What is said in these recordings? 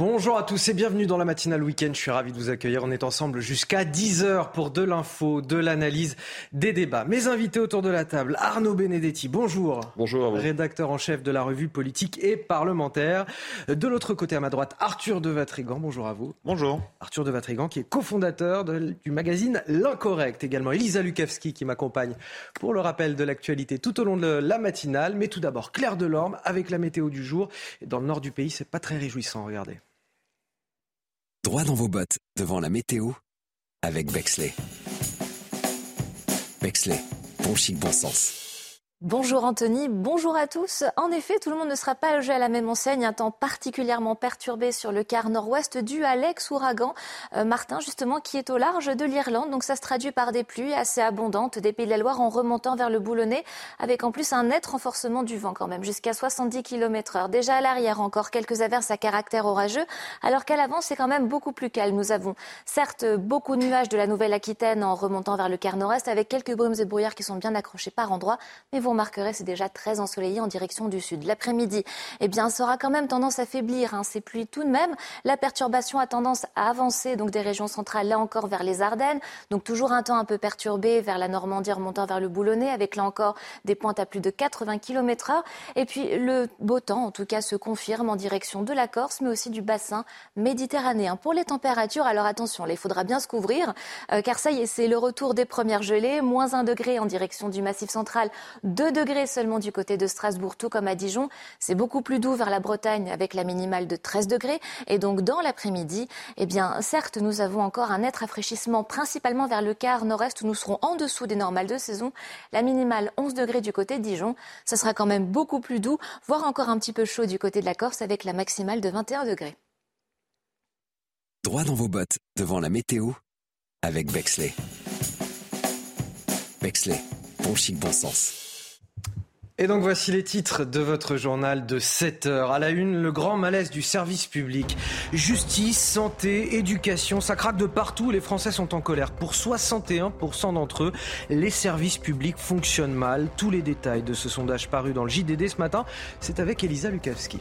Bonjour à tous et bienvenue dans la matinale week-end. Je suis ravi de vous accueillir. On est ensemble jusqu'à 10h pour de l'info, de l'analyse, des débats. Mes invités autour de la table, Arnaud Benedetti, bonjour. Bonjour à vous. Rédacteur en chef de la revue politique et parlementaire. De l'autre côté à ma droite, Arthur de Vatrigan, bonjour à vous. Bonjour. Arthur de Vatrigan qui est cofondateur de- du magazine L'Incorrect. Également Elisa Lukavski qui m'accompagne pour le rappel de l'actualité tout au long de la matinale. Mais tout d'abord, Claire Delorme avec la météo du jour. Dans le nord du pays, c'est pas très réjouissant, regardez. Droit dans vos bottes devant la météo avec Bexley. Bexley, bon chic, bon sens. Bonjour Anthony, bonjour à tous. En effet, tout le monde ne sera pas logé à la même enseigne. Un temps particulièrement perturbé sur le quart nord-ouest dû à l'ex-ouragan euh, Martin, justement, qui est au large de l'Irlande. Donc ça se traduit par des pluies assez abondantes des Pays de la Loire en remontant vers le Boulonnais, avec en plus un net renforcement du vent quand même, jusqu'à 70 km heure. Déjà à l'arrière, encore quelques averses à caractère orageux, alors qu'à l'avant, c'est quand même beaucoup plus calme. Nous avons certes beaucoup de nuages de la Nouvelle-Aquitaine en remontant vers le quart nord-est, avec quelques brumes et brouillards qui sont bien accrochés par endroits, mais vous remarquerez, c'est déjà très ensoleillé en direction du sud. L'après-midi, eh bien, ça aura quand même tendance à faiblir, hein, ces pluies tout de même. La perturbation a tendance à avancer, donc des régions centrales, là encore, vers les Ardennes. Donc toujours un temps un peu perturbé vers la Normandie remontant vers le Boulonnais, avec là encore des pointes à plus de 80 km heure. Et puis le beau temps, en tout cas, se confirme en direction de la Corse, mais aussi du bassin méditerranéen. Pour les températures, alors attention, il faudra bien se couvrir, euh, car ça y est, c'est le retour des premières gelées. Moins 1 degré en direction du massif central, 2 degrés seulement du côté de Strasbourg, tout comme à Dijon. C'est beaucoup plus doux vers la Bretagne avec la minimale de 13 degrés. Et donc dans l'après-midi, eh bien, certes, nous avons encore un net rafraîchissement, principalement vers le quart nord-est où nous serons en dessous des normales de saison. La minimale 11 degrés du côté de Dijon. Ça sera quand même beaucoup plus doux, voire encore un petit peu chaud du côté de la Corse avec la maximale de 21 degrés. Droit dans vos bottes devant la météo avec Bexley. Bexley, bon chic, bon sens. Et donc voici les titres de votre journal de 7 heures. À la une, le grand malaise du service public. Justice, santé, éducation, ça craque de partout. Les Français sont en colère. Pour 61% d'entre eux, les services publics fonctionnent mal. Tous les détails de ce sondage paru dans le JDD ce matin, c'est avec Elisa Lukavski.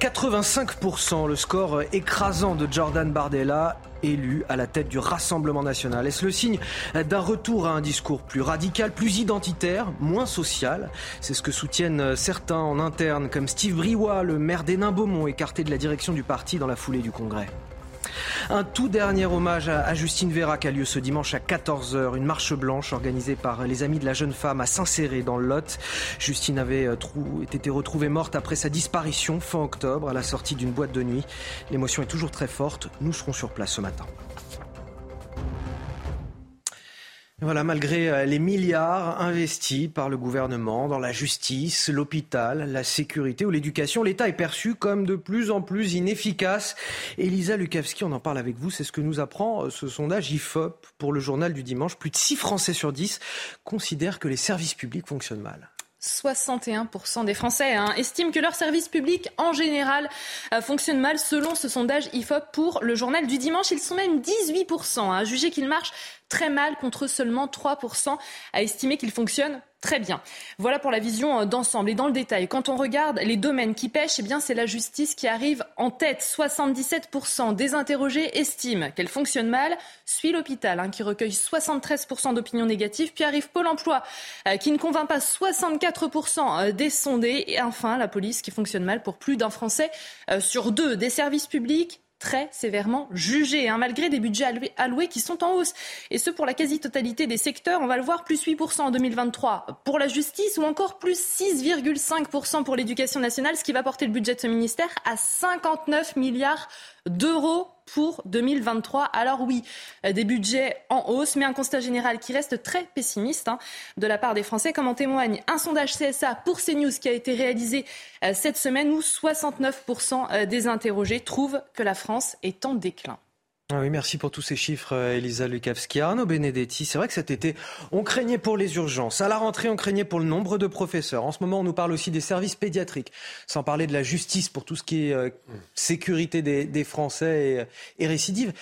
85%, le score écrasant de Jordan Bardella, élu à la tête du Rassemblement national. Est-ce le signe d'un retour à un discours plus radical, plus identitaire, moins social? C'est ce que soutiennent certains en interne, comme Steve Briouat, le maire d'Hénin-Beaumont, écarté de la direction du parti dans la foulée du Congrès. Un tout dernier hommage à Justine Vérac a lieu ce dimanche à 14h. Une marche blanche organisée par les amis de la jeune femme à Saint-Céré dans le Lot. Justine avait été retrouvée morte après sa disparition fin octobre à la sortie d'une boîte de nuit. L'émotion est toujours très forte. Nous serons sur place ce matin. Voilà, malgré les milliards investis par le gouvernement dans la justice, l'hôpital, la sécurité ou l'éducation, l'État est perçu comme de plus en plus inefficace. Elisa Lukavski, on en parle avec vous, c'est ce que nous apprend ce sondage IFOP pour le journal du dimanche. Plus de 6 Français sur 10 considèrent que les services publics fonctionnent mal. 61% des Français hein, estiment que leur service public en général euh, fonctionne mal selon ce sondage IFOP pour le journal du dimanche. Ils sont même 18% à juger qu'il marche très mal contre seulement 3% à estimer qu'il fonctionne très bien. Voilà pour la vision d'ensemble. Et dans le détail, quand on regarde les domaines qui pêchent, eh bien c'est la justice qui arrive en tête. 77% des interrogés estiment qu'elle fonctionne mal. Suit l'hôpital hein, qui recueille 73% d'opinions négatives. Puis arrive Pôle Emploi euh, qui ne convainc pas 64% des sondés. Et enfin la police qui fonctionne mal pour plus d'un Français euh, sur deux. Des services publics très sévèrement jugés, hein, malgré des budgets alloués, qui sont en hausse. Et ce, pour la quasi-totalité des secteurs. On va le voir, plus 8% en 2023 pour la justice ou encore plus 6,5% pour l'éducation nationale, ce qui va porter le budget de ce ministère à 59 milliards d'euros pour 2023. Alors oui, euh, des budgets en hausse, mais un constat général qui reste très pessimiste hein, de la part des Français, comme en témoigne un sondage CSA pour CNews qui a été réalisé euh, cette semaine où 69% des interrogés trouvent que la France est en déclin. Ah oui, merci pour tous ces chiffres, euh, Elisa Lukavski. Arnaud Benedetti, c'est vrai que cet été, on craignait pour les urgences. À la rentrée, on craignait pour le nombre de professeurs. En ce moment, on nous parle aussi des services pédiatriques, sans parler de la justice pour tout ce qui est euh, sécurité des, Français et, et récidive.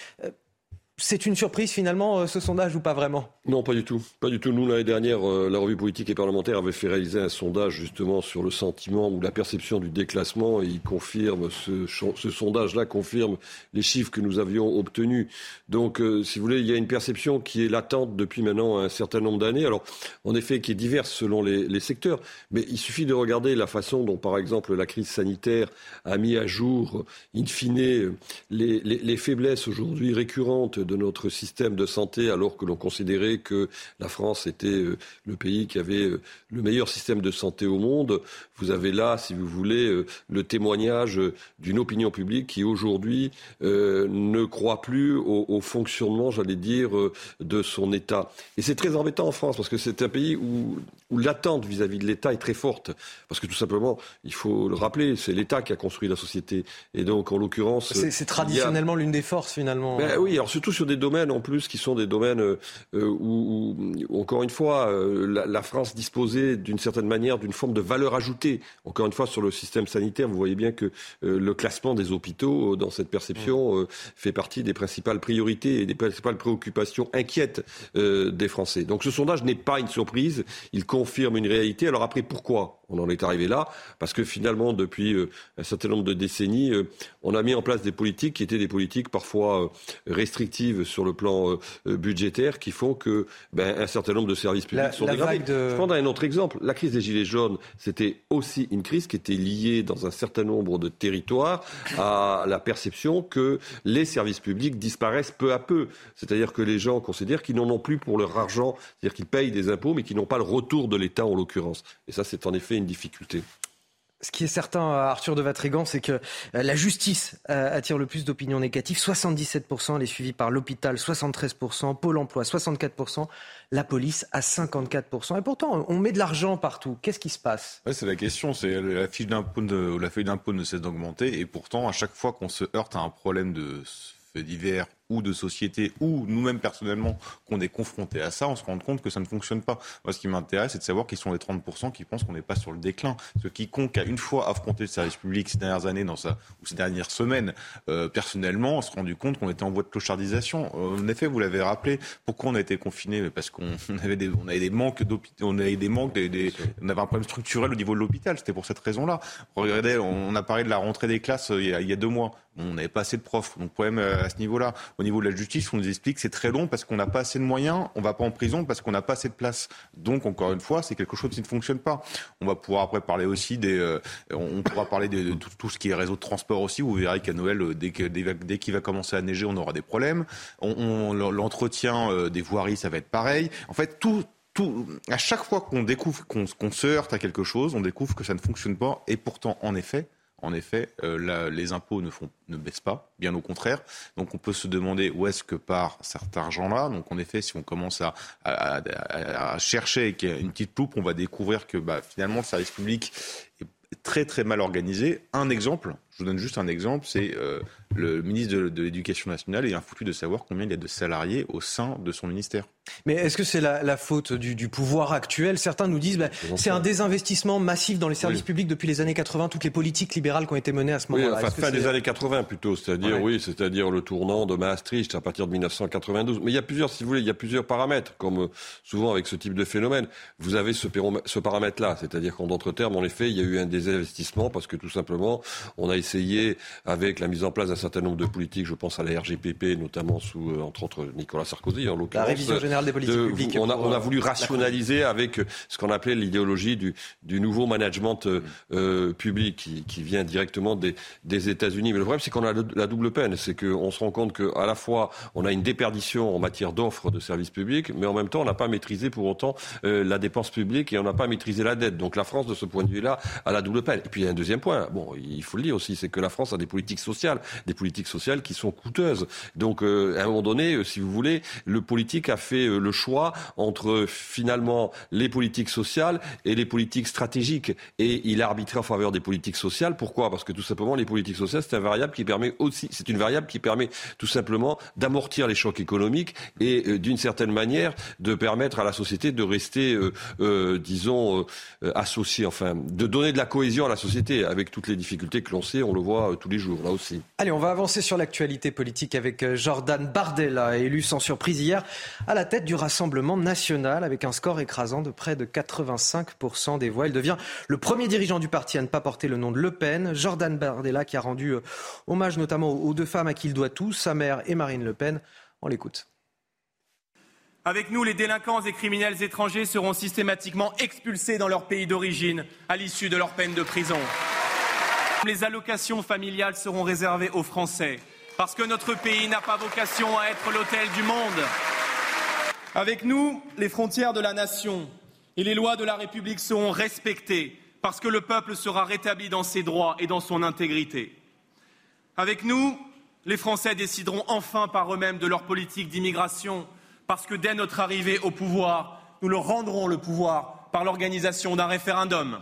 C'est une surprise finalement euh, ce sondage ou pas vraiment? Non, pas du tout. Pas du tout. Nous, l'année dernière, euh, la revue politique et parlementaire avait fait réaliser un sondage justement sur le sentiment ou la perception du déclassement et il confirme, ce, sondage-là confirme les chiffres que nous avions obtenus. Donc, euh, si vous voulez, il y a une perception qui est latente depuis maintenant un certain nombre d'années. Alors, en effet, qui est diverse selon les, secteurs, mais il suffit de regarder la façon dont, par exemple, la crise sanitaire a mis à jour, in fine, les faiblesses aujourd'hui récurrentes de notre système de santé alors que l'on considérait que la France était euh, le pays qui avait euh, le meilleur système de santé au monde. Vous avez là, si vous voulez, euh, le témoignage d'une opinion publique qui aujourd'hui ne croit plus au, fonctionnement, j'allais dire, de son État. Et c'est très embêtant en France parce que c'est un pays où, où l'attente vis-à-vis de l'État est très forte. Parce que tout simplement, il faut le rappeler, c'est l'État qui a construit la société. Et donc, en l'occurrence... C'est traditionnellement l'une des forces, finalement. Ben, oui, alors surtout sur des domaines en plus qui sont des domaines euh, où, encore une fois, euh, la, France disposait d'une certaine manière d'une forme de valeur ajoutée. Encore une fois, sur le système sanitaire, vous voyez bien que euh, le classement des hôpitaux, dans cette perception, mmh. fait partie des principales priorités et des principales préoccupations inquiètes des Français. Donc ce sondage n'est pas une surprise, il confirme une réalité. Alors après, pourquoi? On en est arrivé là parce que finalement, depuis euh, un certain nombre de décennies, euh, on a mis en place des politiques qui étaient des politiques parfois euh, restrictives sur le plan budgétaire, qui font que ben, un certain nombre de services publics sont dégradés. Je prends un autre exemple. La crise des gilets jaunes, c'était aussi une crise qui était liée dans un certain nombre de territoires à la perception que les services publics disparaissent peu à peu. C'est-à-dire que les gens considèrent qu'ils n'en ont plus pour leur argent, c'est-à-dire qu'ils payent des impôts, mais qu'ils n'ont pas le retour de l'État en l'occurrence. Et ça, c'est en effet une difficulté. Ce qui est certain, Arthur de Vatrigan, c'est que euh, la justice euh, attire le plus d'opinions négatives. 77%, elle est suivie par l'hôpital, 73%, Pôle emploi, 64%, la police à 54%. Et pourtant, on met de l'argent partout. Qu'est-ce qui se passe? C'est la question. C'est la, fiche d'impôt la feuille d'impôt ne cesse d'augmenter. Et pourtant, à chaque fois qu'on se heurte à un problème de fait divers ou de société, ou nous-mêmes personnellement, qu'on est confrontés à ça, on se rend compte que ça ne fonctionne pas. Moi, ce qui m'intéresse, c'est de savoir qui sont les 30% qui pensent qu'on n'est pas sur le déclin. Ce quiconque a une fois affronté le service public ces dernières années dans sa, ou ces dernières semaines, euh, personnellement, on se rendu compte qu'on était en voie de clochardisation. Euh, en effet, vous l'avez rappelé, pourquoi on a été confiné Parce qu'on avait des, on avait des manques d'hôpitaux, on avait des manques, des, on avait un problème structurel au niveau de l'hôpital. C'était pour cette raison-là. Regardez, on a parlé de la rentrée des classes euh, il y a, il y a deux mois. On n'avait pas assez de profs. Donc, problème à ce niveau-là. Au niveau de la justice, on nous explique que c'est très long parce qu'on n'a pas assez de moyens, on va pas en prison parce qu'on n'a pas assez de place. Donc, encore une fois, c'est quelque chose qui ne fonctionne pas. On va pouvoir après parler aussi des, euh, on pourra parler de, tout, ce qui est réseau de transport aussi. Vous verrez qu'à Noël, euh, dès qu'il va commencer à neiger, on aura des problèmes. On, L'entretien euh, des voiries, ça va être pareil. En fait, tout, tout, à chaque fois qu'on découvre qu'on se heurte à quelque chose, on découvre que ça ne fonctionne pas. Et pourtant, en effet, en effet, euh, les impôts ne, baissent pas, bien au contraire. Donc on peut se demander où est-ce que part cet argent-là. Donc en effet, si on commence à, chercher avec une petite loupe, on va découvrir que bah, finalement le service public est très très mal organisé. Un exemple, je vous donne juste un exemple, c'est euh, le ministre de, l'Éducation nationale est un foutu de savoir combien il y a de salariés au sein de son ministère. Mais est-ce que c'est la, faute du, pouvoir actuel? Certains nous disent que bah, c'est un désinvestissement massif dans les services publics depuis les années 80, toutes les politiques libérales qui ont été menées à ce moment-là. Oui, enfin, fin des années 80 plutôt, c'est-à-dire oui, c'est-à-dire le tournant de Maastricht à partir de 1992. Mais il y a plusieurs, si vous voulez, il y a plusieurs paramètres, comme euh, souvent avec ce type de phénomène. Vous avez ce, ce paramètre-là, c'est-à-dire qu'en d'autres termes, en effet, il y a eu un désinvestissement parce que tout simplement, on a essayé, avec la mise en place d'un certain nombre de politiques, je pense à la RGPP, notamment sous, euh, entre autres, Nicolas Sarkozy, en l'occurrence. La révision générale des politiques publiques. On a, on a voulu rationaliser avec ce qu'on appelait l'idéologie du, du nouveau management euh, euh, public qui, qui, vient directement des, des États-Unis. Mais le problème, c'est qu'on a la double peine. C'est qu'on se rend compte qu'à la fois, on a une déperdition en matière d'offres de services publics, mais en même temps, on n'a pas maîtrisé pour autant la dépense publique et on n'a pas maîtrisé la dette. Donc la France, de ce point de vue-là, a la double peine. Et puis il y a un deuxième point. Bon, il faut le dire aussi, c'est que la France a des politiques sociales, des politiques sociales qui sont coûteuses. Donc, à un moment donné, si vous voulez, le politique a fait le choix entre finalement les politiques sociales et les politiques stratégiques. Et il a arbitré en faveur des politiques sociales. Pourquoi? Parce que tout simplement, les politiques sociales, c'est une variable qui permet aussi, c'est une variable qui permet tout simplement d'amortir les chocs économiques et euh, d'une certaine manière de permettre à la société de rester, euh, euh, disons, associée, enfin, de donner de la cohésion à la société avec toutes les difficultés que l'on sait, on le voit tous les jours là aussi. Allez, on va avancer sur l'actualité politique avec Jordan Bardella, élu sans surprise hier à la tête du Rassemblement national avec un score écrasant de près de 85% des voix. Il devient le premier dirigeant du parti à ne pas porter le nom de Le Pen. Jordan Bardella qui a rendu hommage notamment aux deux femmes à qui il doit tout, sa mère et Marine Le Pen. On l'écoute. Avec nous, les délinquants et criminels étrangers seront systématiquement expulsés dans leur pays d'origine à l'issue de leur peine de prison. Les allocations familiales seront réservées aux Français parce que notre pays n'a pas vocation à être l'hôtel du monde. Avec nous, les frontières de la nation et les lois de la République seront respectées parce que le peuple sera rétabli dans ses droits et dans son intégrité. Avec nous, les Français décideront enfin par eux-mêmes de leur politique d'immigration parce que dès notre arrivée au pouvoir, nous leur rendrons le pouvoir par l'organisation d'un référendum.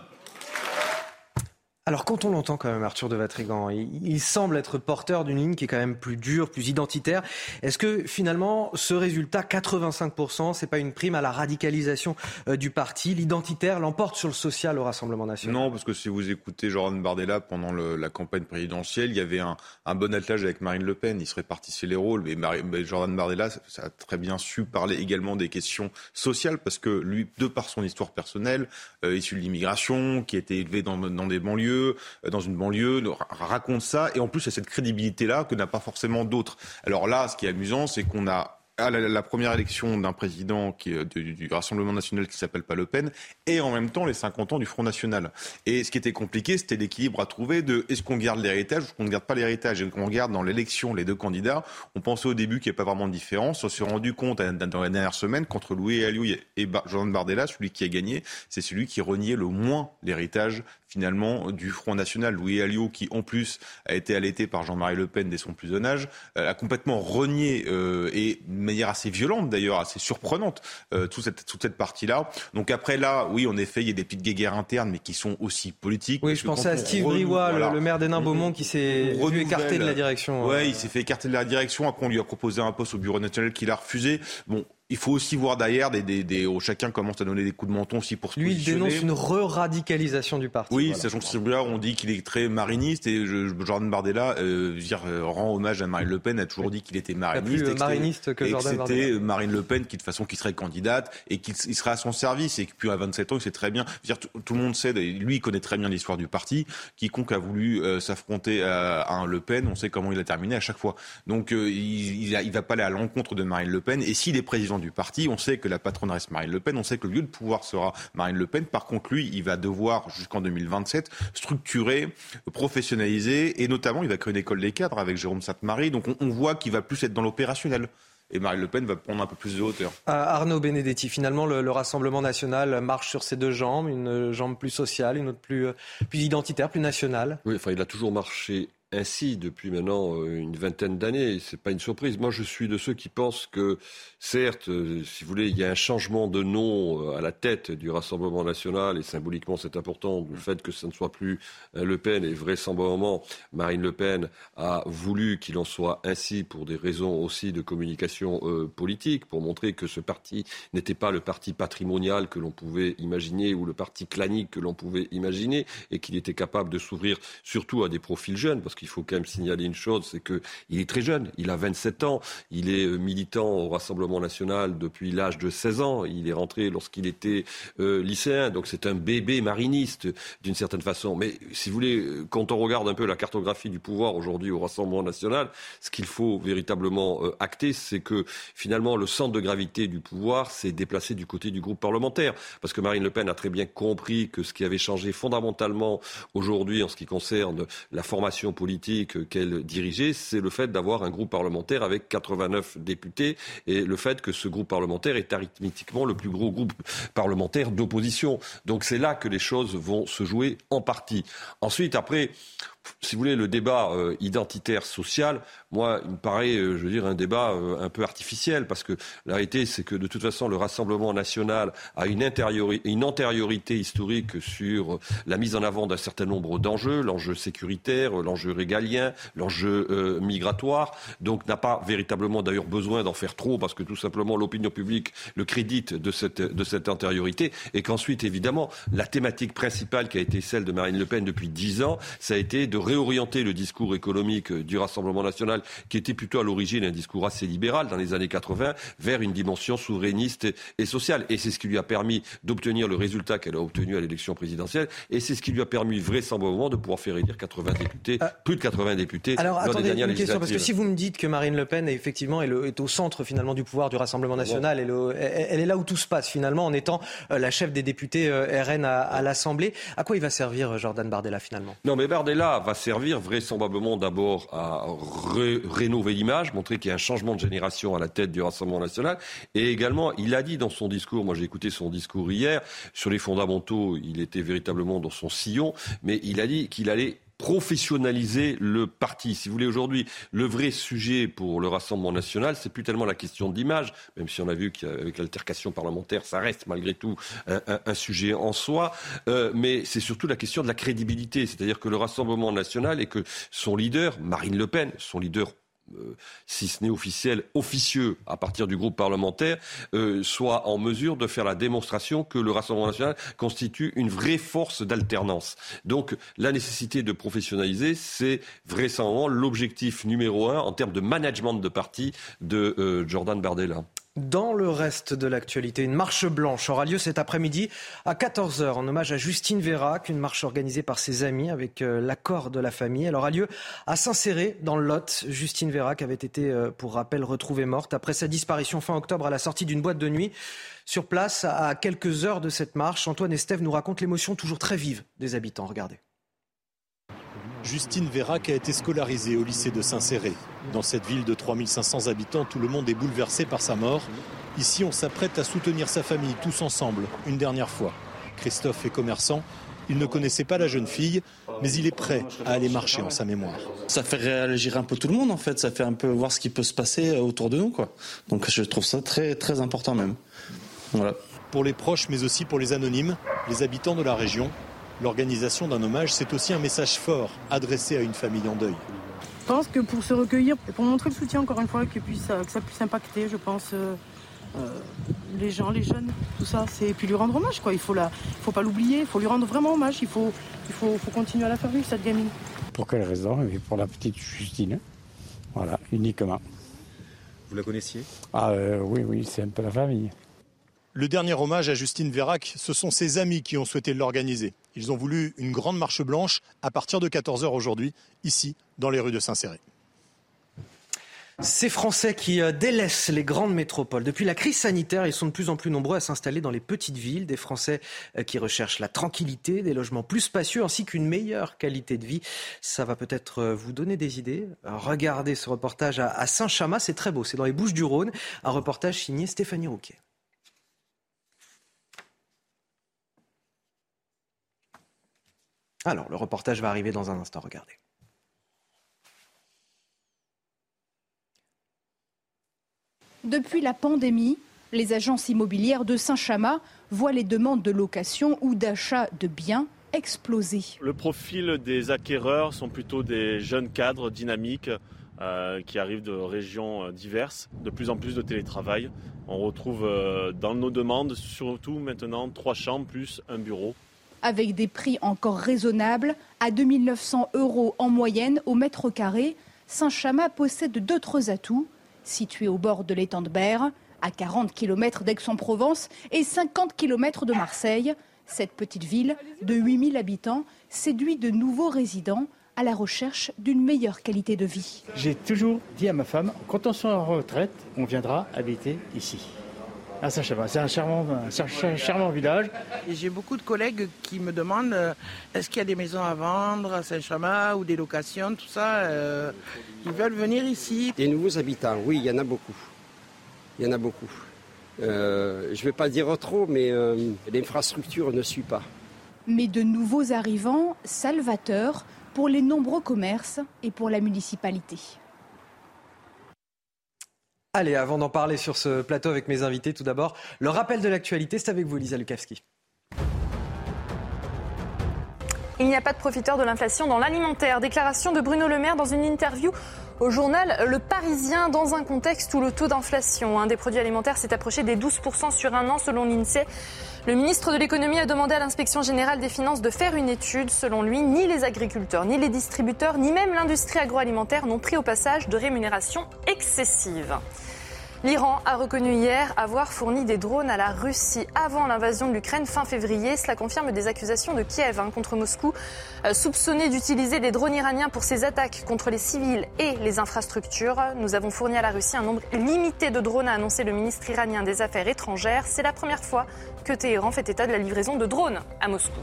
Alors quand on l'entend quand même, Arthur de Vatrigan, il, semble être porteur d'une ligne qui est quand même plus dure, plus identitaire. Est-ce que finalement ce résultat, 85%, c'est pas une prime à la radicalisation euh, du parti? L'identitaire l'emporte sur le social au Rassemblement national. Non, parce que si vous écoutez Jordan Bardella pendant la campagne présidentielle, il y avait un, bon attelage avec Marine Le Pen, il se répartissait les rôles, mais, Jordan Bardella ça a très bien su parler également des questions sociales, parce que lui, de par son histoire personnelle, euh, issu de l'immigration, qui était élevé dans des banlieues, euh, dans une banlieue, raconte ça. Et en plus, il y a cette crédibilité-là que n'a pas forcément d'autres. Alors là, ce qui est amusant, c'est qu'on a la, première élection d'un président du, Rassemblement national qui s'appelle pas Le Pen, et en même temps les 50 ans du Front national. Et ce qui était compliqué, c'était l'équilibre à trouver de est-ce qu'on garde l'héritage ou qu'on ne garde pas l'héritage? Et quand on regarde dans l'élection les deux candidats, on pensait au début qu'il n'y avait pas vraiment de différence. On s'est rendu compte dans les dernières semaines qu'entre Louis Alliou et Jean Bardella, celui qui a gagné, c'est celui qui reniait le moins l'héritage finalement du Front National. Louis Alliot, qui en plus a été allaité par Jean-Marie Le Pen dès son plus jeune âge, euh, a complètement renié, euh, et de manière assez violente d'ailleurs, assez surprenante, euh, toute cette, toute cette partie-là. Donc après là, oui, en effet, il y a des petites guéguerres internes, mais qui sont aussi politiques. Oui, je pensais à Steve Briouat, le, maire des Beaumont, qui s'est écarté de la direction. Oui, il s'est fait écarter de la direction. Après, on lui a proposé un poste au Bureau national qu'il a refusé. Bon, il faut aussi voir derrière, des, des, des, chacun commence à donner des coups de menton aussi pour se Lui, il dénonce une re-radicalisation du parti. Oui, sachant que là, on dit qu'il est très mariniste et Jordan Bardella euh, dire, euh, rend hommage à Marine Le Pen, a toujours dit qu'il était mariniste. Plus mariniste que Jordan Bardella. C'était Marine Le Pen qui, de façon, qui serait candidate et qu'il serait à son service et puis à 27 ans, il sait très bien. Dire, tout, le monde sait, lui, il connaît très bien l'histoire du parti. Quiconque a voulu euh, s'affronter à, un Le Pen, on sait comment il a terminé à chaque fois. Donc, il, il, va pas aller à l'encontre de Marine Le Pen. Et s'il est président du parti. On sait que la patronne reste Marine Le Pen. On sait que le lieu de pouvoir sera Marine Le Pen. Par contre, lui, il va devoir, jusqu'en 2027, structurer, professionnaliser et notamment, il va créer une école des cadres avec Jérôme Sainte-Marie. Donc, on, voit qu'il va plus être dans l'opérationnel et Marine Le Pen va prendre un peu plus de hauteur. Euh, Arnaud Benedetti, finalement, le, Rassemblement national marche sur ses deux jambes, une jambe plus sociale, une autre plus, euh, plus identitaire, plus nationale. Oui, enfin, il a toujours marché ainsi depuis maintenant euh, une vingtaine d'années. C'est pas une surprise. Moi, je suis de ceux qui pensent que, certes, euh, si vous voulez, il y a un changement de nom euh, à la tête du Rassemblement national et symboliquement, c'est important. Le fait que ce ne soit plus Le Pen et vraisemblablement Marine Le Pen a voulu qu'il en soit ainsi pour des raisons aussi de communication politique, pour montrer que ce parti n'était pas le parti patrimonial que l'on pouvait imaginer ou le parti clanique que l'on pouvait imaginer et qu'il était capable de s'ouvrir surtout à des profils jeunes parce il faut quand même signaler une chose, c'est qu'il est très jeune, il a 27 ans, il est euh, militant au Rassemblement national depuis l'âge de 16 ans, il est rentré lorsqu'il était euh, lycéen, donc c'est un bébé mariniste d'une certaine façon. Mais si vous voulez, euh, quand on regarde un peu la cartographie du pouvoir aujourd'hui au Rassemblement national, ce qu'il faut véritablement acter, c'est que finalement le centre de gravité du pouvoir s'est déplacé du côté du groupe parlementaire, parce que Marine Le Pen a très bien compris que ce qui avait changé fondamentalement aujourd'hui en ce qui concerne la formation politique, qu'elle dirigeait, c'est le fait d'avoir un groupe parlementaire avec 89 députés et le fait que ce groupe parlementaire est arithmétiquement le plus gros groupe parlementaire d'opposition. Donc c'est là que les choses vont se jouer en partie. Ensuite, après, si vous voulez, le débat euh, identitaire social, moi, il me paraît, euh, je veux dire, un débat euh, un peu artificiel, parce que la réalité, c'est que de toute façon, le Rassemblement national a une, une antériorité historique sur la mise en avant d'un certain nombre d'enjeux, l'enjeu sécuritaire, l'enjeu régalien, l'enjeu migratoire, donc n'a pas véritablement d'ailleurs besoin d'en faire trop, parce que tout simplement l'opinion publique le crédite de cette, de cette antériorité, et qu'ensuite, évidemment, la thématique principale qui a été celle de Marine Le Pen depuis dix ans, ça a été de réorienter le discours économique du Rassemblement national, qui était plutôt à l'origine un discours assez libéral dans les années 80, vers une dimension souverainiste et sociale. Et c'est ce qui lui a permis d'obtenir le résultat qu'elle a obtenu à l'élection présidentielle. Et c'est ce qui lui a permis vraisemblablement de pouvoir faire élire 80 députés, euh, plus de 80 députés Alors, lors attendez, des dernières une question, parce que si vous me dites que Marine Le Pen est effectivement est, au centre finalement du pouvoir du Rassemblement national, elle, elle, est là où tout se passe finalement en étant euh, la chef des députés euh, RN à, à l'Assemblée. À quoi il va servir Jordan Bardella finalement? Non, mais Bardella va servir vraisemblablement d'abord à rénover l'image, montrer qu'il y a un changement de génération à la tête du Rassemblement national. Et également, il a dit dans son discours, moi j'ai écouté son discours hier, sur les fondamentaux, il était véritablement dans son sillon, mais il a dit qu'il allait professionnaliser le parti. Si vous voulez, aujourd'hui, le vrai sujet pour le Rassemblement national, c'est plus tellement la question d'image, même si on a vu qu'avec l'altercation parlementaire, ça reste malgré tout un, sujet en soi, euh, mais c'est surtout la question de la crédibilité. C'est-à-dire que le Rassemblement national et que son leader, Marine Le Pen, son leader euh, si ce n'est officiel, officieux à partir du groupe parlementaire, euh, soit en mesure de faire la démonstration que le Rassemblement national constitue une vraie force d'alternance. Donc la nécessité de professionnaliser, c'est vraisemblablement l'objectif numéro un en termes de management de parti de euh, Jordan Bardella. Dans le reste de l'actualité, une marche blanche aura lieu cet après-midi à 14h en hommage à Justine Vérac, une marche organisée par ses amis avec euh, l'accord de la famille. Elle aura lieu à Saint-Céré, dans le Lot. Justine Vérac avait été, euh, pour rappel, retrouvée morte après sa disparition fin octobre à la sortie d'une boîte de nuit. Sur place, à quelques heures de cette marche, Antoine Estève nous raconte l'émotion toujours très vive des habitants. Regardez. Justine Vérac a été scolarisée au lycée de Saint-Céré. Dans cette ville de 3500 habitants, tout le monde est bouleversé par sa mort. Ici, on s'apprête à soutenir sa famille tous ensemble, une dernière fois. Christophe est commerçant. Il ne connaissait pas la jeune fille, mais il est prêt à aller marcher en sa mémoire. Ça fait réagir un peu tout le monde en fait, ça fait un peu voir ce qui peut se passer autour de nous quoi. Donc je trouve ça très très important même. Voilà. Pour les proches mais aussi pour les anonymes, les habitants de la région, L'organisation d'un hommage, c'est aussi un message fort adressé à une famille en deuil. Je pense que pour se recueillir et pour montrer le soutien encore une fois, que, puisse, que ça puisse impacter, je pense, euh, euh, les gens, les jeunes, tout ça, c'est puis lui rendre hommage quoi. Il faut la, faut pas l'oublier, il faut lui rendre vraiment hommage. Il faut, il faut, faut continuer à la faire vivre cette gamine. Pour quelle raison? Pour la petite Justine, voilà, uniquement. Vous la connaissiez? Ah euh, oui, oui, c'est un peu la famille. Le dernier hommage à Justine Vérac, ce sont ses amis qui ont souhaité l'organiser. Ils ont voulu une grande marche blanche à partir de 14h aujourd'hui, ici, dans les rues de Saint-Céré. Ces Français qui euh, délaissent les grandes métropoles. Depuis la crise sanitaire, ils sont de plus en plus nombreux à s'installer dans les petites villes. Des Français euh, qui recherchent la tranquillité, des logements plus spacieux ainsi qu'une meilleure qualité de vie. Ça va peut-être euh, vous donner des idées. Regardez ce reportage à Saint-Chamas, c'est très beau. C'est dans les Bouches du Rhône. Un reportage signé Stéphanie Rouquet. Alors, le reportage va arriver dans un instant, regardez. Depuis la pandémie, les agences immobilières de Saint-Chamas voient les demandes de location ou d'achat de biens exploser. Le profil des acquéreurs sont plutôt des jeunes cadres dynamiques euh, qui arrivent de régions euh, diverses, de plus en plus de télétravail. On retrouve euh, dans nos demandes surtout maintenant trois chambres plus un bureau avec des prix encore raisonnables, à 2900 euros en moyenne au mètre carré, Saint-Chamas possède d'autres atouts. Situé au bord de l'étang de Berre, à 40 km d'Aix-en-Provence et 50 km de Marseille, cette petite ville de 8000 habitants séduit de nouveaux résidents à la recherche d'une meilleure qualité de vie. J'ai toujours dit à ma femme, quand on sera en retraite, on viendra habiter ici à Saint-Chamas. C'est un charmant, un charmant village. J'ai beaucoup de collègues qui me demandent euh, est-ce qu'il y a des maisons à vendre à Saint-Chamas ou des locations, tout ça. Euh, ils veulent venir ici. Des nouveaux habitants, oui, il y en a beaucoup. Il y en a beaucoup. Euh, je ne vais pas dire trop, mais l'infrastructure ne suit pas. Mais de nouveaux arrivants, salvateurs, pour les nombreux commerces et pour la municipalité. Allez, avant d'en parler sur ce plateau avec mes invités, tout d'abord, le rappel de l'actualité, c'est avec vous, Lisa Lukavski. Il n'y a pas de profiteur de l'inflation dans l'alimentaire. Déclaration de Bruno Le Maire dans une interview au journal Le Parisien dans un contexte où le taux d'inflation des produits alimentaires s'est approché des 12% sur un an selon l'INSEE. Le ministre de l'économie a demandé à l'inspection générale des finances de faire une étude. Selon lui, ni les agriculteurs, ni les distributeurs, ni même l'industrie agroalimentaire n'ont pris au passage de rémunération excessive. L'Iran a reconnu hier avoir fourni des drones à la Russie avant l'invasion de l'Ukraine fin février. Cela confirme des accusations de Kiev hein, contre Moscou, euh, soupçonné d'utiliser des drones iraniens pour ses attaques contre les civils et les infrastructures. Nous avons fourni à la Russie un nombre limité de drones, a annoncé le ministre iranien des Affaires étrangères. C'est la première fois que Téhéran fait état de la livraison de drones à Moscou.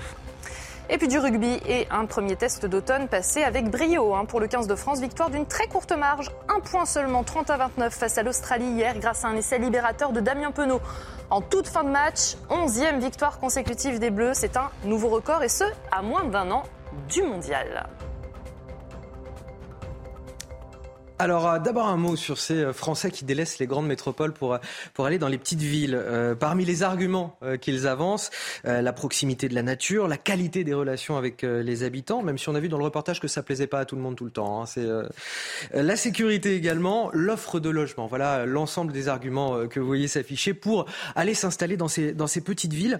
Et puis du rugby et un premier test d'automne passé avec brio hein, pour le 15 de France. Victoire d'une très courte marge, un point seulement, 30 à 29 face à l'Australie hier grâce à un essai libérateur de Damien Penaud. En toute fin de match, 11e victoire consécutive des Bleus, c'est un nouveau record et ce, à moins d'un an du mondial. Alors euh, d'abord un mot sur ces euh, Français qui délaissent les grandes métropoles pour, euh, pour aller dans les petites villes. parmi les arguments qu'ils avancent, la proximité de la nature, la qualité des relations avec les habitants, même si on a vu dans le reportage que ça plaisait pas à tout le monde tout le temps. Hein. C'est la sécurité également, l'offre de logement. Voilà l'ensemble des arguments que vous voyez s'afficher pour aller s'installer dans ces, dans ces petites villes.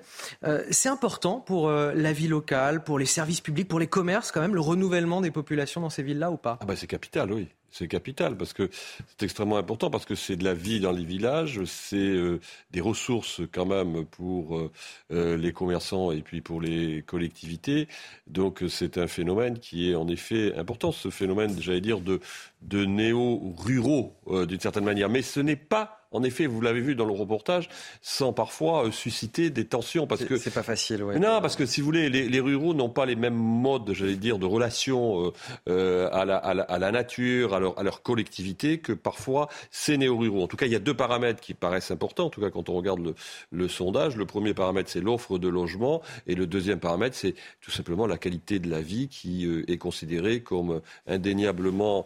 C'est important pour la vie locale, pour les services publics, pour les commerces quand même, le renouvellement des populations dans ces villes-là ou pas? Ah bah C'est capital, oui. C'est capital parce que c'est extrêmement important parce que c'est de la vie dans les villages, c'est euh, des ressources quand même pour euh, euh, les commerçants et puis pour les collectivités. Donc c'est un phénomène qui est en effet important, ce phénomène, j'allais dire, de, de néo-ruraux d'une certaine manière. Mais ce n'est pas en effet, vous l'avez vu dans le reportage, sans parfois euh, susciter des tensions. Parce que c'est pas facile. Ouais. Non, parce que si vous voulez, les, ruraux n'ont pas les mêmes modes, j'allais dire, de relation euh, euh, à, la, à, la, nature, à leur, à leur collectivité, que parfois ces néo-ruraux. En tout cas, il y a deux paramètres qui paraissent importants. En tout cas, quand on regarde le, le sondage, le premier paramètre c'est l'offre de logement, et le deuxième paramètre c'est tout simplement la qualité de la vie qui est considérée comme indéniablement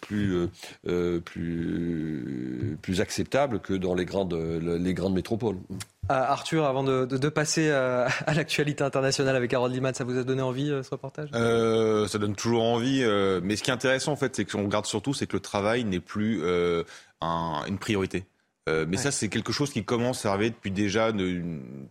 plus plus plus acceptable que dans les grandes, les grandes métropoles. Euh, Arthur, avant de, passer euh, à, l'actualité internationale avec Harold Liman, ça vous a donné envie euh, ce reportage? Ça donne toujours envie, mais ce qui est intéressant en fait, c'est qu'on regarde surtout, c'est que le travail n'est plus une priorité. Mais ça, c'est quelque chose qui commence à arriver depuis déjà de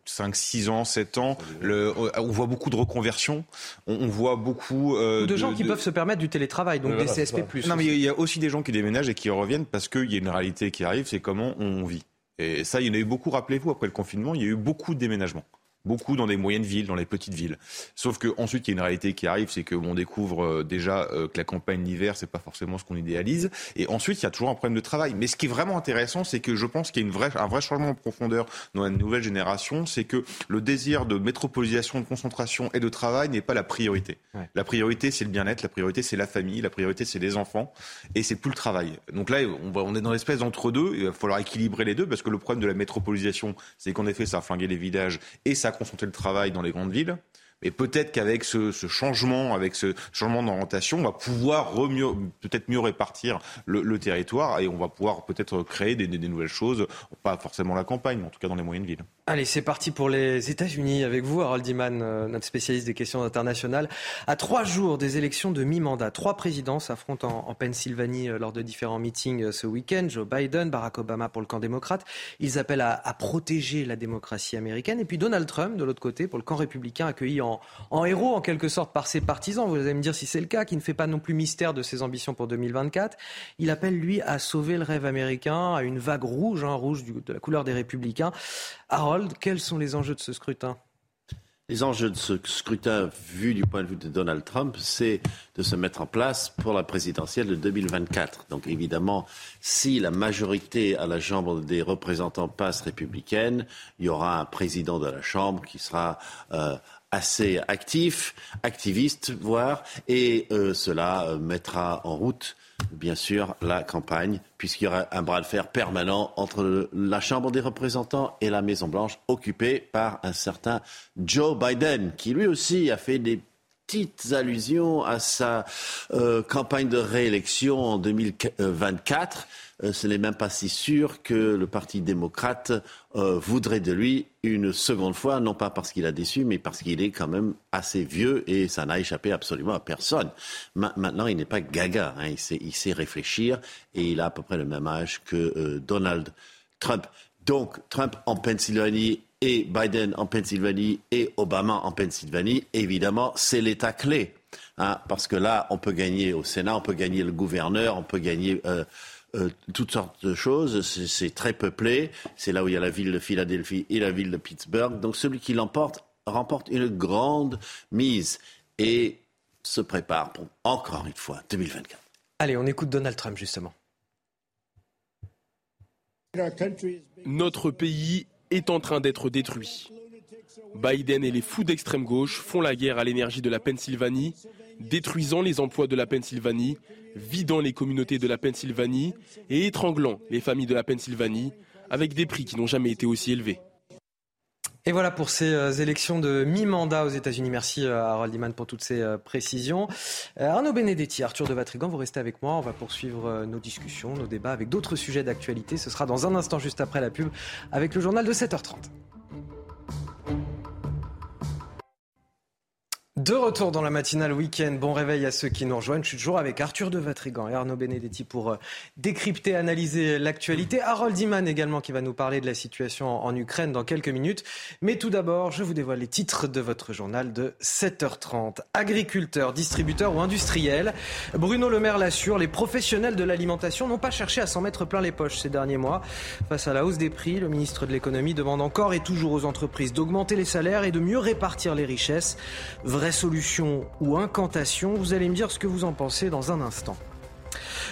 5, 6 ans, 7 ans. Le, on voit beaucoup de reconversions. On, voit beaucoup de, gens qui peuvent se permettre du télétravail, donc des CSP+. Non, mais il y a aussi des gens qui déménagent et qui reviennent parce qu'il y a une réalité qui arrive, c'est comment on vit. Et ça, il y en a eu beaucoup, rappelez-vous, après le confinement, il y a eu beaucoup de déménagements beaucoup dans les moyennes villes, dans les petites villes. Sauf qu'ensuite, il y a une réalité qui arrive, c'est qu'on découvre euh, déjà euh, que la campagne d'hiver, c'est pas forcément ce qu'on idéalise. Et ensuite, il y a toujours un problème de travail. Mais ce qui est vraiment intéressant, c'est que je pense qu'il y a une vraie, un vrai changement en profondeur dans la nouvelle génération, c'est que le désir de métropolisation, de concentration et de travail n'est pas la priorité. La priorité, c'est le bien-être, la priorité, c'est la famille, la priorité, c'est les enfants, et c'est plus le travail. Donc là, on, va, on est dans l'espèce d'entre-deux, il va falloir équilibrer les deux, parce que le problème de la métropolisation, c'est qu'en effet, ça a flingué les villages et ça concentrer le travail dans les grandes villes. Mais peut-être qu'avec ce, changement, avec ce changement d'orientation, on va pouvoir peut-être mieux répartir le, territoire et on va pouvoir peut-être créer des, nouvelles choses, pas forcément la campagne, mais en tout cas dans les moyennes villes. Allez, c'est parti pour les États-Unis avec vous, Harold Iman, euh, notre spécialiste des questions internationales. À trois jours des élections de mi-mandat, trois présidents s'affrontent en, Pennsylvanie euh, lors de différents meetings euh, ce week-end. Joe Biden, Barack Obama pour le camp démocrate. Ils appellent à, protéger la démocratie américaine. Et puis Donald Trump, de l'autre côté, pour le camp républicain, accueilli en, en héros en quelque sorte par ses partisans. Vous allez me dire si c'est le cas, qui ne fait pas non plus mystère de ses ambitions pour 2024. Il appelle, lui, à sauver le rêve américain, à une vague rouge, hein, rouge de la couleur des républicains. Harold, quels sont les enjeux de ce scrutin? Les enjeux de ce scrutin, vu du point de vue de Donald Trump, c'est de se mettre en place pour la présidentielle de 2024. Donc évidemment, si la majorité à la Chambre des représentants passe républicaine, il y aura un président de la Chambre qui sera euh, assez actif, activiste, voire, et euh, cela euh, mettra en route bien sûr, la campagne, puisqu'il y aura un bras de fer permanent entre la Chambre des représentants et la Maison-Blanche, occupée par un certain Joe Biden, qui lui aussi a fait des petites allusions à sa euh, campagne de réélection en 2024. Euh, ce n'est même pas si sûr que le Parti démocrate euh, voudrait de lui une seconde fois, non pas parce qu'il a déçu, mais parce qu'il est quand même assez vieux et ça n'a échappé absolument à personne. maintenant, il n'est pas gaga, hein. il, sait, il, sait, réfléchir et il a à peu près le même âge que Donald Trump. Donc, Trump en Pennsylvanie et Biden en Pennsylvanie et Obama en Pennsylvanie, évidemment, c'est l'État clé. Hein, parce que là, on peut gagner au Sénat, on peut gagner le gouverneur, on peut gagner euh, euh, toutes sortes de choses. C'est très peuplé. C'est là où il y a la ville de Philadelphie et la ville de Pittsburgh. Donc celui qui l'emporte remporte une grande mise et se prépare pour encore une fois 2024. Allez, on écoute Donald Trump justement. Notre pays est en train d'être détruit. Biden et les fous d'extrême gauche font la guerre à l'énergie de la Pennsylvanie, détruisant les emplois de la Pennsylvanie, vidant les communautés de la Pennsylvanie et étranglant les familles de la Pennsylvanie avec des prix qui n'ont jamais été aussi élevés. Et voilà pour ces euh, élections de mi-mandat aux États-Unis. Merci euh, à Harold Iman pour toutes ces euh, précisions. Arnaud Benedetti, Arthur de Vatrigan, vous restez avec moi. On va poursuivre nos discussions, nos débats avec d'autres sujets d'actualité. Ce sera dans un instant juste après la pub avec le journal de 7h30. De retour dans la matinale week-end, bon réveil à ceux qui nous rejoignent. Je suis toujours avec Arthur de Vatrigan et Arnaud Benedetti pour euh, décrypter, analyser l'actualité. Harold Iman également qui va nous parler de la situation en Ukraine dans quelques minutes. Mais tout d'abord, je vous dévoile les titres de votre journal de 7h30. Agriculteurs, distributeurs ou industriels, Bruno Le Maire l'assure, les professionnels de l'alimentation n'ont pas cherché à s'en mettre plein les poches ces derniers mois. Face à la hausse des prix, le ministre de l'économie demande encore et toujours aux entreprises d'augmenter les salaires et de mieux répartir les richesses vraie solution ou incantation Vous allez me dire ce que vous en pensez dans un instant.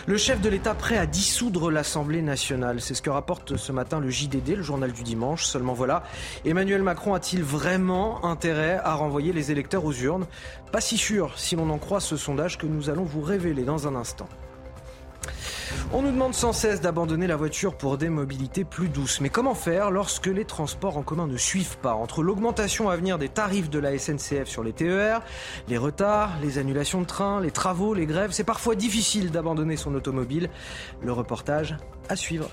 Le chef de l'État prêt à dissoudre l'Assemblée nationale, c'est ce que rapporte ce matin le JDD, le journal du dimanche. Seulement voilà, Emmanuel Macron a-t-il vraiment intérêt à renvoyer les électeurs aux urnes? Pas si sûr si l'on en croit ce sondage que nous allons vous révéler dans un instant. On nous demande sans cesse d'abandonner la voiture pour des mobilités plus douces. Mais comment faire lorsque les transports en commun ne suivent pas? Entre l'augmentation à venir des tarifs de la SNCF sur les TER, les retards, les annulations de trains, les travaux, les grèves, c'est parfois difficile d'abandonner son automobile. Le reportage à suivre.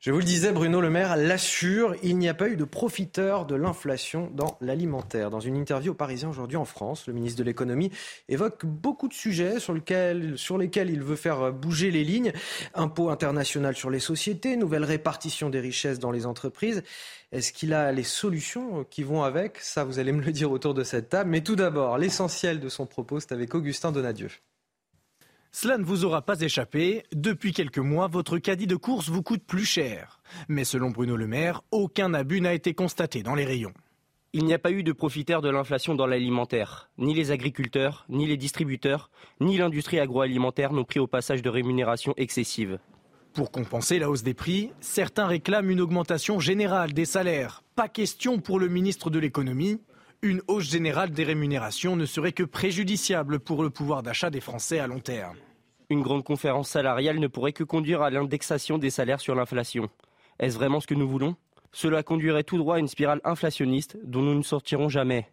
Je vous le disais, Bruno Le Maire l'assure, il n'y a pas eu de profiteur de l'inflation dans l'alimentaire. Dans une interview au Parisien aujourd'hui en France, le ministre de l'économie évoque beaucoup de sujets sur, lesquels il veut faire bouger les lignes. Impôt international sur les sociétés, nouvelle répartition des richesses dans les entreprises. Est-ce qu'il a les solutions qui vont avec? Ça, vous allez me le dire autour de cette table. Mais tout d'abord, l'essentiel de son propos, c'est avec Augustin Donadieu. Cela ne vous aura pas échappé, depuis quelques mois, votre caddie de course vous coûte plus cher. Mais selon Bruno Le Maire, aucun abus n'a été constaté dans les rayons. Il n'y a pas eu de profiteurs de l'inflation dans l'alimentaire. Ni les agriculteurs, ni les distributeurs, ni l'industrie agroalimentaire n'ont pris au passage de rémunération excessive. Pour compenser la hausse des prix, certains réclament une augmentation générale des salaires. Pas question pour le ministre de l'économie. Une hausse générale des rémunérations ne serait que préjudiciable pour le pouvoir d'achat des Français à long terme. Une grande conférence salariale ne pourrait que conduire à l'indexation des salaires sur l'inflation. Est-ce vraiment ce que nous voulons? Cela conduirait tout droit à une spirale inflationniste dont nous ne sortirons jamais.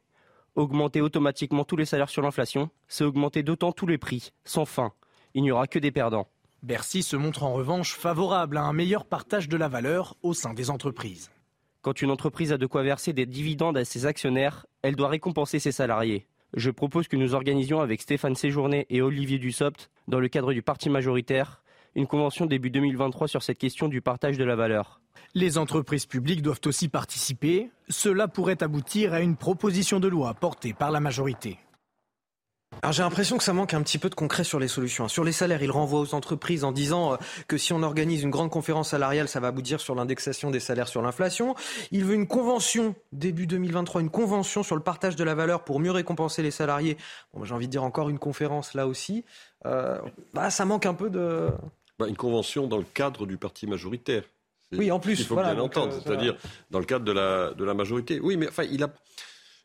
Augmenter automatiquement tous les salaires sur l'inflation, c'est augmenter d'autant tous les prix, sans fin. Il n'y aura que des perdants. Bercy se montre en revanche favorable à un meilleur partage de la valeur au sein des entreprises. Quand une entreprise a de quoi verser des dividendes à ses actionnaires, elle doit récompenser ses salariés. Je propose que nous organisions avec Stéphane Séjourné et Olivier Dussopt, dans le cadre du parti majoritaire, une convention début 2023 sur cette question du partage de la valeur. Les entreprises publiques doivent aussi participer. Cela pourrait aboutir à une proposition de loi portée par la majorité. Alors j'ai l'impression que ça manque un petit peu de concret sur les solutions. Sur les salaires, il renvoie aux entreprises en disant euh, que si on organise une grande conférence salariale, ça va aboutir sur l'indexation des salaires sur l'inflation. Il veut une convention début 2023, une convention sur le partage de la valeur pour mieux récompenser les salariés. Bon, j'ai envie de dire encore une conférence là aussi. Euh, bah, ça manque un peu de... Bah, une convention dans le cadre du parti majoritaire. Oui, en plus. Il faut bien l'entendre, euh, c'est-à-dire dans le cadre de la, de la majorité. Oui, mais enfin, il a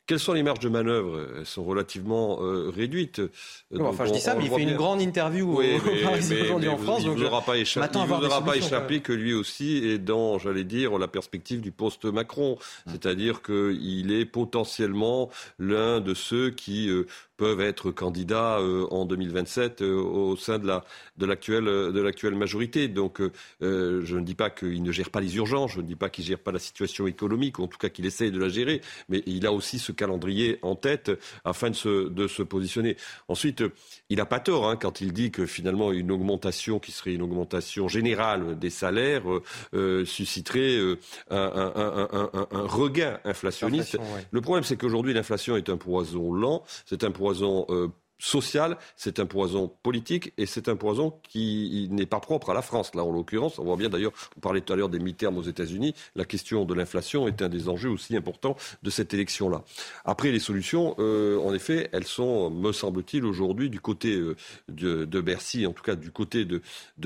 Quelles sont les marges de manœuvre? Elles sont relativement euh, réduites. enfin, je dis ça, mais il fait une grande interview oui, aujourd'hui en France. Il ne vous aura pas échappé, que lui aussi est dans, j'allais dire, la perspective du post-Macron. C'est-à-dire qu'il est potentiellement l'un de ceux qui euh, peuvent être candidats euh, en 2027 euh, au sein de la de l'actuelle de l'actuelle majorité. Donc, je ne dis pas qu'il ne gère pas les urgences, je ne dis pas qu'il gère pas la situation économique, ou en tout cas qu'il essaye de la gérer, mais il a aussi ce calendrier en tête afin de se, de se positionner. Ensuite, il n'a pas tort hein, quand il dit que finalement une augmentation qui serait une augmentation générale des salaires susciterait un, un, un, regain inflationniste. Le problème, c'est qu'aujourd'hui, l'inflation est un poison lent, c'est un poison euh, social, c'est un poison politique et c'est un poison qui n'est pas propre à la France. Là, en l'occurrence, on voit bien d'ailleurs, on parlait tout à l'heure des mi-termes aux États-Unis, la question de l'inflation est un des enjeux aussi importants de cette élection-là. Après, les solutions, euh, en effet, elles sont, me semble-t-il, aujourd'hui du côté euh, de, Bercy, en tout cas du côté de,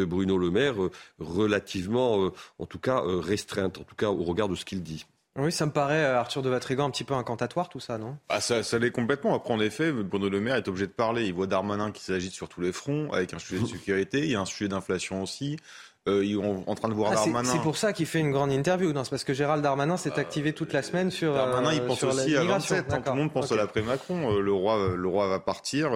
Bruno Le Maire, relativement, en tout cas, restreintes, en tout cas au regard de ce qu'il dit. Oui, ça me paraît, euh, Arthur de Vatrigan, un petit peu incantatoire tout ça, non? Ah, ça, ça l'est complètement. Après, en effet, Bruno Le Maire est obligé de parler. Il voit Darmanin qui s'agite sur tous les fronts, avec un sujet de sécurité. Il y a un sujet d'inflation aussi. Euh, ils sont en train de voir ah, Darmanin. C'est pour ça qu'il fait une grande interview. Non, c'est parce que Gérald Darmanin s'est activé toute la semaine sur. Darmanin, il euh, pense aussi à 27. Hein, tout le monde pense à l'après Macron. le roi, le roi va partir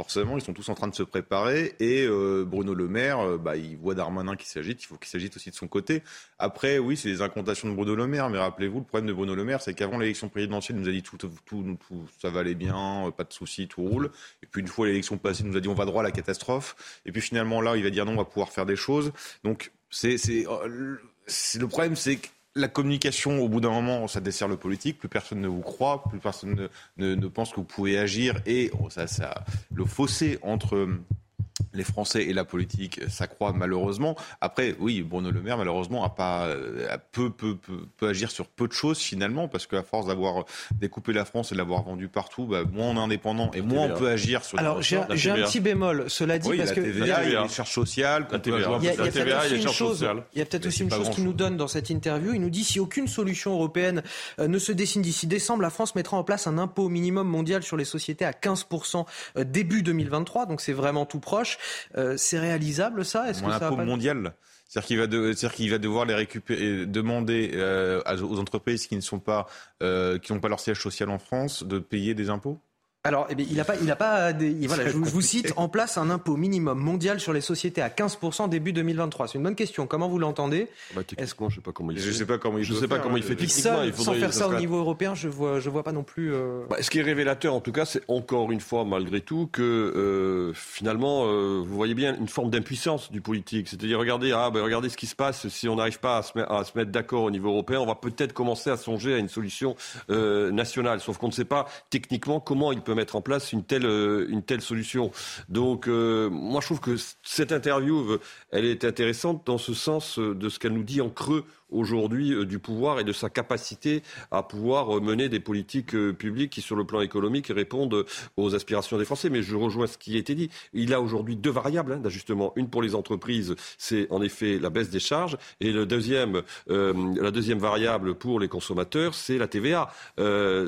forcément, ils sont tous en train de se préparer. Et euh, Bruno Le Maire, euh, bah, il voit Darmanin qui s'agite, il faut qu'il s'agite aussi de son côté. Après, oui, c'est les incantations de Bruno Le Maire, mais rappelez-vous, le problème de Bruno Le Maire, c'est qu'avant l'élection présidentielle, il nous a dit tout, tout, tout, ça va aller bien, euh, pas de soucis, tout roule. Et puis une fois l'élection passée, il nous a dit on va droit à la catastrophe. Et puis finalement, là, il va dire non, on va pouvoir faire des choses. Donc, c'est, c'est, le problème, c'est que la communication, au bout d'un moment, ça dessert le politique. Plus personne ne vous croit, plus personne ne, ne, pense que vous pouvez agir. Et oh, ça, ça, le fossé entre les Français et la politique s'accroît malheureusement. Après, oui, Bruno Le Maire, malheureusement, a pas, a peu, peu, peut agir sur peu de choses finalement, parce qu'à force d'avoir découpé la France et de l'avoir vendue partout, bah, moins on est indépendant et moins on peut agir sur. Alors j'ai un petit bémol. Cela dit, parce que il y a les charges sociales, il y a, peut-être aussi une chose qu'il nous donne dans cette interview. Il nous dit si aucune solution européenne euh, ne se dessine d'ici décembre, la France mettra en place un impôt minimum mondial sur les sociétés à 15% euh, début 2023. Donc c'est vraiment tout proche. Euh, c'est réalisable ça? Est-ce que ça mondial. C'est-à-dire qu'il va, de, va, devoir les récupérer, demander euh, aux entreprises qui ne sont pas, euh, qui n'ont pas leur siège social en France, de payer des impôts? Alors, eh bien, il n'a pas, il a pas, voilà, je, vous cite, en place un impôt minimum mondial sur les sociétés à 15% début 2023. C'est une bonne question. Comment vous l'entendez bah, Techniquement, je sais pas comment il. Je sais pas comment il. Je sais pas comment il fait techniquement. il sans faire ça au niveau européen, je vois, je vois pas non plus. Euh... Bah, ce qui est révélateur, en tout cas, c'est encore une fois, malgré tout, que euh, finalement, euh, vous voyez bien une forme d'impuissance du politique. C'est-à-dire, regardez, ah, ben, regardez ce qui se passe. Si on n'arrive pas à se, à se mettre d'accord au niveau européen, on va peut-être commencer à songer à une solution euh, nationale. Sauf qu'on ne sait pas techniquement comment il peut mettre en place une telle, euh, solution. Donc, euh, moi, je trouve que cette interview, euh, elle est intéressante dans ce sens de ce qu'elle nous dit en creux aujourd'hui euh, du pouvoir et de sa capacité à pouvoir euh, mener des politiques euh, publiques qui, sur le plan économique, répondent aux aspirations des Français. Mais je rejoins ce qui a été dit. Il a aujourd'hui deux variables hein, d'ajustement. Une pour les entreprises, c'est en effet la baisse des charges, et le deuxième, la deuxième variable pour les consommateurs, c'est la TVA.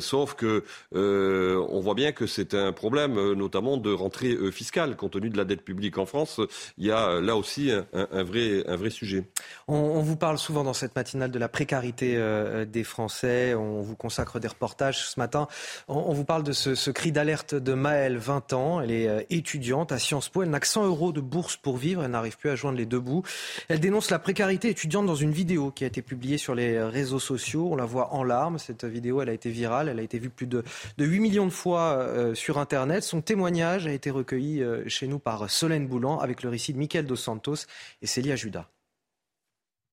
sauf que on voit bien que c'est un problème, notamment de rentrée fiscale, compte tenu de la dette publique en France. Il y a là aussi un, vrai, un vrai sujet. On, on vous parle souvent dans cette matinale de la précarité euh, des Français. On vous consacre des reportages ce matin. On, vous parle de ce, cri d'alerte de Maëlle, 20 ans. Elle est euh, étudiante à Sciences Po. Elle n'a que 100 euros de bourse pour vivre. Elle n'arrive plus à joindre les deux bouts. Elle dénonce la précarité étudiante dans une vidéo qui a été publiée sur les réseaux sociaux. On la voit en larmes. Cette vidéo, elle a été virale. Elle a été vue plus de, 8 millions de fois euh, sur Internet. Son témoignage a été recueilli chez nous par Solène Boulan avec le récit de Michael Dos Santos et Célia Judas.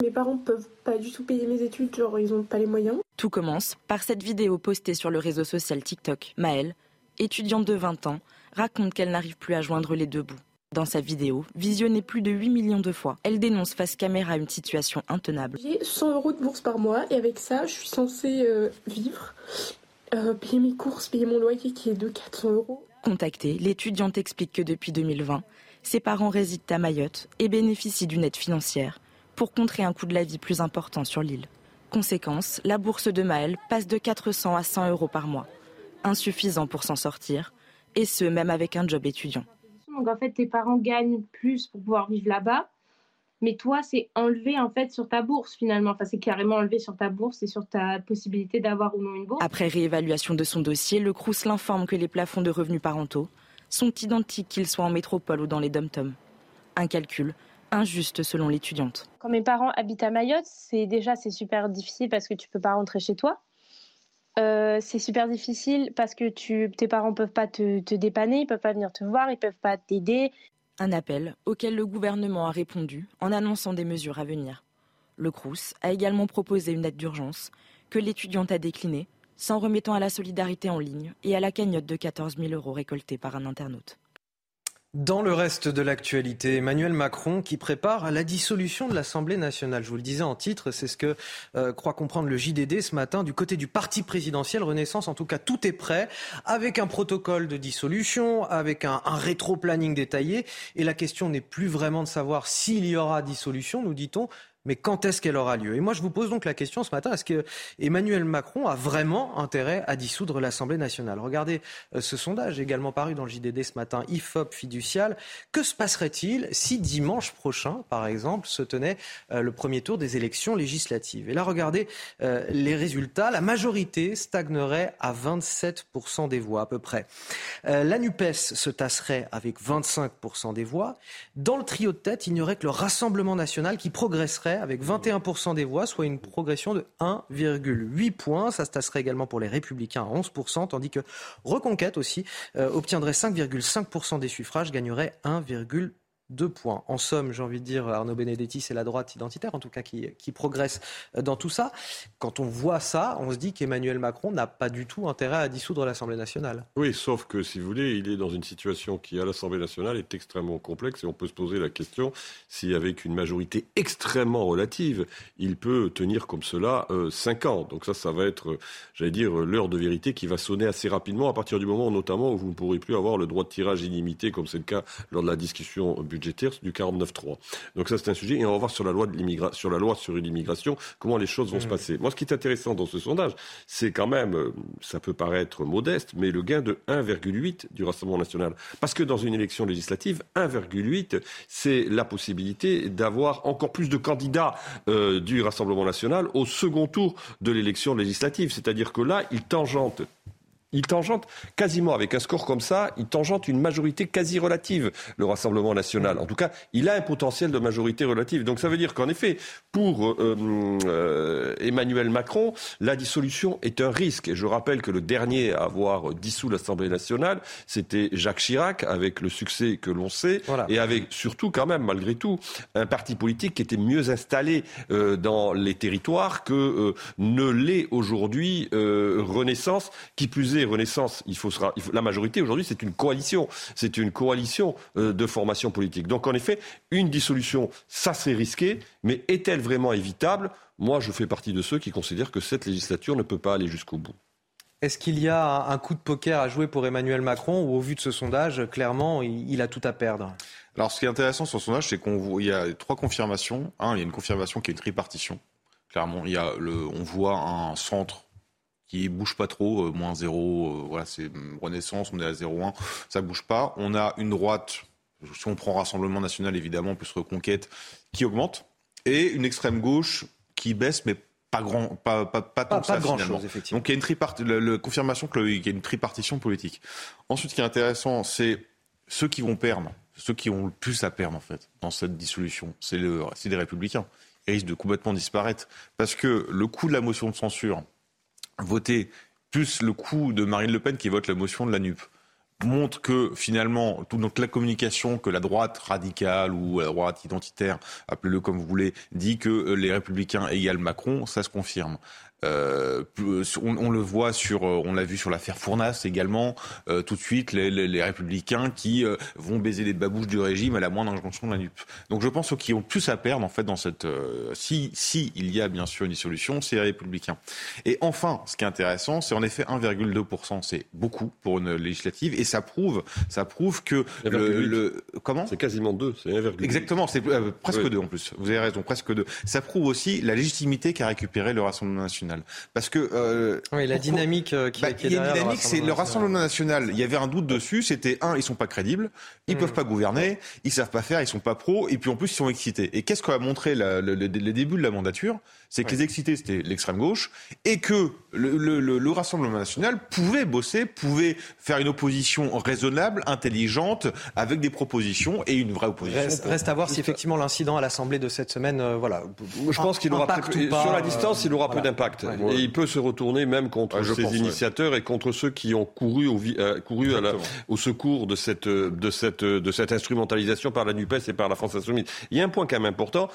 Mes parents peuvent pas du tout payer mes études, genre ils ont pas les moyens. Tout commence par cette vidéo postée sur le réseau social TikTok. Maëlle, étudiante de 20 ans, raconte qu'elle n'arrive plus à joindre les deux bouts. Dans sa vidéo, visionnée plus de 8 millions de fois, elle dénonce face caméra une situation intenable. J'ai 100 euros de bourse par mois et avec ça, je suis censée euh, vivre, euh, payer mes courses, payer mon loyer qui est de 400 euros. Contactée, l'étudiante explique que depuis 2020, ses parents résident à Mayotte et bénéficient d'une aide financière pour contrer un coût de la vie plus important sur l'île. Conséquence, la bourse de Maël passe de 400 à 100 euros par mois. insuffisant pour s'en sortir, et ce, même avec un job étudiant. Donc en fait, tes parents gagnent plus pour pouvoir vivre là-bas, mais toi, c'est enlevé en fait sur ta bourse finalement. Enfin, c'est carrément enlevé sur ta bourse et sur ta possibilité d'avoir ou non une bourse. Après réévaluation de son dossier, le CRUS l'informe que les plafonds de revenus parentaux sont identiques qu'ils soient en métropole ou dans les dom-toms. Un calcul injuste selon l'étudiante. Quand mes parents habitent à Mayotte, c'est déjà c'est super difficile parce que tu peux pas rentrer chez toi. Euh, c'est super difficile parce que tu, tes parents peuvent pas te, te dépanner, ils peuvent pas venir te voir, ils peuvent pas t'aider. Un appel auquel le gouvernement a répondu en annonçant des mesures à venir. Le CRUS a également proposé une aide d'urgence que l'étudiante a déclinée, s'en remettant à la solidarité en ligne et à la cagnotte de 14 000 euros récoltés par un internaute. Dans le reste de l'actualité, Emmanuel Macron qui prépare la dissolution de l'Assemblée nationale. Je vous le disais en titre, c'est ce que euh, croit comprendre le JDD ce matin. Du côté du parti présidentiel Renaissance, en tout cas, tout est prêt, avec un protocole de dissolution, avec un, un rétro-planning détaillé. Et la question n'est plus vraiment de savoir s'il y aura dissolution, nous dit-on, mais quand est-ce qu'elle aura lieu? Et moi, je vous pose donc la question ce matin est-ce que Emmanuel Macron a vraiment intérêt à dissoudre l'Assemblée nationale? Regardez euh, ce sondage également paru dans le JDD ce matin, IFOP fiducial. Que se passerait-il si dimanche prochain, par exemple, se tenait euh, le premier tour des élections législatives? Et là, regardez euh, les résultats. La majorité stagnerait à 27% des voix à peu près. la NUPES se tasserait avec 25% des voix. Dans le trio de tête, il n'y aurait que le Rassemblement national qui progresserait avec 21% des voix, soit une progression de 1,8 points. Ça se tasserait également pour les Républicains à 11%, tandis que Reconquête aussi euh, obtiendrait 5,5% des suffrages, gagnerait 1,2 deux points. En somme, j'ai envie de dire, Arnaud Benedetti, c'est la droite identitaire, en tout cas, qui, qui, progresse dans tout ça. Quand on voit ça, on se dit qu'Emmanuel Macron n'a pas du tout intérêt à dissoudre l'Assemblée nationale. Oui, sauf que, si vous voulez, il est dans une situation qui, à l'Assemblée nationale, est extrêmement complexe et on peut se poser la question si, avec une majorité extrêmement relative, il peut tenir comme cela euh, cinq ans. Donc ça, ça va être, euh, j'allais dire, l'heure de vérité qui va sonner assez rapidement à partir du moment, notamment, où vous ne pourrez plus avoir le droit de tirage illimité, comme c'est le cas lors de la discussion budgétaire budgétaire du 49.3. Donc ça, c'est un sujet. Et on va voir sur la loi, de sur la loi sur l'immigration comment les choses vont se mmh. passer. Moi, ce qui est intéressant dans ce sondage, c'est quand même, euh, ça peut paraître modeste, mais le gain de 1,8 du Rassemblement national. Parce que dans une élection législative, 1,8, c'est la possibilité d'avoir encore plus de candidats euh, du Rassemblement national au second tour de l'élection législative. C'est-à-dire que là, il tangente il tangente quasiment, avec un score comme ça, il tangente une majorité quasi relative, le Rassemblement national. En tout cas, il a un potentiel de majorité relative. Donc ça veut dire qu'en effet, pour euh, euh, Emmanuel Macron, la dissolution est un risque. Et je rappelle que le dernier à avoir dissous l'Assemblée nationale, c'était Jacques Chirac, avec le succès que l'on sait, et avec surtout quand même, malgré tout, un parti politique qui était mieux installé euh, dans les territoires que ne l'est aujourd'hui Renaissance, qui plus est Renaissance, il faut, la majorité aujourd'hui, c'est une coalition. C'est une coalition euh, de formations politiques. Donc en effet, une dissolution, ça c'est risqué, mais est-elle vraiment évitable? Moi, je fais partie de ceux qui considèrent que cette législature ne peut pas aller jusqu'au bout. Est-ce qu'il y a un coup de poker à jouer pour Emmanuel Macron ou au vu de ce sondage, clairement, il a tout à perdre? Alors ce qui est intéressant sur ce sondage, c'est qu'il y a trois confirmations. Un, il y a une confirmation qui est une tripartition. Clairement, il y a le, on voit un centre qui bouge pas trop, euh, moins zéro, euh, voilà, c'est Renaissance, on est à 0,1, ça bouge pas. On a une droite, si on prend Rassemblement National évidemment, plus Reconquête, qui augmente, et une extrême gauche qui baisse, mais pas grand, pas, pas, pas tant que ça grand finalement. Chose, effectivement. Donc il y a une tripart, le, confirmation qu'il y a une tripartition politique. Ensuite, ce qui est intéressant, c'est ceux qui vont perdre, ceux qui ont le plus à perdre en fait dans cette dissolution, c'est le, c'est les républicains. Ils risquent de complètement disparaître parce que le coût de la motion de censure, voter, plus le coup de Marine Le Pen qui vote la motion de la NUP, montre que finalement, toute la communication que la droite radicale ou la droite identitaire, appelez-le comme vous voulez, dit que les républicains égalent Macron, ça se confirme. Euh, on, le voit sur, euh, on l'a vu sur l'affaire Fournas également. Euh, tout de suite, les, les, les républicains qui euh, vont baiser les babouches du régime à la moindre injonction de la NUP. Donc, je pense qu'ils ont plus à perdre en fait dans cette. Euh, si, si il y a bien sûr une dissolution, c'est les républicains. Et enfin, ce qui est intéressant, c'est en effet 1,2%. C'est beaucoup pour une législative, et ça prouve, ça prouve que le, le, comment? C'est quasiment 2, c'est 1,8. Exactement, c'est presque 2 en plus. Vous avez raison, presque 2. Ça prouve aussi la légitimité qu'a récupéré le Rassemblement national national. Parce que euh, oui, la dynamique euh, qui, bah, qui est il y a une derrière dynamique, c'est le Rassemblement national. Il y avait un doute dessus. C'était un, ils sont pas crédibles, ils Mm. peuvent pas gouverner, ils savent pas faire, ils sont pas pros, et puis en plus ils sont excités. Et qu'est-ce qu'a montré la- le, le- le début de la mandature? C'est que les excités c'était l'extrême gauche, et que le, le- le- le Rassemblement national pouvait bosser, pouvait faire une opposition raisonnable, intelligente, avec des propositions et une vraie opposition. Reste, pour- reste à voir si effectivement l'incident à l'Assemblée de cette semaine, euh, voilà. Je pense qu'il aura peu- pas, sur la distance, il aura voilà. peu d'impact. Ouais. Et il peut se retourner même contre ses pense, ouais. initiateurs et contre ceux qui ont couru au, euh, couru à la- Exactement. au secours de cette, de, cette, euh, de cette instrumentalisation par la NUPES et par la France Insoumise. Il y a un point quand même important.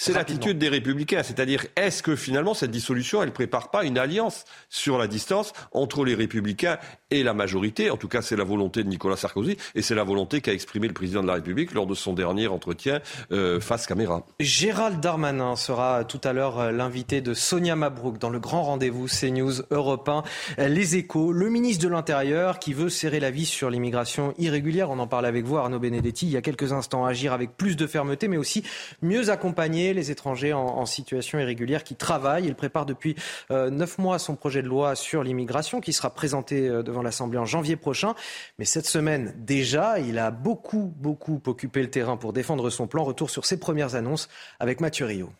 C'est l'attitude des républicains, c'est-à-dire est-ce que finalement cette dissolution, elle prépare pas une alliance sur la distance entre les républicains et la majorité? En tout cas, c'est la volonté de Nicolas Sarkozy et c'est la volonté qu'a exprimé le président de la République lors de son dernier entretien euh, face caméra. Gérald Darmanin sera tout à l'heure euh, l'invité de Sonia Mabrouk dans le grand rendez-vous CNews Europe 1. Euh, Les échos, le ministre de l'Intérieur qui veut serrer la vis sur l'immigration irrégulière. On en parle avec vous, Arnaud Benedetti, il y a quelques instants. Agir avec plus de fermeté, mais aussi mieux accompagner les étrangers en, en situation irrégulière qui travaillent. Il prépare depuis euh, neuf mois son projet de loi sur l'immigration qui sera présenté euh, devant l'Assemblée en janvier prochain. Mais cette semaine déjà, il a beaucoup, beaucoup occupé le terrain pour défendre son plan. Retour sur ses premières annonces avec Mathieu Rio.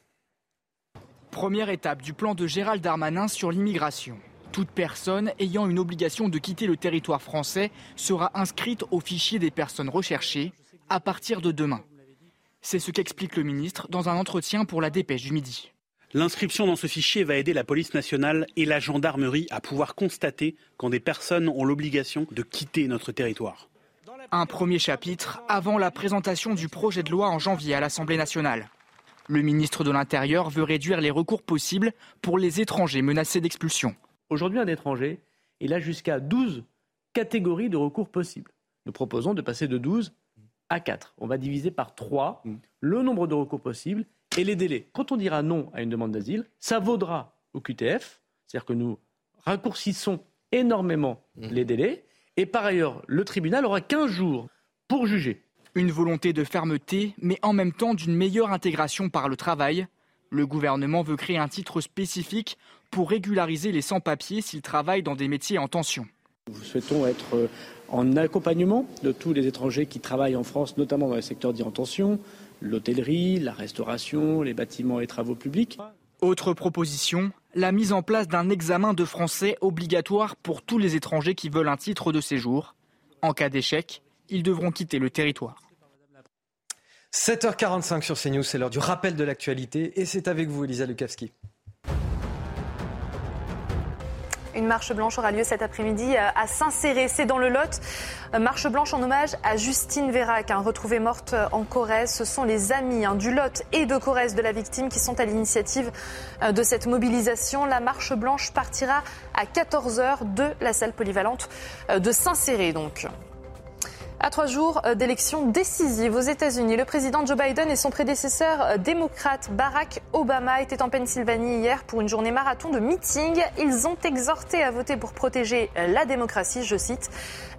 Première étape du plan de Gérald Darmanin sur l'immigration. Toute personne ayant une obligation de quitter le territoire français sera inscrite au fichier des personnes recherchées à partir de demain. C'est ce qu'explique le ministre dans un entretien pour la dépêche du midi. L'inscription dans ce fichier va aider la police nationale et la gendarmerie à pouvoir constater quand des personnes ont l'obligation de quitter notre territoire. Un premier chapitre avant la présentation du projet de loi en janvier à l'Assemblée nationale. Le ministre de l'Intérieur veut réduire les recours possibles pour les étrangers menacés d'expulsion. Aujourd'hui, un étranger, il a jusqu'à 12 catégories de recours possibles. Nous proposons de passer de 12 à 4. On va diviser par 3 le nombre de recours possibles et les délais. Quand on dira non à une demande d'asile, ça vaudra au QTF, c'est-à-dire que nous raccourcissons énormément les délais, et par ailleurs, le tribunal aura 15 jours pour juger. Une volonté de fermeté, mais en même temps d'une meilleure intégration par le travail. Le gouvernement veut créer un titre spécifique pour régulariser les sans-papiers s'ils travaillent dans des métiers en tension. Nous souhaitons être euh, en accompagnement de tous les étrangers qui travaillent en France, notamment dans les secteurs dits en tension, l'hôtellerie, la restauration, les bâtiments et travaux publics. Autre proposition, la mise en place d'un examen de français obligatoire pour tous les étrangers qui veulent un titre de séjour. En cas d'échec, ils devront quitter le territoire. 7h45 sur CNews, c'est l'heure du rappel de l'actualité et c'est avec vous, Elisa Lukavski. Une marche blanche aura lieu cet après-midi à Saint-Céré, c'est dans le Lot. Marche blanche en hommage à Justine Vérac, hein, retrouvée morte en Corrèze. Ce sont les amis hein, du Lot et de Corrèze de la victime qui sont à l'initiative euh, de cette mobilisation. La marche blanche partira à 14h de la salle polyvalente euh, de Saint-Céré donc. À trois jours euh, d'élections décisives aux États-Unis, le président Joe Biden et son prédécesseur euh, démocrate Barack Obama étaient en Pennsylvanie hier pour une journée marathon de meeting. Ils ont exhorté à voter pour protéger euh, la démocratie, je cite.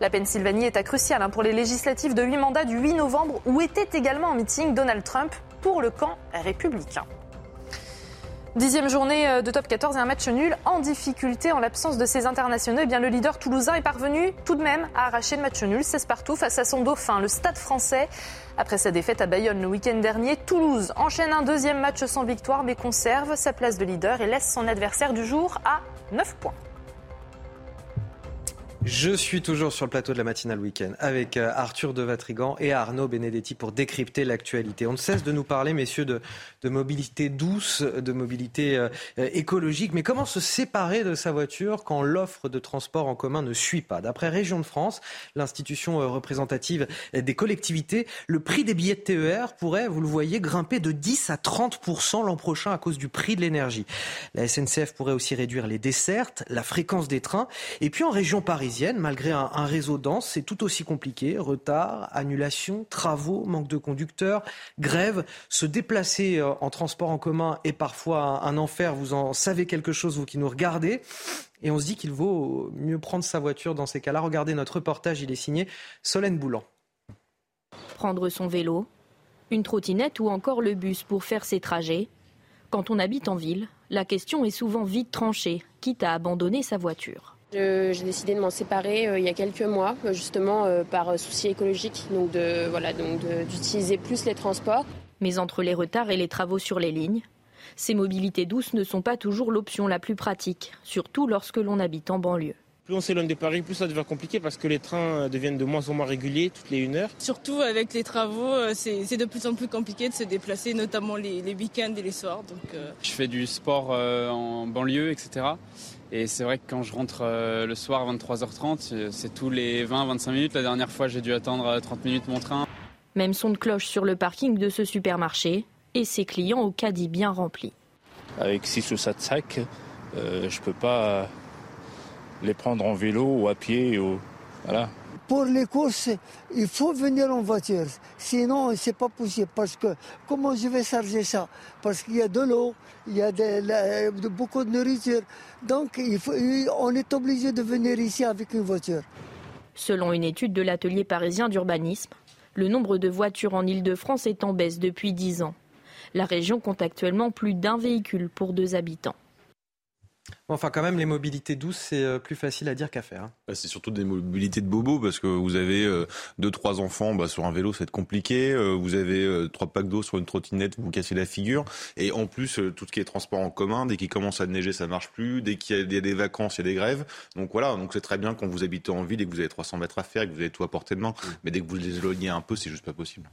La Pennsylvanie est à crucial hein, pour les législatives de 8 mandats du 8 novembre où était également en meeting Donald Trump pour le camp républicain. Dixième journée euh, de top 14 et un match nul en difficulté en l'absence de ses internationaux. Eh bien, le leader toulousain est parvenu tout de même à arracher le match nul 16 partout face à son dauphin, le Stade français. Après sa défaite à Bayonne le week-end dernier, Toulouse enchaîne un deuxième match sans victoire mais conserve sa place de leader et laisse son adversaire du jour à 9 points. Je suis toujours sur le plateau de la matinale week-end avec euh, Arthur de Vatrigan et Arnaud Benedetti pour décrypter l'actualité. On ne cesse de nous parler, messieurs, de, mobilité douce, de mobilité euh, écologique. Mais comment se séparer de sa voiture quand l'offre de transport en commun ne suit pas? D'après Région de France, l'institution euh, représentative des collectivités, le prix des billets de TER pourrait, vous le voyez, grimper de 10 à 30% l'an prochain à cause du prix de l'énergie. La SNCF pourrait aussi réduire les dessertes, la fréquence des trains. Et puis en région parisienne, malgré un, réseau dense, c'est tout aussi compliqué. Retard, annulation, travaux, manque de conducteurs, grève. Se déplacer euh, en transport en commun est parfois un, un enfer. Vous en savez quelque chose, vous qui nous regardez. Et on se dit qu'il vaut mieux prendre sa voiture dans ces cas-là. Regardez notre reportage, il est signé Solène Boulan. Prendre son vélo, une trottinette ou encore le bus pour faire ses trajets. Quand on habite en ville, la question est souvent vite tranchée, quitte à abandonner sa voiture. J'ai décidé de m'en séparer euh, il y a quelques mois, euh, justement euh, par souci écologique, donc de voilà, donc d'utiliser plus les transports. Mais entre les retards et les travaux sur les lignes, ces mobilités douces ne sont pas toujours l'option la plus pratique, surtout lorsque l'on habite en banlieue. Plus on s'éloigne de Paris, plus ça devient compliqué parce que les trains deviennent de moins en moins réguliers, toutes les une heure. Surtout avec les travaux, c'est de plus en plus compliqué de se déplacer, notamment les, week-ends et les soirs. Donc, Je fais du sport en banlieue, etc. Et c'est vrai que quand je rentre euh, le soir à 23h30, euh, c'est tous les 20-25 minutes. La dernière fois, j'ai dû attendre 30 euh, minutes mon train. Même son de cloche sur le parking de ce supermarché et ses clients au caddie bien rempli. Avec 6 ou 7 sacs, je ne peux pas les prendre en vélo ou à pied. Ou... Voilà. Pour les courses, il faut venir en voiture. Sinon, c'est pas possible. Parce que comment je vais charger ça? Parce qu'il y a de l'eau, il y a beaucoup de nourriture. Donc, on est obligé de venir ici avec une voiture. Selon une étude de l'atelier parisien d'urbanisme, le nombre de voitures en Ile-de-France est en baisse depuis 10 ans. La région compte actuellement plus d'un véhicule pour deux habitants. Enfin, quand même, les mobilités douces, c'est euh, plus facile à dire qu'à faire. Hein. Bah, c'est surtout des mobilités de bobos parce que vous avez euh, deux, trois enfants bah, sur un vélo, c'est compliqué. Euh, vous avez trois packs d'eau sur une trottinette, vous, vous cassez la figure. Et en plus, tout ce qui est transport en commun, dès qu'il commence à neiger, ça marche plus. Dès qu'il y a des vacances, il y a des grèves. Donc voilà, donc c'est très bien quand vous habitez en ville et que vous avez 300 mètres à faire et que vous avez tout à portée de main. Mais dès que vous les éloignez un peu, c'est juste pas possible.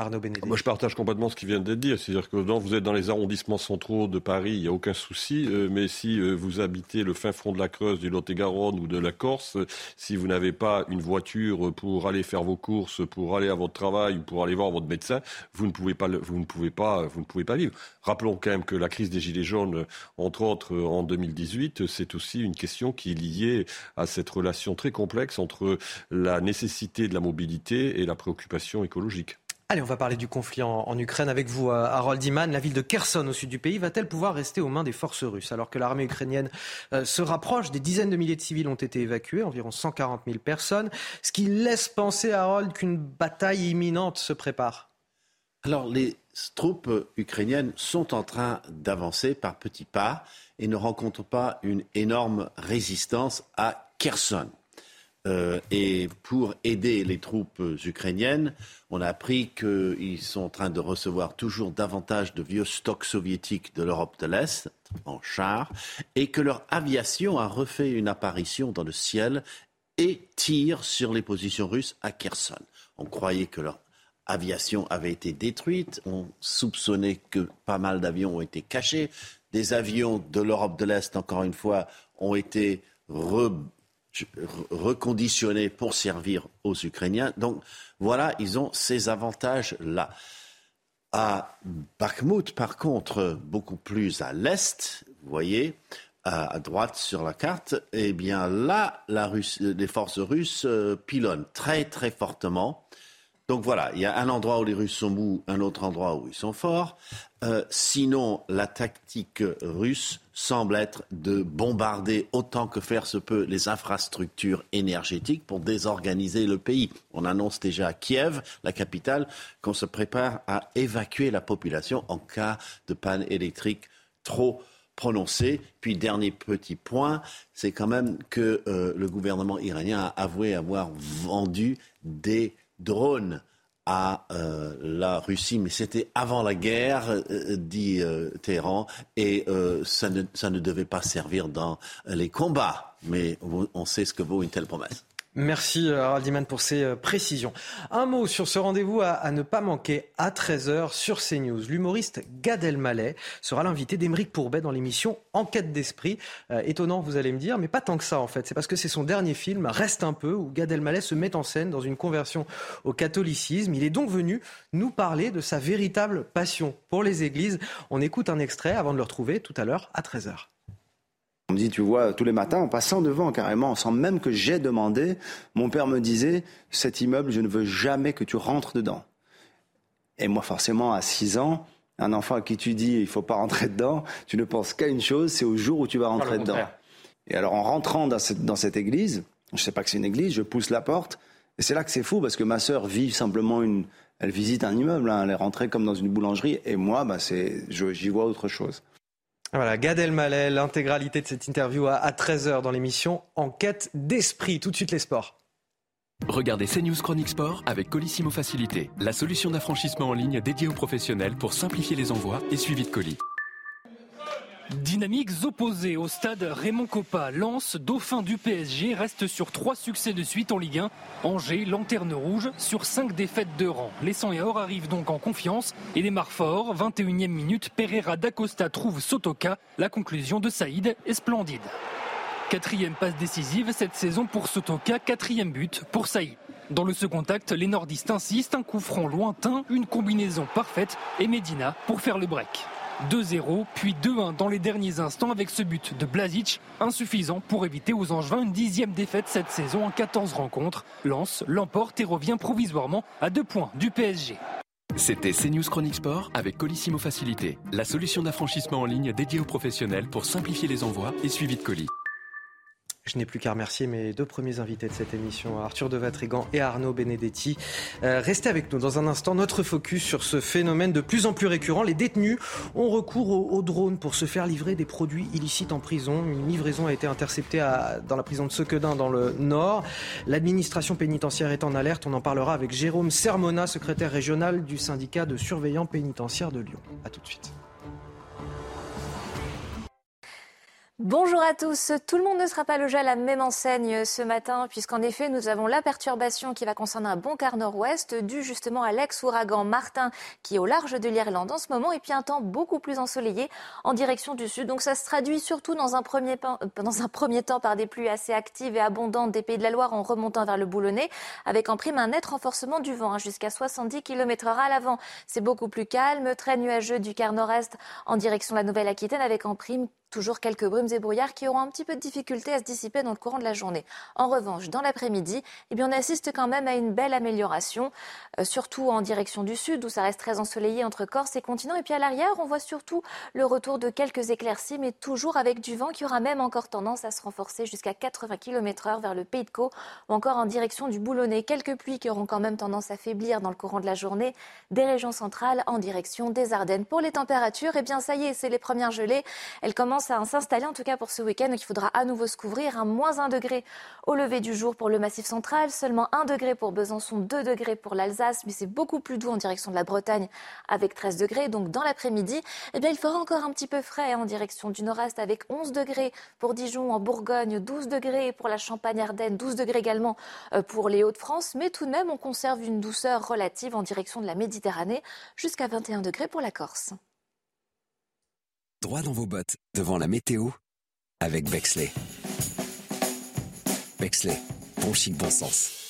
Arnaud Moi, je partage complètement ce qui vient d'être dit. C'est-à-dire que vous êtes dans les arrondissements centraux de Paris, il n'y a aucun souci. Euh, mais si euh, vous habitez le fin fond de la Creuse, du Lot-et-Garonne ou de la Corse, si vous n'avez pas une voiture pour aller faire vos courses, pour aller à votre travail ou pour aller voir votre médecin, vous ne pouvez pas, vous ne pouvez pas, vous ne pouvez pas vivre. Rappelons quand même que la crise des Gilets jaunes, entre autres en 2018, c'est aussi une question qui est liée à cette relation très complexe entre la nécessité de la mobilité et la préoccupation écologique. Allez, on va parler du conflit en, Ukraine avec vous, euh, Harold Iman. La ville de Kherson, au sud du pays, va-t-elle pouvoir rester aux mains des forces russes? Alors que l'armée ukrainienne euh, se rapproche, des dizaines de milliers de civils ont été évacués, environ 140 000 personnes, ce qui laisse penser, Harold, qu'une bataille imminente se prépare. Alors, les troupes ukrainiennes sont en train d'avancer par petits pas et ne rencontrent pas une énorme résistance à Kherson. Euh, et pour aider les troupes ukrainiennes, on a appris qu'ils sont en train de recevoir toujours davantage de vieux stocks soviétiques de l'Europe de l'Est en chars et que leur aviation a refait une apparition dans le ciel et tire sur les positions russes à Kherson. On croyait que leur aviation avait été détruite, on soupçonnait que pas mal d'avions ont été cachés, des avions de l'Europe de l'Est, encore une fois, ont été re reconditionnés pour servir aux Ukrainiens. Donc voilà, ils ont ces avantages-là. À Bakhmut, par contre, beaucoup plus à l'est, vous voyez, à, droite sur la carte, eh bien là, les forces russes euh, pilonnent très très fortement. Donc voilà, il y a un endroit où les Russes sont mous, un autre endroit où ils sont forts. Euh, sinon, la tactique russe semble être de bombarder autant que faire se peut les infrastructures énergétiques pour désorganiser le pays. On annonce déjà à Kiev, la capitale, qu'on se prépare à évacuer la population en cas de panne électrique trop prononcée. Puis dernier petit point, c'est quand même que euh, le gouvernement iranien a avoué avoir vendu des drones à euh, la Russie, mais c'était avant la guerre, euh, dit euh, Téhéran, et ça ne, ça, ne, devait pas servir dans les combats. Mais on sait ce que vaut une telle promesse. Merci euh, Harald pour ces euh, précisions. Un mot sur ce rendez-vous à, ne pas manquer à 13h sur CNews. L'humoriste Gad Elmaleh sera l'invité d'Émeric Pourbet dans l'émission Enquête d'esprit. Euh, étonnant, vous allez me dire, mais pas tant que ça en fait. C'est parce que c'est son dernier film, Reste un peu, où Gad Elmaleh se met en scène dans une conversion au catholicisme. Il est donc venu nous parler de sa véritable passion pour les églises. On écoute un extrait avant de le retrouver tout à l'heure à 13h. On me dit, tu vois, tous les matins, en passant devant carrément, sans même que j'ai demandé, mon père me disait, cet immeuble, je ne veux jamais que tu rentres dedans. Et moi, forcément, à 6 ans, un enfant à qui tu dis, il faut pas rentrer dedans, tu ne penses qu'à une chose, c'est au jour où tu vas rentrer dedans. Et alors, en rentrant dans cette, dans cette église, je sais pas que c'est une église, je pousse la porte, et c'est là que c'est fou, parce que ma sœur vit simplement une, elle visite un immeuble, hein, elle est rentrée comme dans une boulangerie, et moi, bah, c'est, j'y vois autre chose. Voilà, Gad Elmaleh, l'intégralité de cette interview à 13h dans l'émission Enquête d'esprit. Tout de suite les sports. Regardez CNews Chronique Sport avec Colissimo Facilité, la solution d'affranchissement en ligne dédiée aux professionnels pour simplifier les envois et suivi de colis. Dynamiques opposées au stade Raymond Coppa, Lens, dauphin du PSG, reste sur trois succès de suite en Ligue 1. Angers, lanterne rouge, sur cinq défaites de rang. Les 100 et or arrivent donc en confiance et démarrent fort. 21e minute, Pereira d'Acosta trouve Sotoka. La conclusion de Saïd est splendide. Quatrième passe décisive cette saison pour Sotoka, quatrième but pour Saïd. Dans le second acte, les nordistes insistent, un coup franc lointain, une combinaison parfaite et Medina pour faire le break. 2-0, puis 2-1 dans les derniers instants avec ce but de Blazic, insuffisant pour éviter aux Angevins une dixième défaite cette saison en 14 rencontres. Lance l'emporte et revient provisoirement à deux points du PSG. C'était CNews Chronique Sport avec Colissimo Facilité, la solution d'affranchissement en ligne dédiée aux professionnels pour simplifier les envois et suivi de colis. Je n'ai plus qu'à remercier mes deux premiers invités de cette émission, Arthur de Vatrigan et Arnaud Benedetti. Euh, restez avec nous dans un instant. Notre focus sur ce phénomène de plus en plus récurrent. Les détenus ont recours aux, drones pour se faire livrer des produits illicites en prison. Une livraison a été interceptée dans la prison de Sequedin dans le Nord. L'administration pénitentiaire est en alerte. On en parlera avec Jérôme Sermona, secrétaire régional du syndicat de surveillants pénitentiaires de Lyon. A tout de suite. Bonjour à tous. Tout le monde ne sera pas logé à la même enseigne ce matin, puisqu'en effet, nous avons la perturbation qui va concerner un bon quart nord-ouest, dû justement à l'ex-ouragan Martin, qui est au large de l'Irlande en ce moment, et puis un temps beaucoup plus ensoleillé en direction du sud. Donc ça se traduit surtout dans un premier, premier temps par des pluies assez actives et abondantes des Pays de la Loire en remontant vers le Boulonnais, avec en prime un net renforcement du vent, hein, jusqu'à 70 km h à l'avant. C'est beaucoup plus calme, très nuageux du quart nord-est en direction de la Nouvelle-Aquitaine, avec en prime Toujours quelques brumes et brouillards qui auront un petit peu de difficulté à se dissiper dans le courant de la journée. En revanche, dans l'après-midi, eh on assiste quand même à une belle amélioration, euh, surtout en direction du sud, où ça reste très ensoleillé entre Corse et continent. Et puis à l'arrière, on voit surtout le retour de quelques éclaircies, mais toujours avec du vent qui aura même encore tendance à se renforcer jusqu'à 80 km heure vers le Pays de Caux, ou encore en direction du Boulonnais. Quelques pluies qui auront quand même tendance à faiblir dans le courant de la journée des régions centrales en direction des Ardennes. Pour les températures, eh bien, ça y est, c'est les premières gelées. Elles commencent à s'installer en tout cas pour ce week-end. il faudra à nouveau se couvrir. Un moins 1 degré au lever du jour pour le Massif central, seulement 1 degré pour Besançon, 2 degrés pour l'Alsace, mais c'est beaucoup plus doux en direction de la Bretagne avec 13 degrés. Donc dans l'après-midi, eh il fera encore un petit peu frais en direction du nord-est avec 11 degrés pour Dijon en Bourgogne, 12 degrés pour la Champagne-Ardenne, 12 degrés également euh, pour les Hauts-de-France. Mais tout de même, on conserve une douceur relative en direction de la Méditerranée jusqu'à 21 degrés pour la Corse. Droit dans vos bottes, devant la météo, avec Bexley. Bexley, bon chic, bon sens.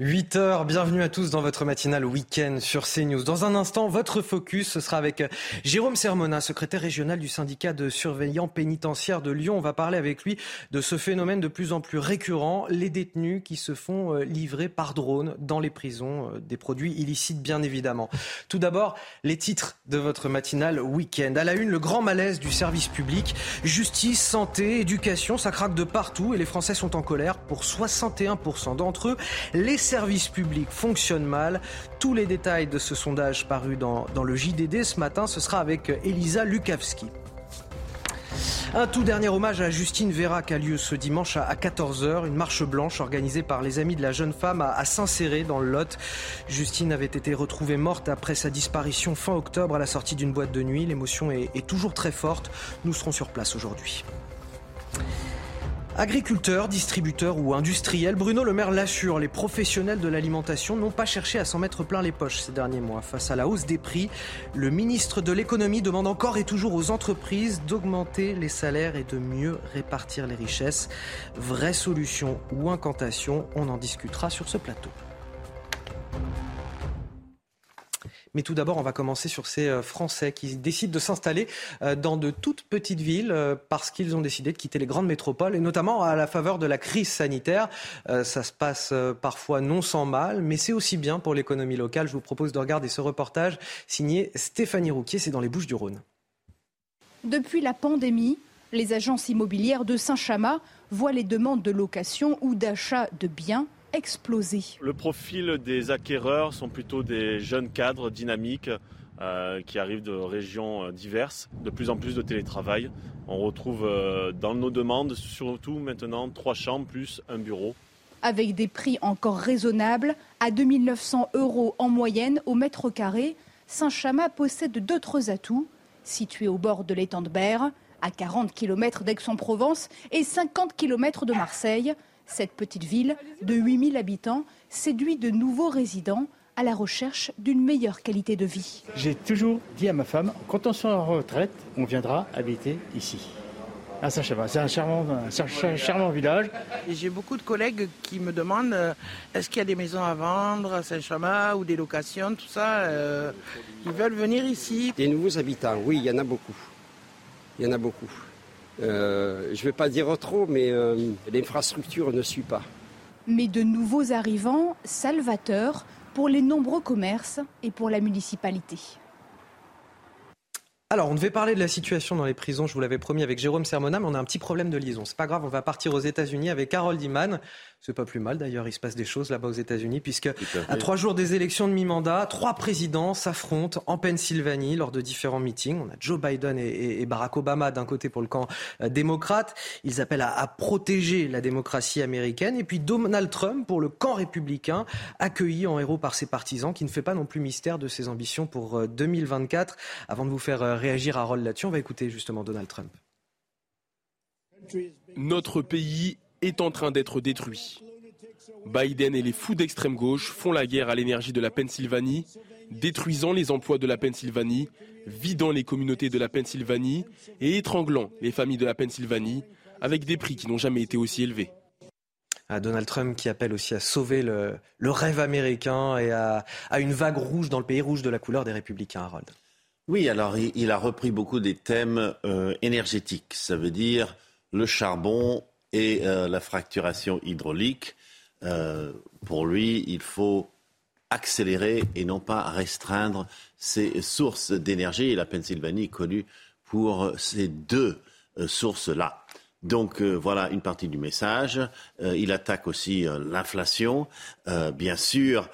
8h, bienvenue à tous dans votre matinale week-end sur CNews. Dans un instant, votre focus, ce sera avec Jérôme Sermona, secrétaire régional du syndicat de surveillants pénitentiaires de Lyon. On va parler avec lui de ce phénomène de plus en plus récurrent, les détenus qui se font euh, livrer par drone dans les prisons, euh, des produits illicites bien évidemment. Tout d'abord, les titres de votre matinale week-end. À la une, le grand malaise du service public, justice, santé, éducation, ça craque de partout et les Français sont en colère. Pour 61% d'entre eux, les services publics fonctionnent mal. Tous les détails de ce sondage paru dans, le JDD ce matin, ce sera avec Elisa Lukavski. Un tout dernier hommage à Justine Vérac a lieu ce dimanche à 14h, une marche blanche organisée par les amis de la jeune femme à Saint-Céré dans le Lot. Justine avait été retrouvée morte après sa disparition fin octobre à la sortie d'une boîte de nuit. L'émotion est toujours très forte. Nous serons sur place aujourd'hui. Agriculteurs, distributeurs ou industriels, Bruno Le Maire l'assure, les professionnels de l'alimentation n'ont pas cherché à s'en mettre plein les poches ces derniers mois. Face à la hausse des prix, le ministre de l'économie demande encore et toujours aux entreprises d'augmenter les salaires et de mieux répartir les richesses. Vraie solution ou incantation, on en discutera sur ce plateau. Mais tout d'abord, on va commencer sur ces euh, Français qui décident de s'installer euh, dans de toutes petites villes euh, parce qu'ils ont décidé de quitter les grandes métropoles et notamment à la faveur de la crise sanitaire. Ça se passe parfois non sans mal, mais c'est aussi bien pour l'économie locale. Je vous propose de regarder ce reportage signé Stéphanie Rouquier, c'est dans les Bouches du Rhône. Depuis la pandémie, les agences immobilières de Saint-Chamas voient les demandes de location ou d'achat de biens exploser. Le profil des acquéreurs sont plutôt des jeunes cadres dynamiques qui arrivent de régions diverses, de plus en plus de télétravail. On retrouve dans nos demandes, surtout maintenant, trois chambres plus un bureau. Avec des prix encore raisonnables, à 2900 euros en moyenne au mètre carré, Saint-Chamas possède d'autres atouts. Situé au bord de l'étang de Berre, à 40 km d'Aix-en-Provence et 50 km de Marseille, cette petite ville de 8000 habitants séduit de nouveaux résidents à la recherche d'une meilleure qualité de vie. J'ai toujours dit à ma femme, quand on sera en retraite, on viendra habiter ici. À Saint-Chamas. C'est un charmant, un charmant village. J'ai beaucoup de collègues qui me demandent euh, est-ce qu'il y a des maisons à vendre à Saint-Chamas ou des locations, tout ça. Euh, ils veulent venir ici. Des nouveaux habitants, oui, il y en a beaucoup. Il y en a beaucoup. Euh, je ne vais pas dire trop, mais l'infrastructure ne suit pas. Mais de nouveaux arrivants salvateurs pour les nombreux commerces et pour la municipalité. Alors, on devait parler de la situation dans les prisons, je vous l'avais promis avec Jérôme Sermona, mais on a un petit problème de liaison. C'est pas grave, on va partir aux États-Unis avec Harold Iman. C'est pas plus mal d'ailleurs, il se passe des choses là-bas aux États-Unis, puisque à, trois jours des élections de mi-mandat, trois présidents s'affrontent en Pennsylvanie lors de différents meetings. On a Joe Biden et, Barack Obama d'un côté pour le camp euh, démocrate. Ils appellent à, protéger la démocratie américaine. Et puis Donald Trump pour le camp républicain, accueilli en héros par ses partisans, qui ne fait pas non plus mystère de ses ambitions pour 2024. Euh, Avant de vous faire euh, réagir à Roll là-dessus, on va écouter justement Donald Trump. Notre pays est en train d'être détruit. Biden et les fous d'extrême gauche font la guerre à l'énergie de la Pennsylvanie, détruisant les emplois de la Pennsylvanie, vidant les communautés de la Pennsylvanie et étranglant les familles de la Pennsylvanie avec des prix qui n'ont jamais été aussi élevés. Donald Trump qui appelle aussi à sauver le, rêve américain et à, une vague rouge dans le pays rouge de la couleur des républicains, Harold. Oui, alors il, a repris beaucoup des thèmes euh, énergétiques. Ça veut dire le charbon, et euh, la fracturation hydraulique. Euh, pour lui, il faut accélérer et non pas restreindre ces sources d'énergie. Et la Pennsylvanie est connue pour ces deux euh, sources-là. Donc voilà une partie du message. il attaque aussi l'inflation. bien sûr,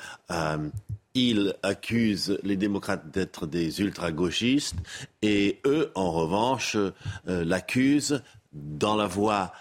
il accuse les démocrates d'être des ultra-gauchistes et eux, en revanche, l'accusent dans la voie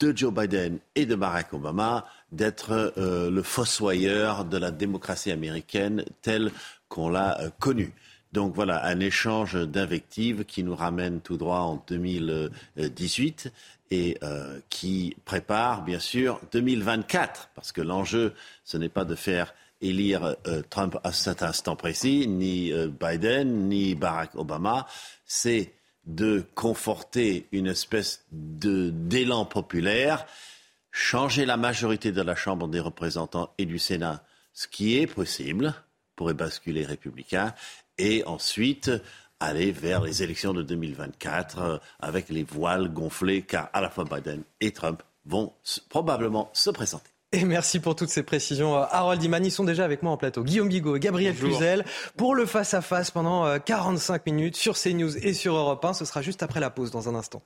de Joe Biden et de Barack Obama d'être euh, le fossoyeur de la démocratie américaine telle qu'on l'a euh, connue. Donc voilà, un échange d'invectives qui nous ramène tout droit en 2018 et euh, qui prépare bien sûr 2024, parce que l'enjeu, ce n'est pas de faire élire Trump à cet instant précis, ni Biden, ni Barack Obama, c'est de conforter une espèce d'élan populaire, changer la majorité de la Chambre des représentants et du Sénat, ce qui est possible, pourrait basculer républicain, et ensuite aller vers les élections de 2024 euh, avec les voiles gonflés, car à la fois Biden et Trump vont probablement se présenter. Et merci pour toutes ces précisions. Euh, Harold Iman, ils sont déjà avec moi en plateau. Guillaume Bigot et Gabriel Cluzel pour le face-à-face pendant 45 euh, minutes sur CNews et sur Europe 1. Ce sera juste après la pause dans un instant.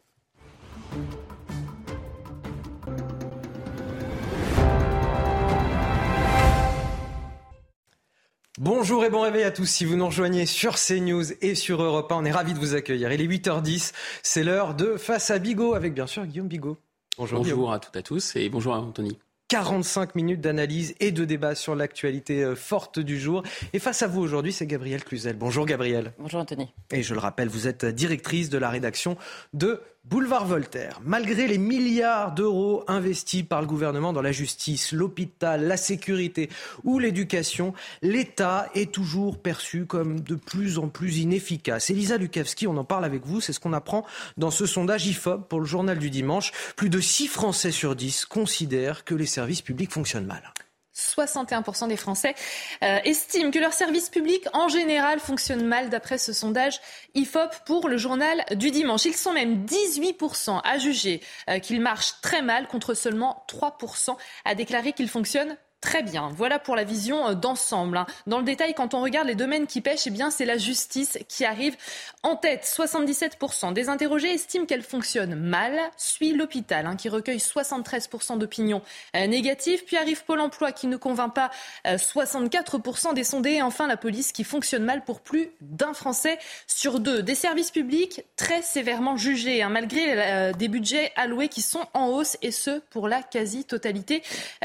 Bonjour et bon réveil à tous. Si vous nous rejoignez sur CNews et sur Europe 1, on est ravis de vous accueillir. Il est 8h10, c'est l'heure de Face à Bigot avec bien sûr Guillaume Bigot. Bonjour, bonjour à toutes et à tous et bonjour à Anthony. 45 minutes d'analyse et de débat sur l'actualité euh, forte du jour. Et face à vous aujourd'hui, c'est Gabriel Cluzel. Bonjour Gabriel. Bonjour Anthony. Et je le rappelle, vous êtes directrice de la rédaction de Boulevard Voltaire. Malgré les milliards d'euros investis par le gouvernement dans la justice, l'hôpital, la sécurité ou l'éducation, l'État est toujours perçu comme de plus en plus inefficace. Elisa Lukavski, on en parle avec vous, c'est ce qu'on apprend dans ce sondage IFOP pour le journal du dimanche. Plus de 6 Français sur 10 considèrent que les services publics fonctionnent mal. 61% des Français euh, estiment que leur service public en général fonctionne mal d'après ce sondage IFOP pour le journal du dimanche. Ils sont même 18% à juger euh, qu'il marche très mal contre seulement 3% à déclarer qu'il fonctionne Très bien. Voilà pour la vision euh, d'ensemble. Hein. Dans le détail, quand on regarde les domaines qui pêchent, eh bien, c'est la justice qui arrive en tête. 77% des interrogés estiment qu'elle fonctionne mal. Suit l'hôpital, hein, qui recueille 73% d'opinions euh, négatives. Puis arrive Pôle emploi, qui ne convainc pas 64% des sondés. Et enfin, la police, qui fonctionne mal pour plus d'un Français sur deux. Des services publics très sévèrement jugés, hein, malgré des budgets alloués qui sont en hausse, et ce, pour la quasi-totalité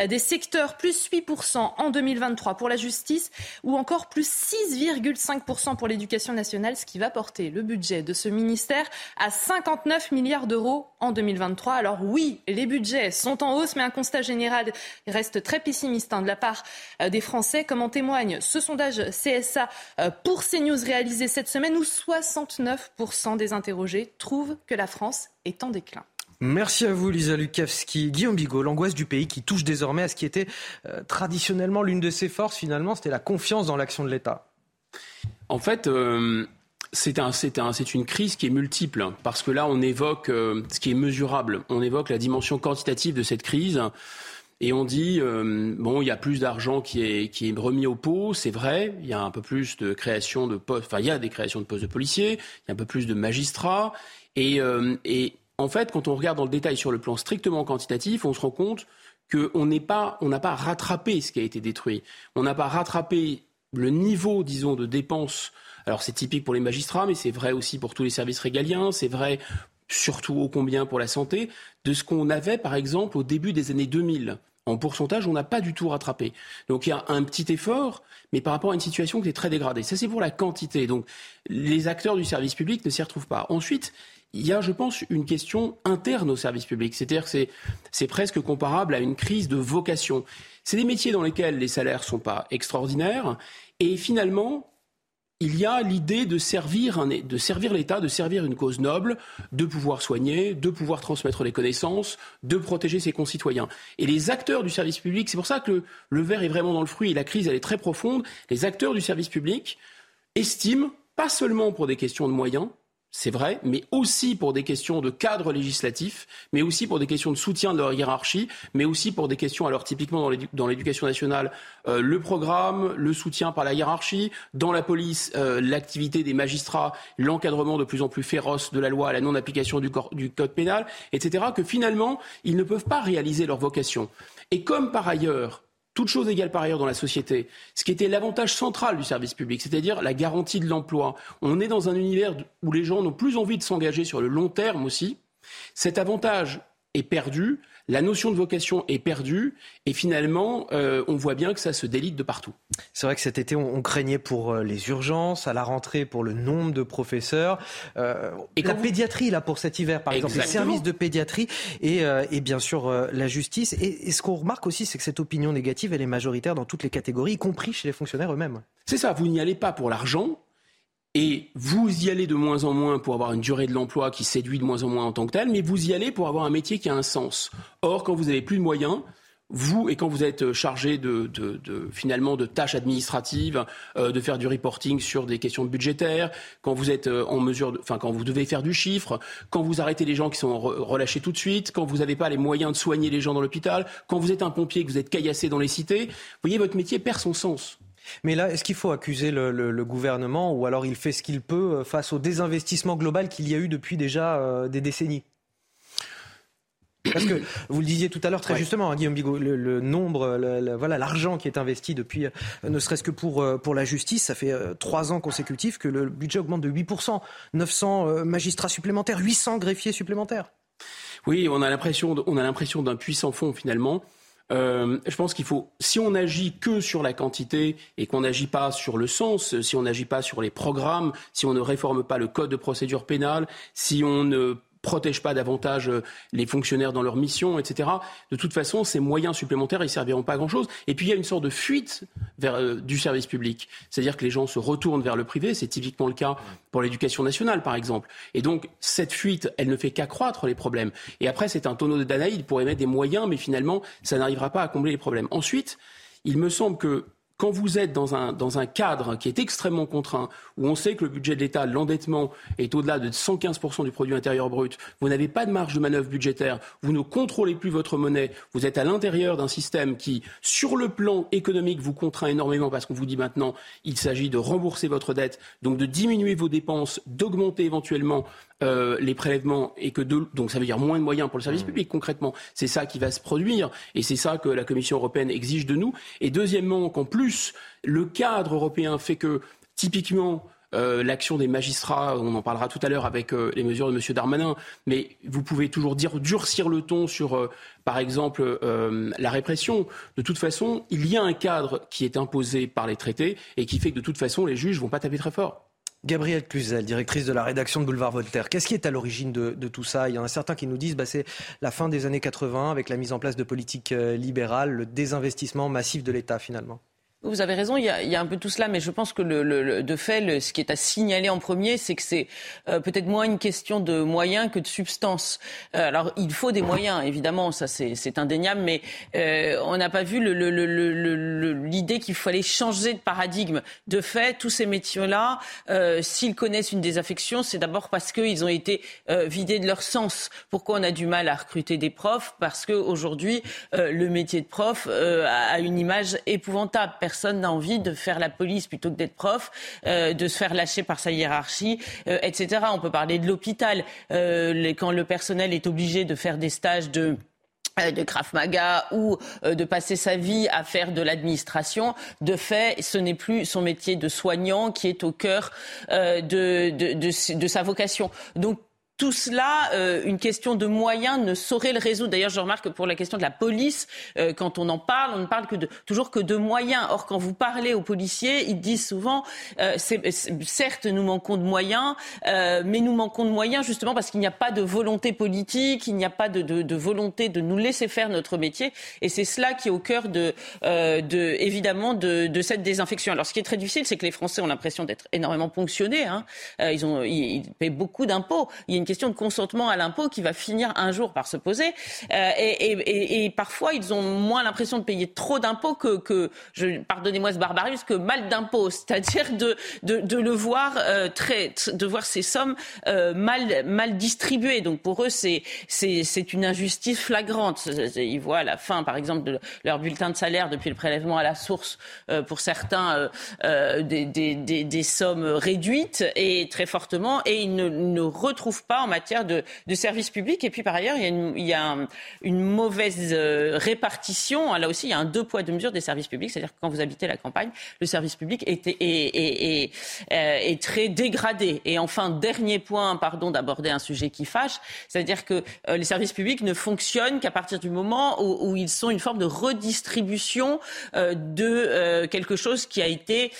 des secteurs. Plus 8% en 2023 pour la justice ou encore plus 6,5% pour l'éducation nationale, ce qui va porter le budget de ce ministère à 59 milliards d'euros en 2023. Alors oui, les budgets sont en hausse, mais un constat général reste très pessimiste hein, de la part euh, des Français, comme en témoigne ce sondage CSA euh, pour CNews réalisé cette semaine où 69% des interrogés trouvent que la France est en déclin. Merci à vous, Lisa Lukavski. Guillaume Bigot, l'angoisse du pays qui touche désormais à ce qui était euh, traditionnellement l'une de ses forces, finalement, c'était la confiance dans l'action de l'État. En fait, euh, c'est un, une crise qui est multiple, parce que là, on évoque euh, ce qui est mesurable. On évoque la dimension quantitative de cette crise. Et on dit, bon, il y a plus d'argent qui est, qui est remis au pot, c'est vrai, il y a un peu plus de création de postes, enfin, il y a des créations de postes de policiers, il y a un peu plus de magistrats, et, et en fait, quand on regarde dans le détail sur le plan strictement quantitatif, on se rend compte qu'on n'a pas, rattrapé ce qui a été détruit. On n'a pas rattrapé le niveau, disons, de dépenses. Alors c'est typique pour les magistrats, mais c'est vrai aussi pour tous les services régaliens, c'est vrai surtout au combien pour la santé, de ce qu'on avait par exemple au début des années 2000. En pourcentage, on n'a pas du tout rattrapé. Donc il y a un petit effort, mais par rapport à une situation qui est très dégradée. Ça, c'est pour la quantité. Donc les acteurs du service public ne s'y retrouvent pas. Ensuite, il y a, je pense, une question interne au service public. C'est-à-dire que c'est presque comparable à une crise de vocation. C'est des métiers dans lesquels les salaires ne sont pas extraordinaires. Et finalement, il y a l'idée de servir, de servir l'État, de servir une cause noble, de pouvoir soigner, de pouvoir transmettre les connaissances, de protéger ses concitoyens. Et les acteurs du service public, c'est pour ça que le, le verre est vraiment dans le fruit et la crise, elle est très profonde. Les acteurs du service public estiment, pas seulement pour des questions de moyens, c'est vrai, mais aussi pour des questions de cadre législatif, mais aussi pour des questions de soutien de leur hiérarchie, mais aussi pour des questions, alors typiquement dans l'éducation nationale, euh, le programme, le soutien par la hiérarchie, dans la police, euh, l'activité des magistrats, l'encadrement de plus en plus féroce de la loi, la non-application du, du code pénal, etc., que finalement, ils ne peuvent pas réaliser leur vocation. Et comme par ailleurs, toute chose égale par ailleurs dans la société, ce qui était l'avantage central du service public, c'est-à-dire la garantie de l'emploi. On est dans un univers où les gens n'ont plus envie de s'engager sur le long terme aussi. Cet avantage est perdu la notion de vocation est perdue et finalement, euh, on voit bien que ça se délite de partout. C'est vrai que cet été, on, craignait pour euh, les urgences, à la rentrée pour le nombre de professeurs, euh, et la pédiatrie là pour cet hiver, par exemple, les services de pédiatrie et, et bien sûr la justice. Et, et ce qu'on remarque aussi, c'est que cette opinion négative, elle est majoritaire dans toutes les catégories, y compris chez les fonctionnaires eux-mêmes. C'est ça, vous n'y allez pas pour l'argent, et vous y allez de moins en moins pour avoir une durée de l'emploi qui séduit de moins en moins en tant que tel, mais vous y allez pour avoir un métier qui a un sens. Or, quand vous avez plus de moyens, vous et quand vous êtes chargé de, finalement de tâches administratives, euh, de faire du reporting sur des questions budgétaires, quand vous êtes euh, en mesure, enfin quand vous devez faire du chiffre, quand vous arrêtez les gens qui sont relâchés tout de suite, quand vous n'avez pas les moyens de soigner les gens dans l'hôpital, quand vous êtes un pompier que vous êtes caillassé dans les cités, vous voyez votre métier perd son sens. Mais là, est-ce qu'il faut accuser le, gouvernement ou alors il fait ce qu'il peut euh, face au désinvestissement global qu'il y a eu depuis déjà euh, des décennies? Parce que vous le disiez tout à l'heure très justement, hein, Guillaume Bigot, le, nombre, voilà, l'argent qui est investi depuis, euh, ne serait-ce que pour pour la justice, ça fait trois ans consécutifs que le budget augmente de 8%, 900 magistrats supplémentaires, 800 greffiers supplémentaires. Oui, on a l'impression, on a l'impression d'un puissant fond finalement. Euh, je pense qu'il faut, si on n'agit que sur la quantité et qu'on n'agit pas sur le sens, si on n'agit pas sur les programmes, si on ne réforme pas le code de procédure pénale, si on ne protège pas davantage euh, les fonctionnaires dans leur mission, etc. De toute façon, ces moyens supplémentaires, ils serviront pas à grand-chose. Et puis, il y a une sorte de fuite vers, euh, du service public. C'est-à-dire que les gens se retournent vers le privé. C'est typiquement le cas pour l'éducation nationale, par exemple. Et donc, cette fuite, elle ne fait qu'accroître les problèmes. Et après, c'est un tonneau de Danaïde pour émettre des moyens, mais finalement, ça n'arrivera pas à combler les problèmes. Ensuite, il me semble que quand vous êtes dans un, dans un cadre qui est extrêmement contraint, où on sait que le budget de l'État, l'endettement est au-delà de 115% du produit intérieur brut, vous n'avez pas de marge de manœuvre budgétaire, vous ne contrôlez plus votre monnaie, vous êtes à l'intérieur d'un système qui, sur le plan économique, vous contraint énormément parce qu'on vous dit maintenant, il s'agit de rembourser votre dette, donc de diminuer vos dépenses, d'augmenter éventuellement euh, les prélèvements et que de, donc ça veut dire moins de moyens pour le service mmh. public concrètement. C'est ça qui va se produire et c'est ça que la Commission européenne exige de nous. Et deuxièmement, qu'en plus le cadre européen fait que typiquement euh, l'action des magistrats, on en parlera tout à l'heure avec euh, les mesures de M. Darmanin, mais vous pouvez toujours dire durcir le ton sur, par exemple, la répression. De toute façon, il y a un cadre qui est imposé par les traités et qui fait que de toute façon, les juges vont pas taper très fort. Gabrielle Cluzel, directrice de la rédaction de Boulevard Voltaire. Qu'est-ce qui est à l'origine de, tout ça? Il y en a certains qui nous disent bah, c'est la fin des années 80 avec la mise en place de politiques euh, libérales, le désinvestissement massif de l'État finalement. Vous avez raison, il y, a, un peu tout cela, mais je pense que de fait, ce qui est à signaler en premier, c'est que c'est euh, peut-être moins une question de moyens que de substance. Euh, alors, il faut des moyens, évidemment, ça c'est indéniable, mais euh, on n'a pas vu l'idée qu'il fallait changer de paradigme. De fait, tous ces métiers-là, s'ils connaissent une désaffection, c'est d'abord parce qu'ils ont été vidés de leur sens. Pourquoi on a du mal à recruter des profs? Parce qu'aujourd'hui, le métier de prof a une image épouvantable personne n'a envie de faire la police plutôt que d'être prof, euh, de se faire lâcher par sa hiérarchie, euh, etc. On peut parler de l'hôpital. Euh, quand le personnel est obligé de faire des stages de de Krav Maga ou de passer sa vie à faire de l'administration, de fait, ce n'est plus son métier de soignant qui est au cœur de, de, de, de, sa vocation. Donc tout cela, euh, une question de moyens ne saurait le résoudre. D'ailleurs, je remarque que pour la question de la police, euh, quand on en parle, on ne parle que de, toujours que de moyens. Or, quand vous parlez aux policiers, ils disent souvent, euh, certes, nous manquons de moyens, mais nous manquons de moyens justement parce qu'il n'y a pas de volonté politique, il n'y a pas de, volonté de nous laisser faire notre métier. Et c'est cela qui est au cœur de, de évidemment, de, cette désinfection. Alors, ce qui est très difficile, c'est que les Français ont l'impression d'être énormément ponctionnés. Hein. ils, paient beaucoup d'impôts. Question de consentement à l'impôt qui va finir un jour par se poser. Euh, et, parfois, ils ont moins l'impression de payer trop d'impôts que, pardonnez-moi ce barbarisme, que mal d'impôts. C'est-à-dire de, de, le voir euh, très, de voir ces sommes euh, mal, mal distribuées. Donc pour eux, c'est, c'est, c'est une injustice flagrante. Ils voient à la fin, par exemple, de leur bulletin de salaire depuis le prélèvement à la source, pour certains, des, des, des, sommes réduites et très fortement, et ils ne retrouvent pas en matière de, services publics. Et puis par ailleurs, il y a une, mauvaise euh, répartition. Là aussi, il y a un deux poids deux mesures des services publics. C'est-à-dire que quand vous habitez la campagne, le service public est, euh, très dégradé. Et enfin, dernier point, pardon d'aborder un sujet qui fâche, c'est-à-dire que euh, les services publics ne fonctionnent qu'à partir du moment où, où, ils sont une forme de redistribution de quelque chose qui a été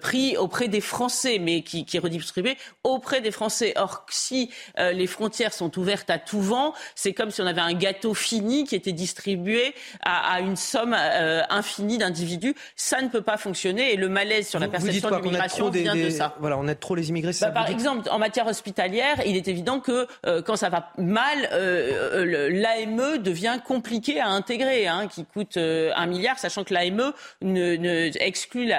pris auprès des Français, mais qui, qui est redistribué auprès des Français. Or, si euh, les frontières sont ouvertes à tout vent. C'est comme si on avait un gâteau fini qui était distribué à, une somme euh, infinie d'individus. Ça ne peut pas fonctionner et le malaise sur la perception de l'immigration vient de ça. Voilà, on aide trop les immigrés. Bah, par exemple, en matière hospitalière, il est évident que euh, quand ça va mal, l'AME devient compliqué à intégrer, hein, qui coûte un milliard, sachant que l'AME ne, ne, exclut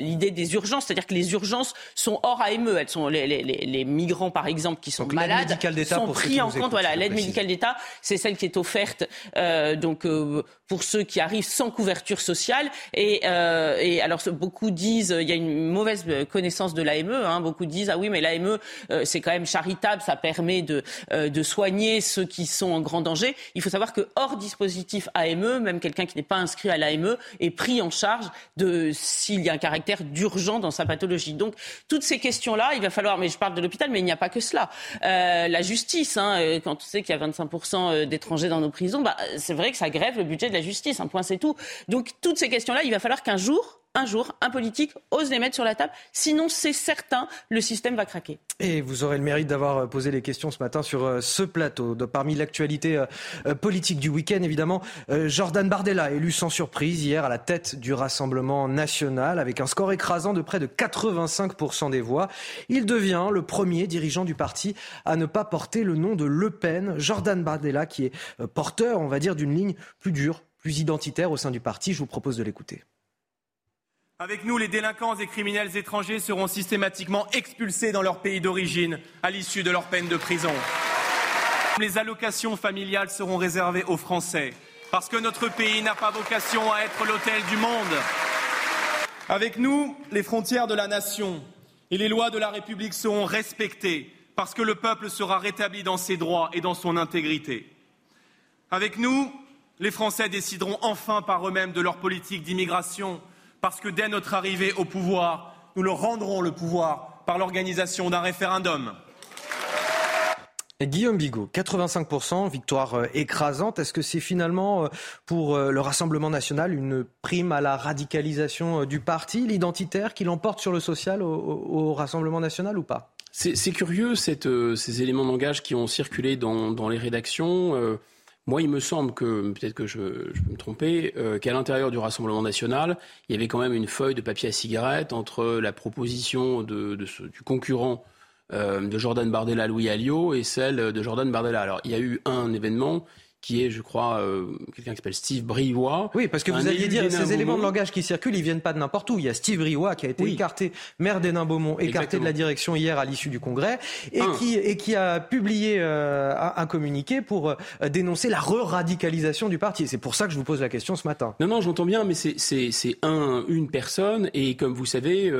l'idée des urgences, c'est-à-dire que les urgences sont hors AME. Elles sont les, les, les migrants, par exemple, qui sont malades sont pris en compte. Voilà, l'aide médicale d'État, c'est celle qui est offerte euh, donc euh, pour ceux qui arrivent sans couverture sociale. Et, euh, et alors beaucoup disent, il y a une mauvaise connaissance de l'AME. Hein, beaucoup disent ah oui, mais l'AME euh, c'est quand même charitable, ça permet de euh, de soigner ceux qui sont en grand danger. Il faut savoir que hors dispositif AME, même quelqu'un qui n'est pas inscrit à l'AME est pris en charge de s'il y a un caractère d'urgent dans sa pathologie. Donc toutes ces questions-là, il va falloir. Mais je parle de l'hôpital, mais il n'y a pas que cela. Euh, la justice, hein, euh, quand on sait qu'il y a 25% euh, d'étrangers dans nos prisons, bah, c'est vrai que ça grève le budget de la justice. Un point, c'est tout. Donc toutes ces questions-là, il va falloir qu'un jour, un jour, un politique ose les mettre sur la table. Sinon, c'est certain, le système va craquer. Et vous aurez le mérite d'avoir euh, posé les questions ce matin sur euh, ce plateau. parmi l'actualité euh, politique du week-end, évidemment, Jordan Bardella, élu sans surprise hier à la tête du Rassemblement national, avec un score écrasant de près de 85% des voix. Il devient le premier dirigeant du parti à ne pas porter le nom de Le Pen. Jordan Bardella, qui est porteur, on va dire, d'une ligne plus dure, plus identitaire au sein du parti. Je vous propose de l'écouter. Avec nous, les délinquants et criminels étrangers seront systématiquement expulsés dans leur pays d'origine à l'issue de leur peine de prison. Les allocations familiales seront réservées aux Français, parce que notre pays n'a pas vocation à être l'hôtel du monde. Avec nous, les frontières de la nation et les lois de la République seront respectées, parce que le peuple sera rétabli dans ses droits et dans son intégrité. Avec nous, les Français décideront enfin par eux-mêmes de leur politique d'immigration, parce que dès notre arrivée au pouvoir, nous leur rendrons le pouvoir par l'organisation d'un référendum. Guillaume Bigot, 85%, victoire euh, écrasante. Est-ce que c'est finalement euh, pour euh, le Rassemblement national une prime à la radicalisation du parti, l'identitaire, qui l'emporte sur le social au, Rassemblement national ou pas? C'est curieux, cette, ces éléments de langage qui ont circulé dans, dans les rédactions. Moi, il me semble que, peut-être que je, peux me tromper, qu'à l'intérieur du Rassemblement national, il y avait quand même une feuille de papier à cigarette entre la proposition de, du concurrent euh, de Jordan Bardella Louis Alliot et celle de Jordan Bardella. Alors, il y a eu un événement qui est, je crois, euh, quelqu'un qui s'appelle Steve Briouat. Oui, parce que vous alliez dire, ces éléments de langage qui circulent, ils viennent pas de n'importe où. Il y a Steve Briouat qui a été écarté, maire d'Hénin-Beaumont, écarté de la direction hier à l'issue du congrès, et, qui, et qui a publié euh, un, communiqué pour euh, dénoncer la re-radicalisation du parti. C'est pour ça que je vous pose la question ce matin. Non, non, j'entends bien, mais c'est un, une personne, et comme vous savez,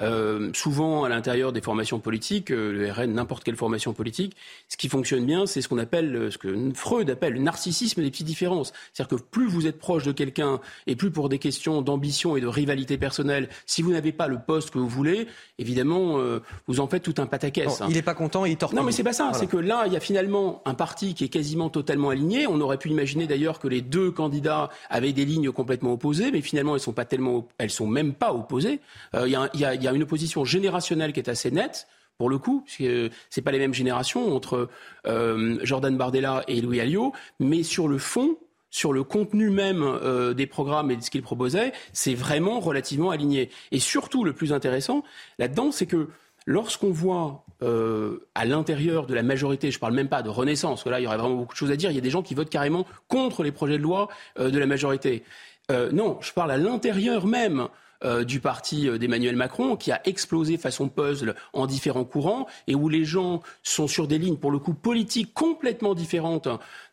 euh, souvent à l'intérieur des formations politiques, euh, le RN, n'importe quelle formation politique, ce qui fonctionne bien, c'est ce qu'on appelle, euh, ce que Freud appelle le narcissisme des petites différences. C'est-à-dire que plus vous êtes proche de quelqu'un et plus pour des questions d'ambition et de rivalité personnelle, si vous n'avez pas le poste que vous voulez, évidemment, vous en faites tout un pataquès. Il n'est pas content, il tortille. Non, mais c'est pas ça. C'est que là, il y a finalement un parti qui est quasiment totalement aligné. On aurait pu imaginer d'ailleurs que les deux candidats avaient des lignes complètement opposées, mais finalement, elles sont pas tellement, elles sont même pas opposées. Il y, a, y, a, y a une opposition générationnelle qui est assez nette pour le coup, ce n'est pas les mêmes générations entre euh, Jordan Bardella et Louis Alliot, mais sur le fond, sur le contenu même euh, des programmes et de ce qu'ils proposaient, c'est vraiment relativement aligné. Et surtout, le plus intéressant là-dedans, c'est que lorsqu'on voit euh, à l'intérieur de la majorité, je ne parle même pas de Renaissance, parce que là, il y aurait vraiment beaucoup de choses à dire, il y a des gens qui votent carrément contre les projets de loi de la majorité. non, je parle à l'intérieur même euh, du parti euh, d'Emmanuel Macron, qui a explosé façon puzzle en différents courants, et où les gens sont sur des lignes, pour le coup, politiques complètement différentes.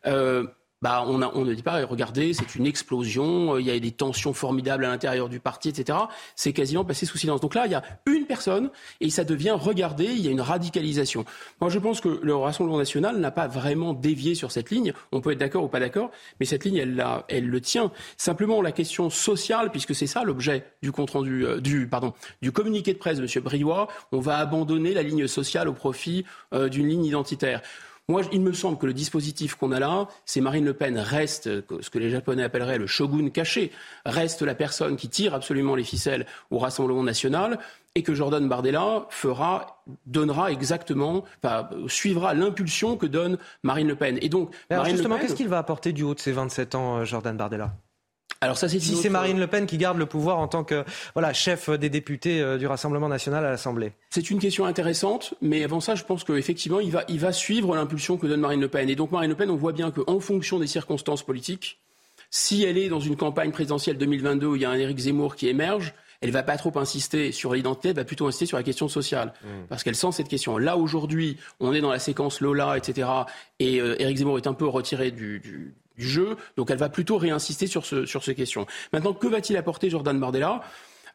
Euh, bah, on, a, on, ne dit pas, regardez, c'est une explosion, il y a des tensions formidables à l'intérieur du parti, etc. C'est quasiment passé sous silence. Donc là, il y a une personne et ça devient, regardez, il y a une radicalisation. Moi, je pense que le Rassemblement national n'a pas vraiment dévié sur cette ligne. On peut être d'accord ou pas d'accord, mais cette ligne, elle, la, elle le tient. Simplement, la question sociale, puisque c'est ça l'objet du compte rendu, euh, du, pardon, du communiqué de presse de M. Briouat, on va abandonner la ligne sociale au profit euh, d'une ligne identitaire. Moi, il me semble que le dispositif qu'on a là, c'est Marine Le Pen reste, ce que les Japonais appelleraient le shogun caché, reste la personne qui tire absolument les ficelles au Rassemblement national, et que Jordan Bardella fera, donnera exactement, enfin, suivra l'impulsion que donne Marine Le Pen. Et donc, justement, qu'est-ce qu'il va apporter du haut de ses 27 ans, euh, Jordan Bardella? Alors ça, c'est si c'est Marine Le Pen qui garde le pouvoir en tant que voilà chef des députés euh, du Rassemblement national à l'Assemblée. C'est une question intéressante, mais avant ça, je pense qu'effectivement, il va, il va suivre l'impulsion que donne Marine Le Pen. Et donc Marine Le Pen, on voit bien qu'en fonction des circonstances politiques, si elle est dans une campagne présidentielle 2022 où il y a un Éric Zemmour qui émerge, elle va pas trop insister sur l'identité, elle va plutôt insister sur la question sociale, mmh. parce qu'elle sent cette question. Là aujourd'hui, on est dans la séquence Lola, etc. Et euh, Éric Zemmour est un peu retiré du, du, du jeu. Donc elle va plutôt réinsister sur, ce, sur ces questions. Maintenant, que va-t-il apporter Jordan Bardella?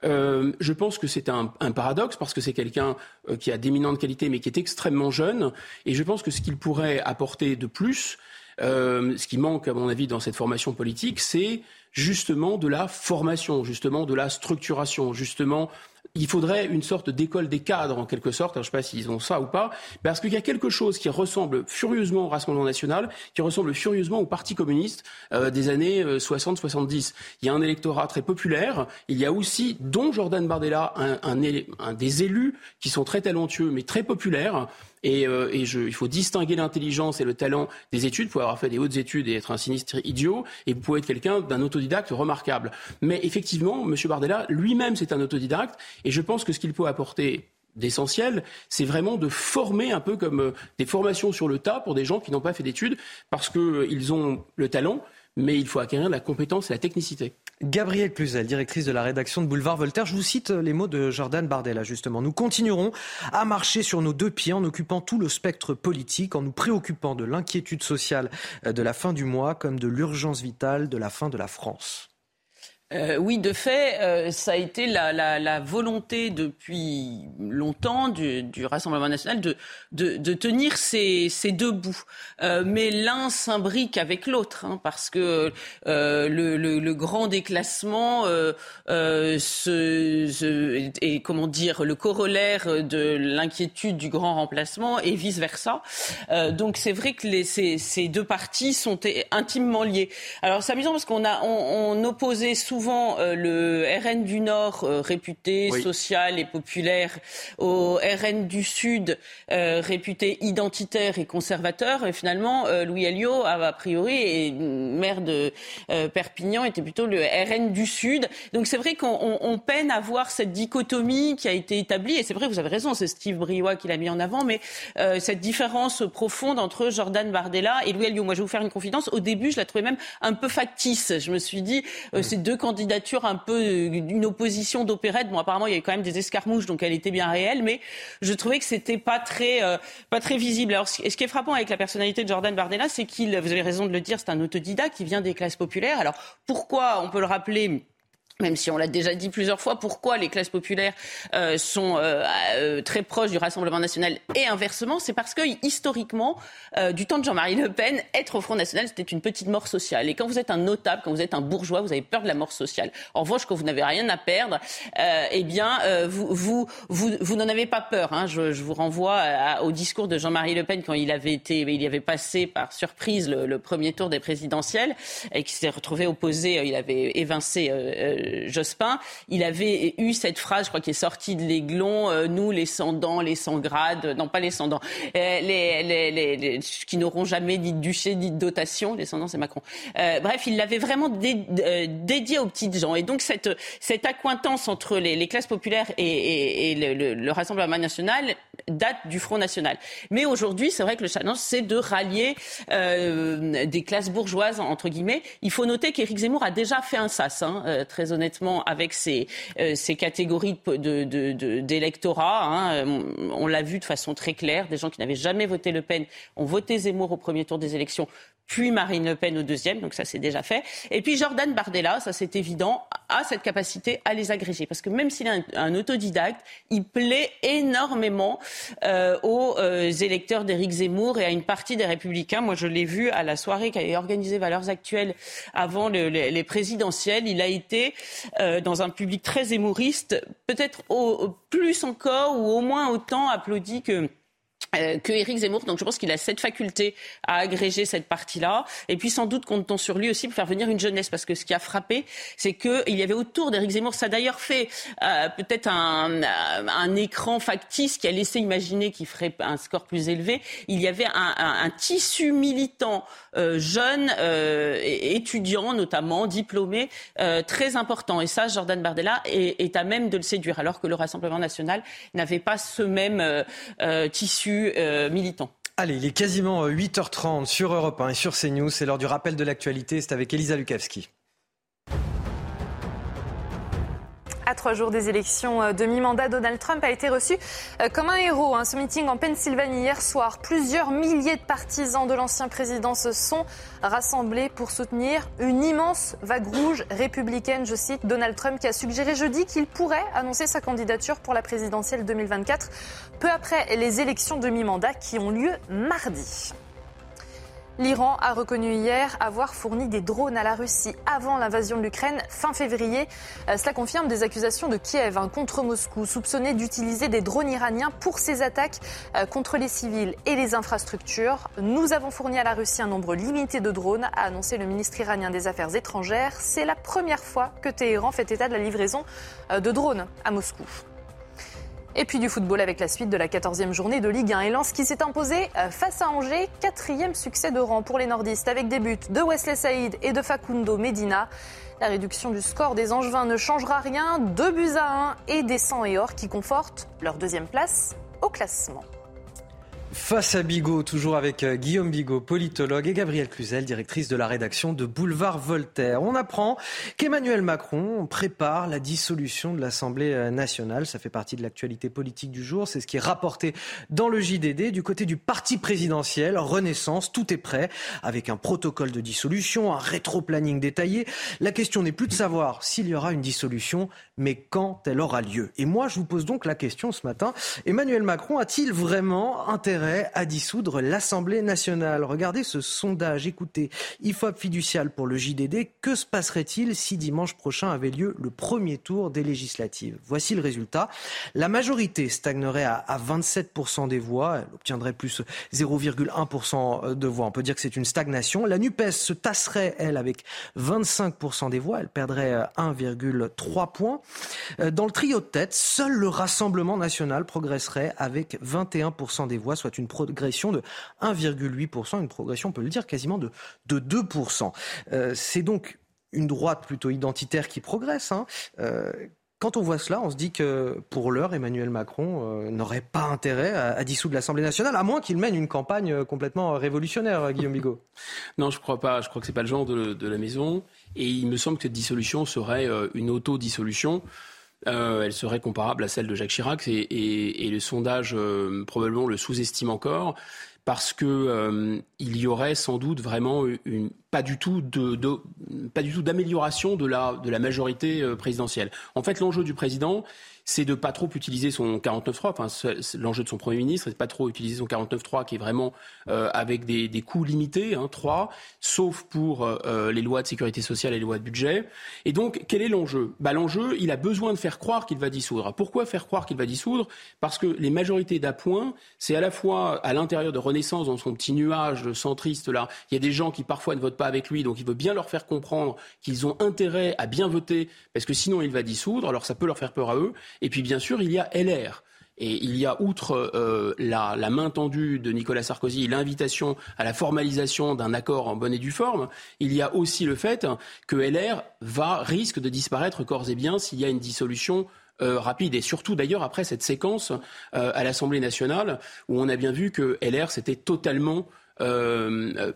Euh, je pense que c'est un, un, paradoxe parce que c'est quelqu'un euh, qui a d'éminentes qualités mais qui est extrêmement jeune. Et je pense que ce qu'il pourrait apporter de plus, euh, ce qui manque à mon avis dans cette formation politique, c'est justement de la formation, justement de la structuration, justement il faudrait une sorte d'école des cadres, en quelque sorte. je ne sais pas s'ils ont ça ou pas, parce qu'il y a quelque chose qui ressemble furieusement au Rassemblement national, qui ressemble furieusement au Parti communiste euh, des années 60-70. Euh, il y a un électorat très populaire. Il y a aussi, dont Jordan Bardella, un, des élus qui sont très talentueux, mais très populaires, et, euh, il faut distinguer l'intelligence et le talent des études. Vous pouvez avoir fait des hautes études et être un sinistre idiot, et vous pouvez être quelqu'un d'un autodidacte remarquable. Mais effectivement, M. Bardella, lui-même, c'est un autodidacte, et je pense que ce qu'il peut apporter d'essentiel, c'est vraiment de former un peu comme euh, des formations sur le tas pour des gens qui n'ont pas fait d'études, parce qu'ils euh, ont le talent, mais il faut acquérir la compétence et la technicité. Gabrielle Cluzel, directrice de la rédaction de Boulevard Voltaire, je vous cite les mots de Jordan Bardella justement. Nous continuerons à marcher sur nos deux pieds en occupant tout le spectre politique, en nous préoccupant de l'inquiétude sociale de la fin du mois comme de l'urgence vitale de la fin de la France. Euh, oui, de fait, euh, ça a été la, volonté depuis longtemps du, Rassemblement national de, tenir ces, deux bouts. Euh, mais l'un s'imbrique avec l'autre, hein, parce que le, grand déclassement se, se, est, comment dire, le corollaire de l'inquiétude du grand remplacement et vice-versa. donc c'est vrai que ces, deux parties sont intimement liées. Alors c'est amusant parce qu'on a opposait souvent souvent euh, le RN du Nord, euh, réputé social et populaire, au RN du Sud, euh, réputé identitaire et conservateur. Et finalement, Louis Alliot, a, priori, et maire de Perpignan, était plutôt le RN du Sud. Donc c'est vrai qu'on peine à voir cette dichotomie qui a été établie. Et c'est vrai, vous avez raison, c'est Steve Briois qui l'a mis en avant, mais cette différence profonde entre Jordan Bardella et Louis Alliot. Moi, je vais vous faire une confidence. Au début, je la trouvais même un peu factice. Je me suis dit, ces deux candidature un peu d'une opposition d'opérette. Bon, apparemment, il y avait quand même des escarmouches, donc elle était bien réelle, mais je trouvais que c'était pas très, euh, pas très visible. Alors, ce qui est frappant avec la personnalité de Jordan Bardella, c'est qu'il, vous avez raison de le dire, c'est un autodidacte qui vient des classes populaires. Alors, pourquoi, on peut le rappeler, même si on l'a déjà dit plusieurs fois, pourquoi les classes populaires euh, sont euh, euh, très proches du Rassemblement national et inversement, c'est parce que historiquement, euh, du temps de Jean-Marie Le Pen, être au Front national, c'était une petite mort sociale. Et quand vous êtes un notable, quand vous êtes un bourgeois, vous avez peur de la mort sociale. En revanche, quand vous n'avez rien à perdre, euh, eh bien, vous, vous, vous, vous n'en avez pas peur. Hein. Je, je, vous renvoie à, au discours de Jean-Marie Le Pen quand il avait été, il y avait passé par surprise le, le premier tour des présidentielles et qui s'est retrouvé opposé, il avait évincé Jospin, il avait eu cette phrase, je crois, qui est sortie de l'aiglon, euh, nous, les sans-dents, les sans-grades, non pas les sans-dents, euh, les, les, les, qui n'auront jamais ni de duché ni de dotation, les sans-dents, c'est Macron. Euh, bref, il l'avait vraiment dédié aux petites gens. Et donc, cette, accointance entre les, classes populaires et, le, Rassemblement national date du Front national. Mais aujourd'hui, c'est vrai que le challenge, c'est de rallier des classes bourgeoises, entre guillemets. Il faut noter qu'Éric Zemmour a déjà fait un sas, hein, très honnêtement, avec ces, euh, catégories d'électorat. Hein. On l'a vu de façon très claire. Des gens qui n'avaient jamais voté Le Pen ont voté Zemmour au premier tour des élections puis Marine Le Pen au deuxième, donc ça c'est déjà fait. Et puis Jordan Bardella, ça c'est évident, a cette capacité à les agréger, parce que même s'il est un, autodidacte, il plaît énormément euh, aux euh, électeurs d'Éric Zemmour et à une partie des Républicains. Moi je l'ai vu à la soirée qu'avait organisée Valeurs Actuelles avant le, les, les, présidentielles. Il a été euh, dans un public très émouriste, peut-être au, plus encore ou au moins autant applaudi que que Éric Zemmour. Donc je pense qu'il a cette faculté à agréger cette partie-là. Et puis sans doute compte-t-on sur lui aussi pour faire venir une jeunesse. Parce que ce qui a frappé, c'est qu'il y avait autour d'Éric Zemmour, ça a d'ailleurs fait euh, peut-être un, euh, un, écran factice qui a laissé imaginer qu'il ferait un score plus élevé. Il y avait un, un, tissu militant euh, jeune, euh, étudiant notamment, diplômé, très important. Et ça, Jordan Bardella est, est, à même de le séduire. Alors que le Rassemblement national n'avait pas ce même tissu euh, militants. Allez, il est quasiment 8h30 euh, sur Europe 1 et sur CNews. C'est l'heure du rappel de l'actualité. C'est avec Elisa Lukavski. À trois jours des élections euh, de mi-mandat, Donald Trump a été reçu euh, comme un héros. Hein. Ce meeting en Pennsylvanie hier soir, plusieurs milliers de partisans de l'ancien président se sont rassemblés pour soutenir une immense vague rouge républicaine, je cite, Donald Trump qui a suggéré jeudi qu'il pourrait annoncer sa candidature pour la présidentielle 2024 peu après les élections de mi-mandat qui ont lieu mardi. L'Iran a reconnu hier avoir fourni des drones à la Russie avant l'invasion de l'Ukraine fin février. Euh, cela confirme des accusations de Kiev hein, contre Moscou, soupçonné d'utiliser des drones iraniens pour ses attaques euh, contre les civils et les infrastructures. Nous avons fourni à la Russie un nombre limité de drones, a annoncé le ministre iranien des Affaires étrangères. C'est la première fois que Téhéran fait état de la livraison euh, de drones à Moscou. Et puis du football avec la suite de la 14e journée de Ligue 1 et Lens qui s'est imposé euh, face à Angers. Quatrième succès de rang pour les nordistes avec des buts de Wesley Saïd et de Facundo Medina. La réduction du score des Angevins ne changera rien. Deux buts à 1 et des 100 et or qui confortent leur deuxième place au classement. Face à Bigot, toujours avec euh, Guillaume Bigot, politologue, et Gabrielle Cluzel, directrice de la rédaction de Boulevard Voltaire. On apprend qu'Emmanuel Macron prépare la dissolution de l'Assemblée euh, nationale. Ça fait partie de l'actualité politique du jour. C'est ce qui est rapporté dans le JDD. Du côté du parti présidentiel, Renaissance, tout est prêt, avec un protocole de dissolution, un rétro-planning détaillé. La question n'est plus de savoir s'il y aura une dissolution, mais quand elle aura lieu. Et moi, je vous pose donc la question ce matin. Emmanuel Macron a-t-il vraiment intérêt à dissoudre l'Assemblée nationale. Regardez ce sondage, écoutez, IFOP fiducial pour le JDD. Que se passerait-il si dimanche prochain avait lieu le premier tour des législatives? Voici le résultat. La majorité stagnerait à, 27% des voix. Elle obtiendrait plus 0,1% de voix. On peut dire que c'est une stagnation. La NUPES se tasserait, elle, avec 25% des voix. Elle perdrait 1,3 points. Euh, dans le trio de tête, seul le Rassemblement national progresserait avec 21% des voix, soit une progression de 1,8%, une progression, on peut le dire, quasiment de, de 2%. Euh, c'est donc une droite plutôt identitaire qui progresse. Hein. Euh, quand on voit cela, on se dit que pour l'heure, Emmanuel Macron euh, n'aurait pas intérêt à, dissoudre l'Assemblée nationale, à moins qu'il mène une campagne complètement révolutionnaire, Guillaume Bigot. non, je ne crois pas. Je crois que ce n'est pas le genre de, de, la maison. Et il me semble que cette dissolution serait une auto-dissolution. Euh, elle serait comparable à celle de Jacques Chirac et, le sondage euh, probablement le sous-estime encore parce que euh, il y aurait sans doute vraiment une, pas du tout de, pas du tout d'amélioration de la de la majorité présidentielle. En fait, l'enjeu du président, c'est de pas trop utiliser son 49.3. Enfin, l'enjeu de son Premier ministre, c'est de pas trop utiliser son 49.3 qui est vraiment euh, avec des, des coûts limités, hein, 3, sauf pour euh, euh, les lois de sécurité sociale et les lois de budget. Et donc, quel est l'enjeu? Bah, L'enjeu, il a besoin de faire croire qu'il va dissoudre. Pourquoi faire croire qu'il va dissoudre? Parce que les majorités d'appoint, c'est à la fois à l'intérieur de Renaissance, dans son petit nuage centriste là, il y a des gens qui parfois ne votent pas avec lui, donc il veut bien leur faire comprendre qu'ils ont intérêt à bien voter, parce que sinon il va dissoudre, alors ça peut leur faire peur à eux. Et puis bien sûr, il y a LR. Et il y a, outre euh, la, main tendue de Nicolas Sarkozy l'invitation à la formalisation d'un accord en bonne et due forme, il y a aussi le fait que LR va, risque de disparaître corps et bien s'il y a une dissolution euh, rapide. Et surtout, d'ailleurs, après cette séquence euh, à l'Assemblée nationale, où on a bien vu que LR, c'était totalement euh,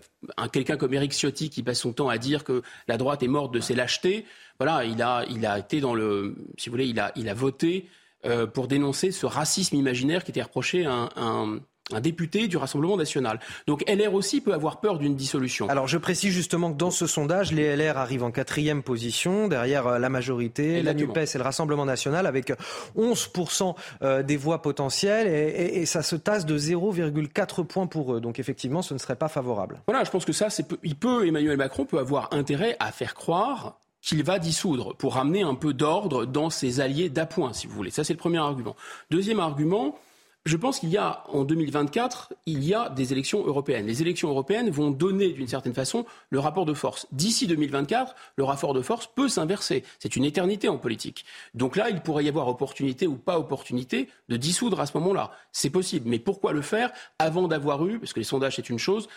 quelqu'un comme Eric Ciotti qui passe son temps à dire que la droite est morte de ses lâchetés, voilà, il a, il a été dans le, si vous voulez, il a, il a voté euh, pour dénoncer ce racisme imaginaire qui était reproché à un, un député du Rassemblement national. Donc LR aussi peut avoir peur d'une dissolution. Alors je précise justement que dans ce sondage, les LR arrivent en quatrième position, derrière euh, la majorité, la NUPES et le Rassemblement national, avec 11% euh, des voix potentielles, et, ça se tasse de 0,4 points pour eux. Donc effectivement, ce ne serait pas favorable. Voilà, je pense que ça, il peut, Emmanuel Macron peut avoir intérêt à faire croire qu'il va dissoudre pour ramener un peu d'ordre dans ses alliés d'appoint, si vous voulez. Ça, c'est le premier argument. Deuxième argument, je pense qu'il y a, en 2024, il y a des élections européennes. Les élections européennes vont donner, d'une certaine façon, le rapport de force. D'ici 2024, le rapport de force peut s'inverser. C'est une éternité en politique. Donc là, il pourrait y avoir opportunité ou pas opportunité de dissoudre à ce moment-là. C'est possible. Mais pourquoi le faire avant d'avoir eu, parce que les sondages c'est une chose,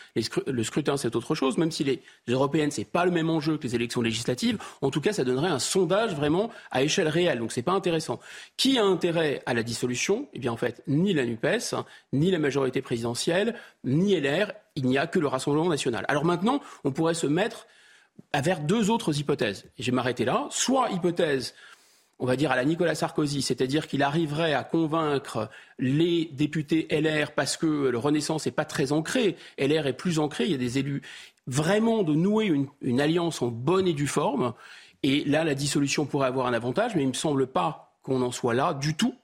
le scrutin c'est autre chose, même si les européennes c'est pas le même enjeu que les élections législatives, en tout cas ça donnerait un sondage vraiment à échelle réelle. Donc c'est pas intéressant. Qui a intérêt à la dissolution? Eh bien en fait, ni ni la NUPES, ni la majorité présidentielle, ni LR. Il n'y a que le Rassemblement national. Alors maintenant, on pourrait se mettre vers deux autres hypothèses. Et je vais m'arrêter là. Soit hypothèse on va dire, à la Nicolas Sarkozy, c'est-à-dire qu'il arriverait à convaincre les députés LR parce que le Renaissance n'est pas très ancré, LR est plus ancré, il y a des élus, vraiment de nouer une, une alliance en bonne et due forme. Et là, la dissolution pourrait avoir un avantage, mais il ne me semble pas qu'on en soit là du tout.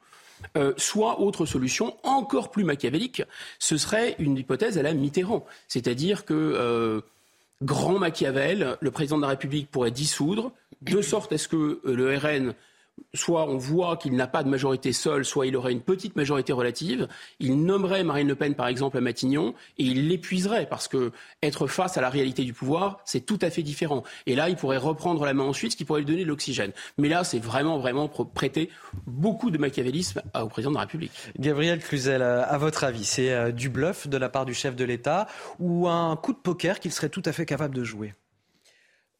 Euh, soit autre solution encore plus machiavélique, ce serait une hypothèse à la Mitterrand, c'est-à-dire que euh, grand Machiavel, le président de la République pourrait dissoudre, de sorte à ce que euh, le RN soit on voit qu'il n'a pas de majorité seule, soit il aurait une petite majorité relative. Il nommerait Marine Le Pen, par exemple, à Matignon, et il l'épuiserait, parce que être face à la réalité du pouvoir, c'est tout à fait différent. Et là, il pourrait reprendre la main ensuite, ce qui pourrait lui donner de l'oxygène. Mais là, c'est vraiment, vraiment prêter beaucoup de machiavélisme au président de la République. Gabriel Cluzel, à votre avis, c'est euh, du bluff de la part du chef de l'État ou un coup de poker qu'il serait tout à fait capable de jouer?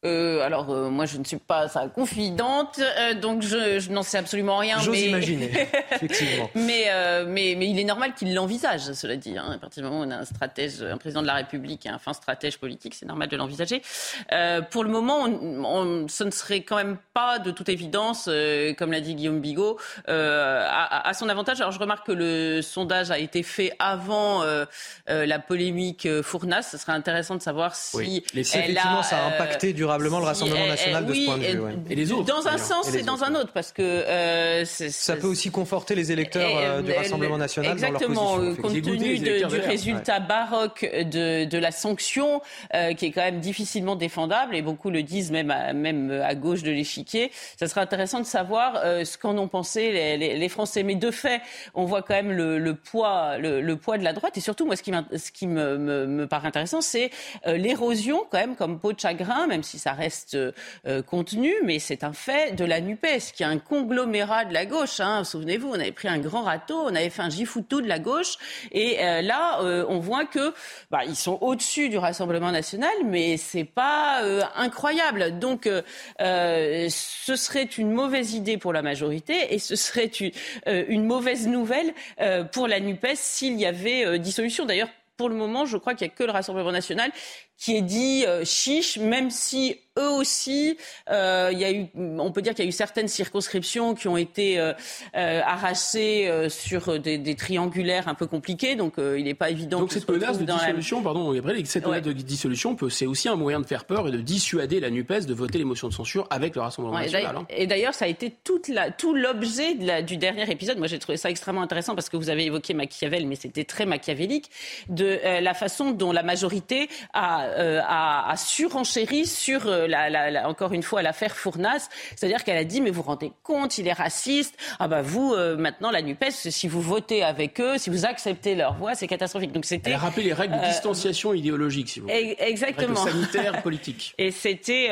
Euh, alors, euh, moi, je ne suis pas sa confidente, euh, donc je, je n'en sais absolument rien. J'ose mais... imaginer, effectivement. mais, euh, mais, mais, il est normal qu'il l'envisage, cela dit. Hein. À partir du moment où on a un stratège, un président de la République et un fin stratège politique, c'est normal de l'envisager. pour le moment, on, on, ce ne serait quand même pas de toute évidence, comme l'a dit Guillaume Bigot, à, à, son avantage. Alors, je remarque que le sondage a été fait avant la polémique Fournas. Ce serait intéressant de savoir si oui. elle effectivement, a, ça a impacté le Rassemblement national de oui, ce point de vue. Ouais. Et les autres Dans un sens et, dans un autre, parce que euh, ça peut aussi conforter les électeurs euh, du Rassemblement national exactement, dans leur compte tenu de, du résultat ouais. baroque de, de la sanction, euh, qui est quand même difficilement défendable, et beaucoup le disent même à, même à gauche de l'échiquier. Ça serait intéressant de savoir euh, ce qu'en ont pensé les, les, les, Français. Mais de fait, on voit quand même le, le poids, le, le, poids de la droite, et surtout, moi, ce qui, ce qui me, me, me paraît intéressant, c'est euh, l'érosion, quand même, comme peau de chagrin, même si ça reste euh, contenu, mais c'est un fait de la NUPES, qui est un conglomérat de la gauche. Hein. Souvenez-vous, on avait pris un grand râteau, on avait fait un gifoutou de la gauche, et euh, là, euh, on voit que bah, ils sont au-dessus du Rassemblement national, mais c'est pas euh, incroyable. Donc, ce serait une mauvaise idée pour la majorité, et ce serait une mauvaise nouvelle pour la NUPES s'il y avait dissolution. D'ailleurs, pour le moment, je crois qu'il n'y a que le Rassemblement national qui est dit euh, chiche, même si eux aussi, euh, il y a eu, on peut dire qu'il y a eu certaines circonscriptions qui ont été euh, euh arrachées euh, sur des, des, triangulaires un peu compliqués, donc il n'est pas évident. Donc cette menace de dissolution, la... pardon, Gabriel, cette ouais. menace de dissolution, c'est aussi un moyen de faire peur et de dissuader la Nupes de voter les motions de censure avec le Rassemblement ouais, national. Hein. Et d'ailleurs, ça a été toute la, tout l'objet du dernier épisode. Moi, j'ai trouvé ça extrêmement intéressant parce que vous avez évoqué Machiavel, mais c'était très machiavélique de la façon dont la majorité a euh, a, a, surenchéri sur euh, la, la, la, encore une fois l'affaire Fournas, c'est-à-dire qu'elle a dit mais vous vous rendez compte, il est raciste. Ah bah vous euh, maintenant la Nupes, si vous votez avec eux, si vous acceptez leur voix, c'est catastrophique. Donc c'était. Elle a rappelé les règles de distanciation idéologique, si vous voulez. Exactement. Règles sanitaires, politiques. Et c'était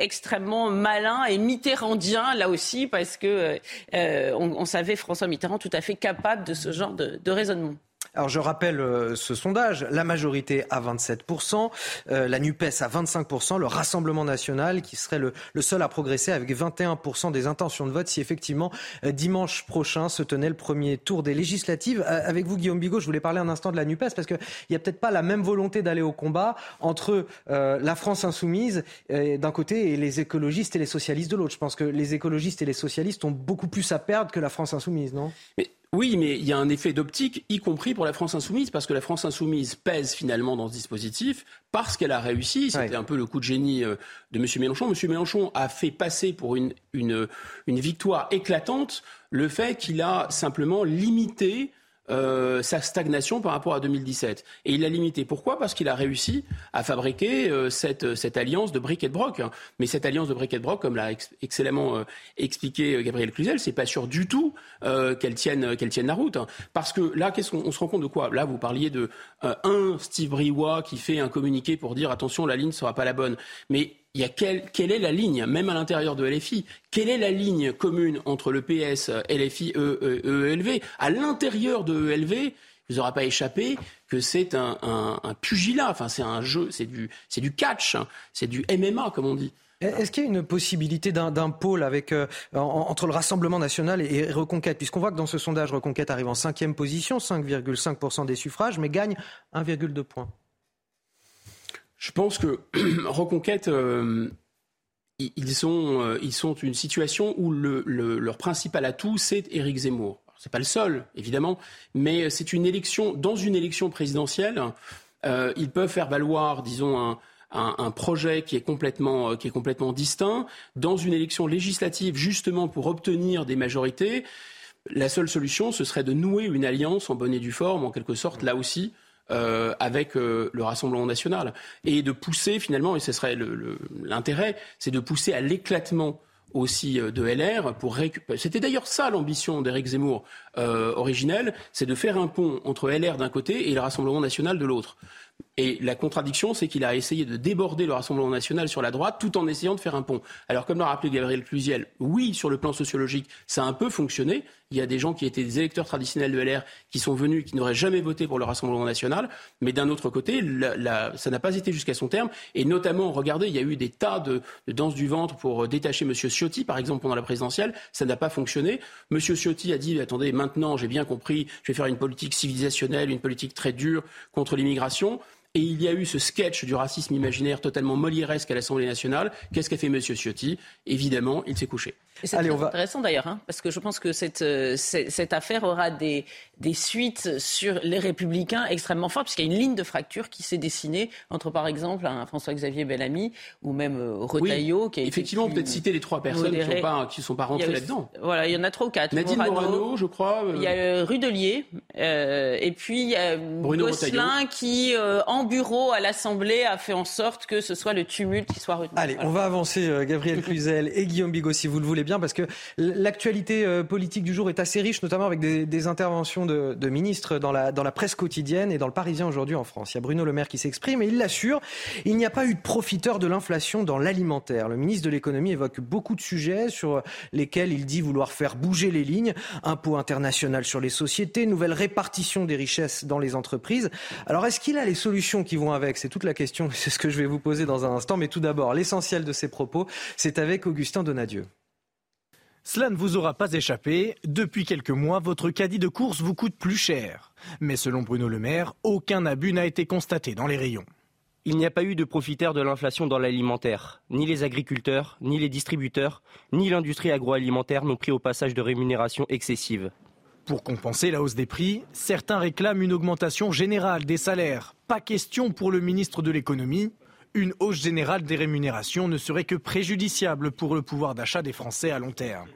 extrêmement malin et mitterrandien là aussi parce que on, on, savait François Mitterrand tout à fait capable de ce genre de, de raisonnement. Alors je rappelle euh, ce sondage, la majorité à 27%, euh, la NUPES à 25%, le Rassemblement national qui serait le, seul à progresser avec 21% des intentions de vote si effectivement euh, dimanche prochain se tenait le premier tour des législatives. Avec vous Guillaume Bigot, je voulais parler un instant de la NUPES parce qu'il n'y a peut-être pas la même volonté d'aller au combat entre la France insoumise d'un côté et les écologistes et les socialistes de l'autre. Je pense que les écologistes et les socialistes ont beaucoup plus à perdre que la France insoumise, non? Oui, mais il y a un effet d'optique, y compris pour la France insoumise, parce que la France insoumise pèse finalement dans ce dispositif, parce qu'elle a réussi. C'était ouais. un peu le coup de génie de M. Mélenchon. M. Mélenchon a fait passer pour une, une, une victoire éclatante le fait qu'il a simplement limité euh, sa stagnation par rapport à 2017. Et il l'a limité. Pourquoi? Parce qu'il a réussi à fabriquer euh, cette, cette, alliance de briques et de broc. Mais cette alliance de briques et de broc, comme l'a ex excellemment euh, expliqué Gabriel Cluzel, c'est pas sûr du tout euh, qu'elle tienne, qu'elle tienne la route. Parce que là, qu'est-ce qu'on se rend compte de quoi? Là, vous parliez de euh, un Steve Briouat qui fait un communiqué pour dire attention, la ligne ne sera pas la bonne. Mais il y a quelle, quelle, est la ligne, même à l'intérieur de LFI Quelle est la ligne commune entre le PS, LFI, e, e, ELV À l'intérieur de ELV, il vous aura pas échappé que c'est un, un, un, pugilat, enfin c'est un jeu, c'est du, du catch, hein, c'est du MMA comme on dit. Est-ce qu'il y a une possibilité d'un pôle avec, euh, en, entre le Rassemblement national et, et Reconquête? Puisqu'on voit que dans ce sondage, Reconquête arrive en cinquième position, 5,5% des suffrages, mais gagne 1,2 points. Je pense que Reconquête, euh, ils, sont, euh, ils sont une situation où le, le, leur principal atout, c'est Éric Zemmour. C'est pas le seul, évidemment, mais c'est une élection, dans une élection présidentielle, euh, ils peuvent faire valoir, disons, un, un, un, projet qui est complètement, qui est complètement distinct. Dans une élection législative, justement pour obtenir des majorités, la seule solution, ce serait de nouer une alliance en bonne et due forme, en quelque sorte, là aussi, euh, avec euh, le Rassemblement national et de pousser finalement, et ce serait l'intérêt, c'est de pousser à l'éclatement aussi de LR pour récupérer. C'était d'ailleurs ça l'ambition d'Éric Zemmour euh, originelle, c'est de faire un pont entre LR d'un côté et le Rassemblement national de l'autre. Et la contradiction, c'est qu'il a essayé de déborder le Rassemblement national sur la droite tout en essayant de faire un pont. Alors, comme l'a rappelé Gabriel Clusiel, oui, sur le plan sociologique, ça a un peu fonctionné. Il y a des gens qui étaient des électeurs traditionnels de LR qui sont venus, qui n'auraient jamais voté pour le Rassemblement national. Mais d'un autre côté, ça n'a pas été jusqu'à son terme. Et notamment, regardez, il y a eu des tas de, de danses du ventre pour détacher M. Ciotti, par exemple, pendant la présidentielle. Ça n'a pas fonctionné. M. Ciotti a dit, attendez, maintenant, j'ai bien compris, je vais faire une politique civilisationnelle, une politique très dure contre l'immigration. Et il y a eu ce sketch du racisme imaginaire totalement molièresque à l'Assemblée nationale. Qu'est-ce qu'a fait M. Ciotti? Évidemment, il s'est couché. C'est très intéressant d'ailleurs, hein, parce que je pense que cette, euh, cette, affaire aura des, des suites sur les républicains extrêmement fortes, puisqu'il y a une ligne de fracture qui s'est dessinée entre, par exemple, un François-Xavier Bellamy ou même euh, Retailleau. qui a effectivement, peut-être citer les trois personnes qui ne sont, pas, sont pas rentrées là-dedans. Voilà, il y en a trois ou quatre. Nadine Morano, je crois. Il y a Rudelier, euh, et puis il y a Bruno Gosselin qui, en bureau à l'Assemblée, a fait en sorte que ce soit le tumulte qui soit retenu. Allez, on va avancer, Gabriel Cluzel et Guillaume Bigot, si vous le voulez bien parce que l'actualité euh, politique du jour est assez riche, notamment avec des, interventions de, ministres dans la, dans la presse quotidienne et dans le Parisien aujourd'hui en France. Il y a Bruno Le Maire qui s'exprime et il l'assure, il n'y a pas eu de profiteur de l'inflation dans l'alimentaire. Le ministre de l'économie évoque beaucoup de sujets sur lesquels il dit vouloir faire bouger les lignes. Impôt international sur les sociétés, nouvelle répartition des richesses dans les entreprises. Alors est-ce qu'il a les solutions qui vont avec? C'est toute la question, c'est ce que je vais vous poser dans un instant. Mais tout d'abord, l'essentiel de ses propos, c'est avec Augustin Donadieu. Cela ne vous aura pas échappé, depuis quelques mois, votre caddie de course vous coûte plus cher. Mais selon Bruno Le Maire, aucun abus n'a été constaté dans les rayons. Il n'y a pas eu de profiteurs de l'inflation dans l'alimentaire. Ni les agriculteurs, ni les distributeurs, ni l'industrie agroalimentaire n'ont pris au passage de rémunération excessive. Pour compenser la hausse des prix, certains réclament une augmentation générale des salaires. Pas question pour le ministre de l'économie. Une hausse générale des rémunérations ne serait que préjudiciable pour le pouvoir d'achat des Français à long terme.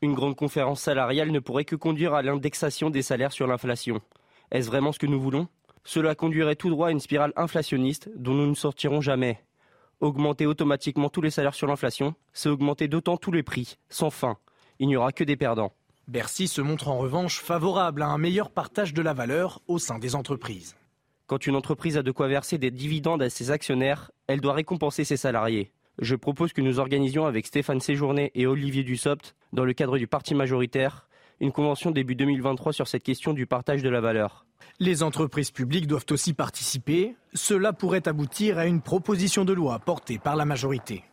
Une grande conférence salariale ne pourrait que conduire à l'indexation des salaires sur l'inflation. Est-ce vraiment ce que nous voulons? Cela conduirait tout droit à une spirale inflationniste dont nous ne sortirons jamais. Augmenter automatiquement tous les salaires sur l'inflation, c'est augmenter d'autant tous les prix, sans fin. Il n'y aura que des perdants. Bercy se montre en revanche favorable à un meilleur partage de la valeur au sein des entreprises. Quand une entreprise a de quoi verser des dividendes à ses actionnaires, elle doit récompenser ses salariés. Je propose que nous organisions avec Stéphane Séjourné et Olivier Dussopt, dans le cadre du parti majoritaire, une convention début 2023 sur cette question du partage de la valeur. Les entreprises publiques doivent aussi participer. Cela pourrait aboutir à une proposition de loi portée par la majorité.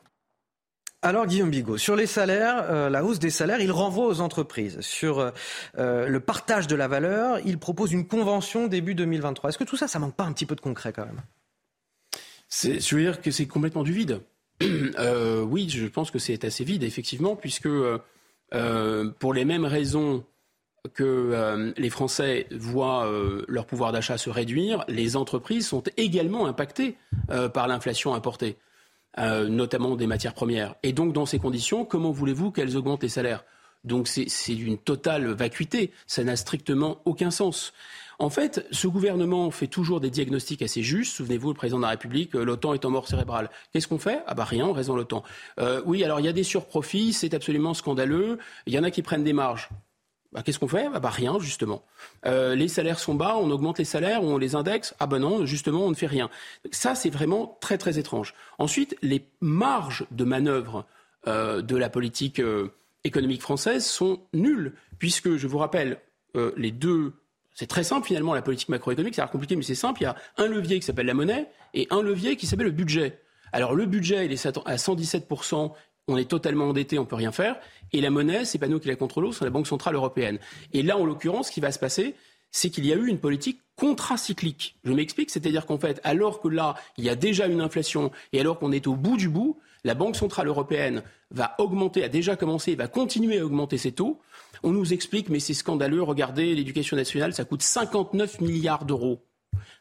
Alors Guillaume Bigot, sur les salaires, euh, la hausse des salaires, il renvoie aux entreprises. Sur euh, euh, le partage de la valeur, il propose une convention début 2023. Est-ce que tout ça, ça manque pas un petit peu de concret quand même? Je veux dire que c'est complètement du vide. oui, je pense que c'est assez vide, effectivement, puisque pour les mêmes raisons que les Français voient leur pouvoir d'achat se réduire, les entreprises sont également impactées par l'inflation importée. Euh, notamment des matières premières. Et donc, dans ces conditions, comment voulez-vous qu'elles augmentent les salaires? Donc, c'est d'une totale vacuité. Ça n'a strictement aucun sens. En fait, ce gouvernement fait toujours des diagnostics assez justes. Souvenez-vous, le président de la République, euh, l'OTAN est en mort cérébrale. Qu'est-ce qu'on fait? Ah bah rien, on reste dans l'OTAN. Euh, oui, alors il y a des surprofits, c'est absolument scandaleux. Il y en a qui prennent des marges. Bah, qu'est-ce qu'on fait? Ah bah, Rien, justement. Euh, les salaires sont bas, on augmente les salaires, on les indexe. Ah ben non, justement, on ne fait rien. Ça, c'est vraiment très, très étrange. Ensuite, les marges de manœuvre de la politique économique française sont nulles, puisque, je vous rappelle, les deux... C'est très simple, finalement, la politique macroéconomique. Ça a l'air compliqué, mais c'est simple. Il y a un levier qui s'appelle la monnaie et un levier qui s'appelle le budget. Alors, le budget, il est à 117% on est totalement endetté, on peut rien faire. Et la monnaie, c'est pas nous qui la contrôlons, c'est la Banque centrale européenne. Et là, en l'occurrence, ce qui va se passer, c'est qu'il y a eu une politique contracyclique. Je m'explique, c'est-à-dire qu'en fait, alors que là, il y a déjà une inflation et alors qu'on est au bout du bout, la Banque centrale européenne va augmenter, a déjà commencé, va continuer à augmenter ses taux. On nous explique, mais c'est scandaleux, regardez, l'éducation nationale, ça coûte 59 milliards d'euros.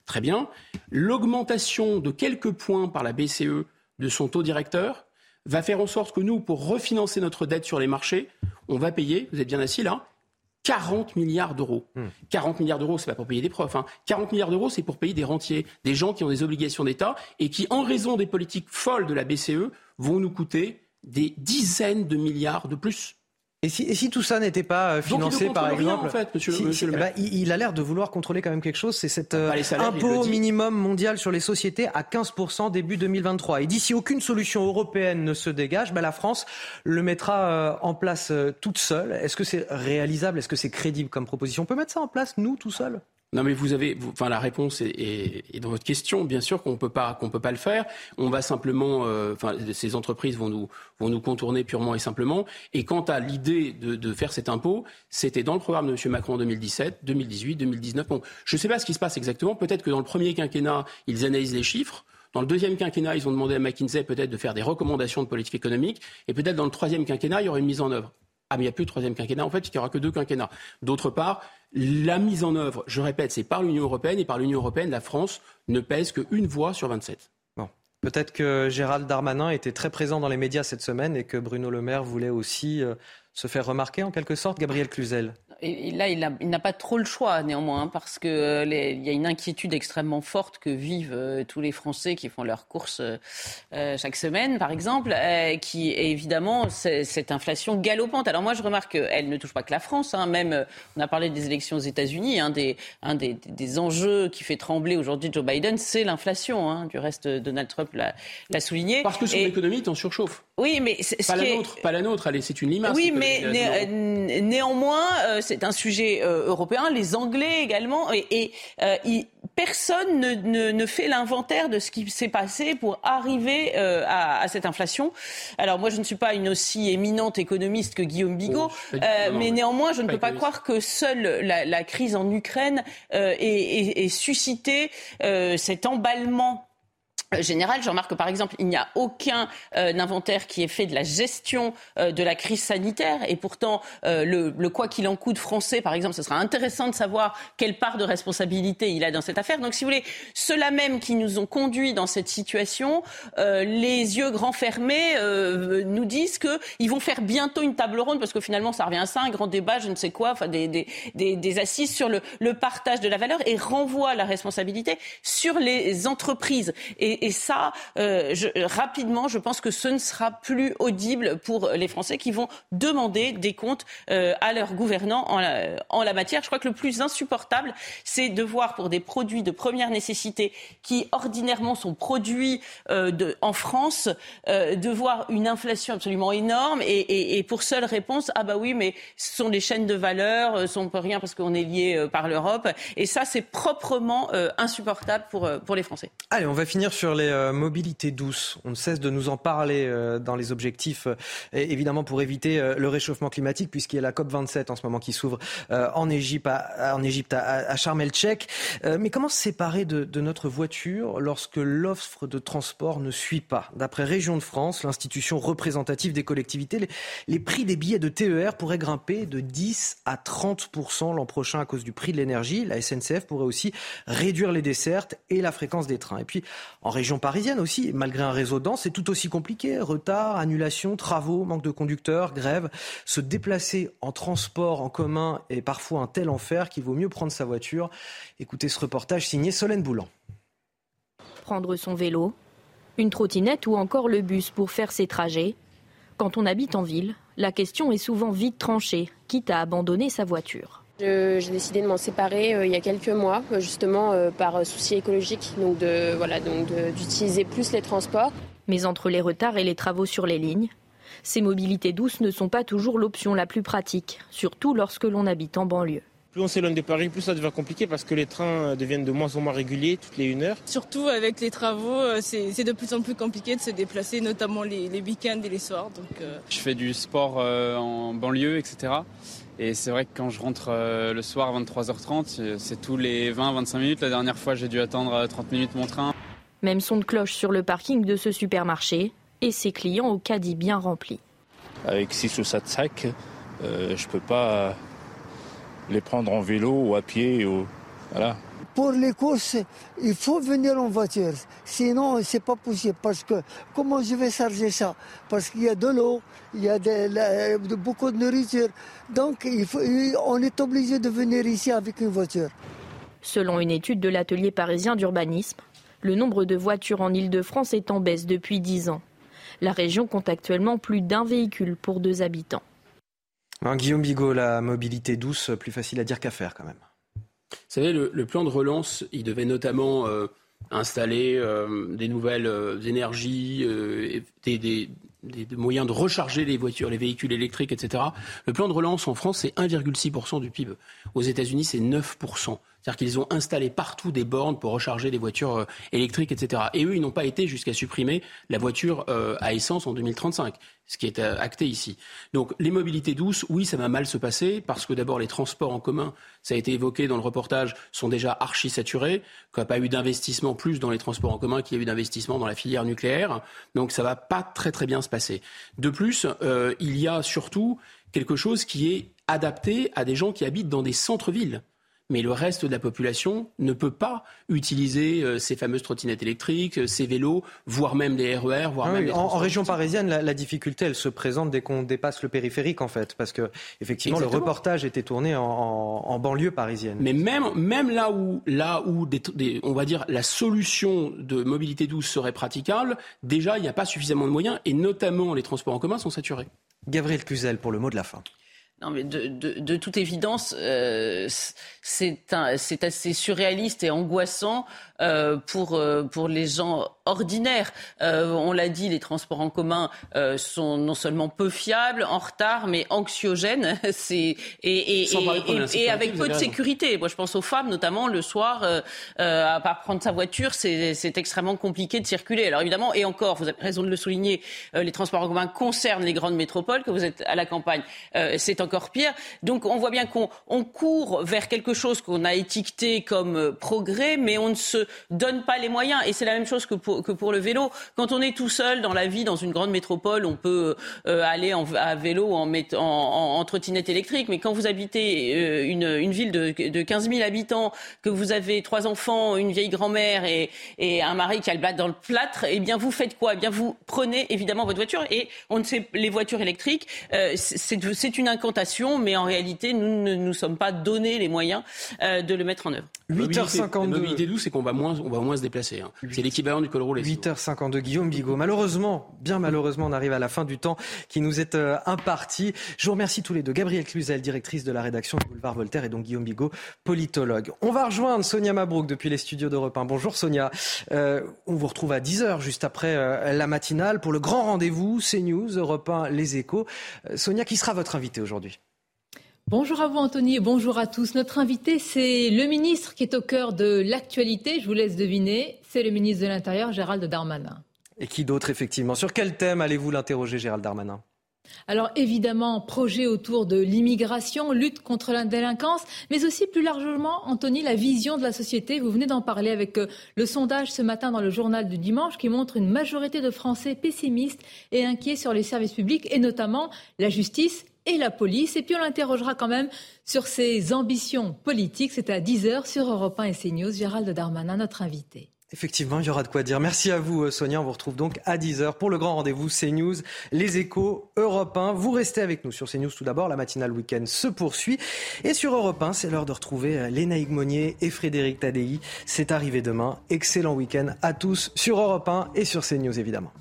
Très bien. L'augmentation de quelques points par la BCE de son taux directeur, va faire en sorte que nous, pour refinancer notre dette sur les marchés, on va payer, vous êtes bien assis là, 40 milliards d'euros. 40 hmm. milliards d'euros, c'est pas pour payer des profs. 40 hein. milliards d'euros, c'est pour payer des rentiers, des gens qui ont des obligations d'État et qui, en raison des politiques folles de la BCE, vont nous coûter des dizaines de milliards de plus. Et si, et si, tout ça n'était pas euh, financé par exemple, en fait, monsieur, le maire. Il, a l'air de vouloir contrôler quand même quelque chose, c'est cet euh, impôt minimum mondial sur les sociétés à 15% début 2023. Et dit si aucune solution européenne ne se dégage, ben, la France le mettra euh, en place toute seule. Est-ce que c'est réalisable? Est-ce que c'est crédible comme proposition? On peut mettre ça en place, nous, tout seuls non, mais vous avez, enfin, la réponse est, dans votre question. Bien sûr qu'on peut pas, qu'on peut pas le faire. On va simplement, euh, enfin, ces entreprises vont nous, vont nous contourner purement et simplement. Et quant à l'idée de, faire cet impôt, c'était dans le programme de M. Macron en 2017, 2018, 2019. Bon, je ne sais pas ce qui se passe exactement. Peut-être que dans le premier quinquennat, ils analysent les chiffres. Dans le deuxième quinquennat, ils ont demandé à McKinsey peut-être de faire des recommandations de politique économique. Et peut-être dans le troisième quinquennat, il y aura une mise en œuvre. Ah, mais il n'y a plus de troisième quinquennat, en fait, il n'y aura que deux quinquennats. D'autre part, la mise en œuvre, je répète, c'est par l'Union européenne, et par l'Union européenne, la France ne pèse qu'une voix sur 27. Bon. Peut-être que Gérald Darmanin était très présent dans les médias cette semaine et que Bruno Le Maire voulait aussi euh, se faire remarquer en quelque sorte. Gabriel Cluzel et là, il n'a pas trop le choix, néanmoins, hein, parce qu'il euh, y a une inquiétude extrêmement forte que vivent euh, tous les Français qui font leurs courses euh, chaque semaine, par exemple, qui est évidemment cette inflation galopante. Alors moi, je remarque qu'elle ne touche pas que la France. Hein, même, on a parlé des élections aux États-Unis. Un, des, un des, des, enjeux qui fait trembler aujourd'hui Joe Biden, c'est l'inflation. Hein. Du reste, Donald Trump l'a souligné. Parce que son économie est en surchauffe. Oui, mais pas, la nôtre, pas la nôtre. Allez, c'est une limace. Oui, mais néanmoins c'est un sujet euh, européen, les Anglais également, et, euh, personne ne, fait l'inventaire de ce qui s'est passé pour arriver euh, à, cette inflation. Alors moi, je ne suis pas une aussi éminente économiste que Guillaume Bigot, oh, mais néanmoins, je ne peux pas croire que seule la, crise en Ukraine ait suscité cet emballement euh, général. Je remarque que, par exemple, il n'y a aucun euh, inventaire qui est fait de la gestion euh, de la crise sanitaire. Et pourtant, le, le, quoi qu'il en coûte français, par exemple, ce sera intéressant de savoir quelle part de responsabilité il a dans cette affaire. Donc, si vous voulez, ceux-là même qui nous ont conduits dans cette situation, les yeux grands fermés, nous disent qu'ils vont faire bientôt une table ronde, parce que finalement, ça revient à ça, un grand débat, je ne sais quoi, enfin, des, des, des, des assises sur le, le, partage de la valeur et renvoie la responsabilité sur les entreprises. Et, et, ça, euh, rapidement, je pense que ce ne sera plus audible pour les Français qui vont demander des comptes euh, à leurs gouvernants en la, matière. Je crois que le plus insupportable, c'est de voir pour des produits de première nécessité qui ordinairement sont produits euh, en France, de voir une inflation absolument énorme et, pour seule réponse, ah bah oui, mais ce sont les chaînes de valeur, ce on peut rien parce qu'on est lié par l'Europe. Et ça, c'est proprement insupportable pour, pour les Français. Allez, on va finir sur sur les euh, mobilités douces. On ne cesse de nous en parler euh, dans les objectifs, euh, évidemment pour éviter le réchauffement climatique, puisqu'il y a la COP 27 en ce moment qui s'ouvre en Égypte, à, en Égypte, mais comment se séparer de, notre voiture lorsque l'offre de transport ne suit pas? D'après Région de France, l'institution représentative des collectivités, les, les prix des billets de TER pourraient grimper de 10 à 30% l'an prochain à cause du prix de l'énergie. La SNCF pourrait aussi réduire les dessertes et la fréquence des trains. Et puis, en région parisienne aussi, malgré un réseau dense, c'est tout aussi compliqué. Retard, annulation, travaux, manque de conducteurs, grève. Se déplacer en transport en commun est parfois un tel enfer qu'il vaut mieux prendre sa voiture. Écoutez ce reportage signé Solène Boulan. Prendre son vélo, une trottinette ou encore le bus pour faire ses trajets. Quand on habite en ville, la question est souvent vite tranchée, quitte à abandonner sa voiture. J'ai décidé de m'en séparer euh, il y a quelques mois, euh, justement euh, par souci écologique, donc de voilà, donc d'utiliser plus les transports. Mais entre les retards et les travaux sur les lignes, ces mobilités douces ne sont pas toujours l'option la plus pratique, surtout lorsque l'on habite en banlieue. Plus on s'éloigne de Paris, plus ça devient compliqué parce que les trains deviennent de moins en moins réguliers toutes les une heure. Surtout avec les travaux, c'est de plus en plus compliqué de se déplacer, notamment les, week-ends et les soirs. Donc, Je fais du sport en banlieue, etc. Et c'est vrai que quand je rentre euh, le soir à 23h30, c'est tous les 20-25 minutes. La dernière fois, j'ai dû attendre 30 euh, minutes mon train. Même son de cloche sur le parking de ce supermarché et ses clients au caddie bien rempli. Avec 6 ou 7 sacs, euh, je ne peux pas les prendre en vélo ou à pied. Ou... Voilà. Pour les courses, il faut venir en voiture. Sinon, c'est pas possible. Parce que comment je vais charger ça? Parce qu'il y a de l'eau, il y a de, beaucoup de nourriture. Donc, il faut, on est obligé de venir ici avec une voiture. Selon une étude de l'atelier parisien d'urbanisme, le nombre de voitures en Ile-de-France est en baisse depuis 10 ans. La région compte actuellement plus d'un véhicule pour deux habitants. Guillaume Bigot, la mobilité douce, plus facile à dire qu'à faire quand même. Vous savez, le, plan de relance, il devait notamment installer des nouvelles énergies, des, des, moyens de recharger les voitures, les véhicules électriques, etc. Le plan de relance en France, c'est 1,6% du PIB. Aux États-Unis, c'est 9%. C'est-à-dire qu'ils ont installé partout des bornes pour recharger les voitures euh, électriques, etc. Et eux, ils n'ont pas été jusqu'à supprimer la voiture euh, à essence en 2035 ce qui est euh, acté ici. Donc les mobilités douces, oui, ça va mal se passer parce que d'abord les transports en commun, ça a été évoqué dans le reportage, sont déjà archi saturés, qu'il n'y a pas eu d'investissement plus dans les transports en commun qu'il y a eu d'investissement dans la filière nucléaire. Donc ça va pas très très bien se passer. De plus, il y a surtout quelque chose qui est adapté à des gens qui habitent dans des centres-villes mais le reste de la population ne peut pas utiliser euh, ces fameuses trottinettes électriques, euh, ces vélos, voire même des RER, voire ah même en, région parisienne, la, difficulté, elle se présente dès qu'on dépasse le périphérique, en fait, parce que effectivement, le reportage était tourné en, banlieue parisienne. Mais même, même là où, là où on va dire, la solution de mobilité douce serait praticable, déjà, il n'y a pas suffisamment de moyens, et notamment les transports en commun sont saturés. Gabriel Cluzel pour le mot de la fin. Non, mais de, de, toute évidence, euh, c'est assez surréaliste et angoissant euh, pour, euh, pour les gens ordinaires. Euh, on l'a dit, les transports en commun euh, sont non seulement peu fiables, en retard, mais anxiogènes. Et, et, et, et avec peu de sécurité. Moi, je pense aux femmes, notamment le soir, à part prendre sa voiture, c'est extrêmement compliqué de circuler. Alors évidemment, et encore, vous avez raison de le souligner, les transports en commun concernent les grandes métropoles. Que vous êtes à la campagne, c'est encore pire. Donc on voit bien qu'on on court vers quelque chose qu'on a étiqueté comme progrès, mais on ne se donne pas les moyens. Et c'est la même chose que pour, le vélo. Quand on est tout seul dans la vie, dans une grande métropole, on peut euh, aller à vélo en, en, trottinette électrique. Mais quand vous habitez euh, une, ville de, de 15 000 habitants, que vous avez trois enfants, une vieille grand-mère et, un mari qui a le blat dans le plâtre, eh bien vous faites quoi? Eh bien vous prenez évidemment votre voiture et on ne sait les voitures électriques, euh, c'est une incantation, mais en réalité nous ne nous sommes pas donné les moyens euh, de le mettre en œuvre. 8h52. La mobilité douce, c'est qu'on va moins, on va moins se déplacer. Hein. C'est l'équivalent du col roulé. 8h52, Guillaume Bigot. Malheureusement, bien malheureusement, on arrive à la fin du temps qui nous est euh, imparti. Je vous remercie tous les deux. Gabrielle Cluzel, directrice de la rédaction du Boulevard Voltaire, et donc Guillaume Bigot, politologue. On va rejoindre Sonia Mabrouk depuis les studios d'Europe 1. Bonjour Sonia. Euh, on vous retrouve à 10h, juste après euh, la matinale, pour le grand rendez-vous CNews, Europe 1, Les Échos. Sonia, qui sera votre invité aujourd'hui? Bonjour à vous Anthony et bonjour à tous. Notre invité, c'est le ministre qui est au cœur de l'actualité. Je vous laisse deviner. C'est le ministre de l'Intérieur, Gérald Darmanin. Et qui d'autre, effectivement? Sur quel thème allez-vous l'interroger, Gérald Darmanin? Alors évidemment, projet autour de l'immigration, lutte contre la délinquance, mais aussi plus largement, Anthony, la vision de la société. Vous venez d'en parler avec euh, le sondage ce matin dans le journal du dimanche qui montre une majorité de Français pessimistes et inquiets sur les services publics et notamment la justice et la police. Et puis on l'interrogera quand même sur ses ambitions politiques. C'est à 10h sur Europe 1 et CNews. Gérald Darmanin, notre invité. Effectivement, il y aura de quoi dire. Merci à vous, euh, Sonia. On vous retrouve donc à 10h pour le grand rendez-vous CNews, les échos Europe 1. Vous restez avec nous sur CNews tout d'abord. La matinale week-end se poursuit. Et sur Europe 1, c'est l'heure de retrouver euh, Léna Monnier et Frédéric Tadei. C'est arrivé demain. Excellent week-end à tous sur Europe 1 et sur CNews, évidemment.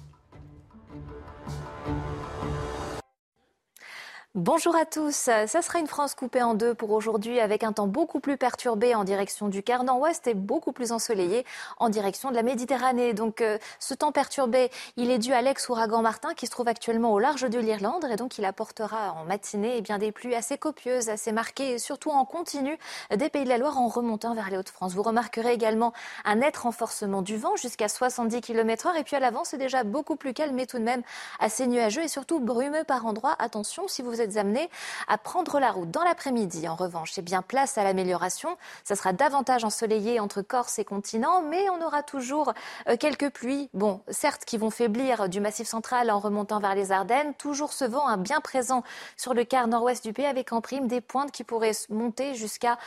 Bonjour à tous. Ça sera une France coupée en deux pour aujourd'hui avec un temps beaucoup plus perturbé en direction du quart nord-ouest et beaucoup plus ensoleillé en direction de la Méditerranée. Donc euh, ce temps perturbé, il est dû à l'ex-ouragan Martin qui se trouve actuellement au large de l'Irlande et donc il apportera en matinée eh bien, des pluies assez copieuses, assez marquées et surtout en continu des Pays de la Loire en remontant vers les Hauts-de-France. Vous remarquerez également un net renforcement du vent jusqu'à 70 km h et puis à l'avant c'est déjà beaucoup plus calme mais tout de même assez nuageux et surtout brumeux par endroits. Attention si vous êtes amenés à prendre la route dans l'après-midi. En revanche, c'est bien place à l'amélioration. Ça sera davantage ensoleillé entre Corse et continent, mais on aura toujours euh, quelques pluies. Bon, certes, qui vont faiblir du massif central en remontant vers les Ardennes. Toujours ce vent un bien présent sur le quart nord-ouest du pays avec en prime des pointes qui pourraient monter jusqu'à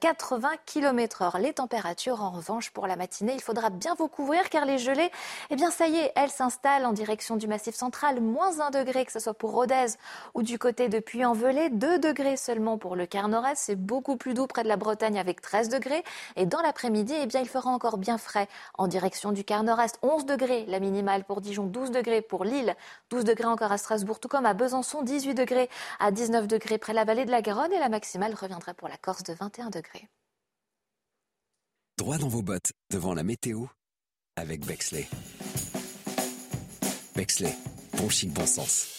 80 km heure. Les températures, en revanche, pour la matinée, il faudra bien vous couvrir car les gelées, eh bien, ça y est, elles s'installent en direction du massif central. Moins un degré, que ce soit pour Rodez ou du côté degrés depuis Envelé, 2 degrés seulement pour le quart nord-est. C'est beaucoup plus doux près de la Bretagne avec 13 degrés. Et dans l'après-midi, eh bien, il fera encore bien frais en direction du quart nord-est. 11 degrés la minimale pour Dijon, 12 degrés pour Lille, 12 degrés encore à Strasbourg, tout comme à Besançon, 18 degrés à 19 degrés près de la vallée de la Garonne. Et la maximale reviendrait pour la Corse de 21 degrés. Droit dans vos bottes devant la météo avec Bexley. Bexley, bon chic, bon sens.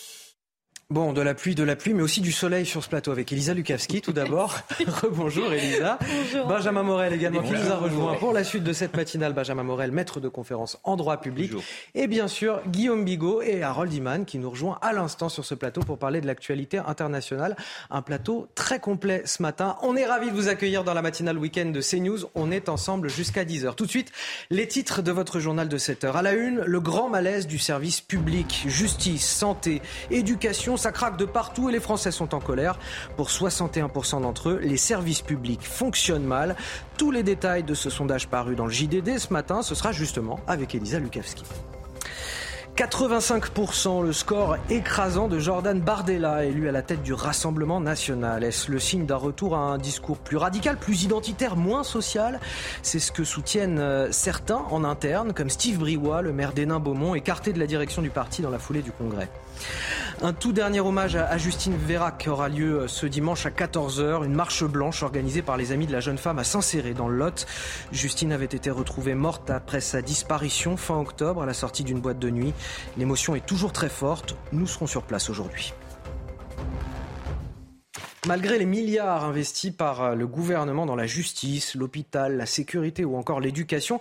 Bon, de la pluie, de la pluie, mais aussi du soleil sur ce plateau avec Elisa Lukavski tout d'abord. Rebonjour Elisa. Bonjour. Benjamin Morel également qui nous a rejoint pour la suite de cette matinale. Benjamin Morel, maître de conférence en droit public. Et bien sûr, Guillaume Bigot et Harold Iman qui nous rejoint à l'instant sur ce plateau pour parler de l'actualité internationale. Un plateau très complet ce matin. On est ravis de vous accueillir dans la matinale week-end de CNews. On est ensemble jusqu'à 10h. Tout de suite, les titres de votre journal de 7h. À la une, le grand malaise du service public. Justice, santé, éducation ça craque de partout et les Français sont en colère. Pour 61% d'entre eux, les services publics fonctionnent mal. Tous les détails de ce sondage paru dans le JDD ce matin, ce sera justement avec Elisa Lukavski. 85%, le score écrasant de Jordan Bardella, élu à la tête du Rassemblement national. Est-ce le signe d'un retour à un discours plus radical, plus identitaire, moins social? C'est ce que soutiennent euh, certains en interne, comme Steve Briouat, le maire d'Hénin-Beaumont, écarté de la direction du parti dans la foulée du Congrès. Un tout dernier hommage à Justine Vérac aura lieu euh, ce dimanche à 14h. Une marche blanche organisée par les amis de la jeune femme à Saint-Céré dans le Lot. Justine avait été retrouvée morte après sa disparition fin octobre à la sortie d'une boîte de nuit. L'émotion est toujours très forte. Nous serons sur place aujourd'hui. Malgré les milliards investis par euh, le gouvernement dans la justice, l'hôpital, la sécurité ou encore l'éducation,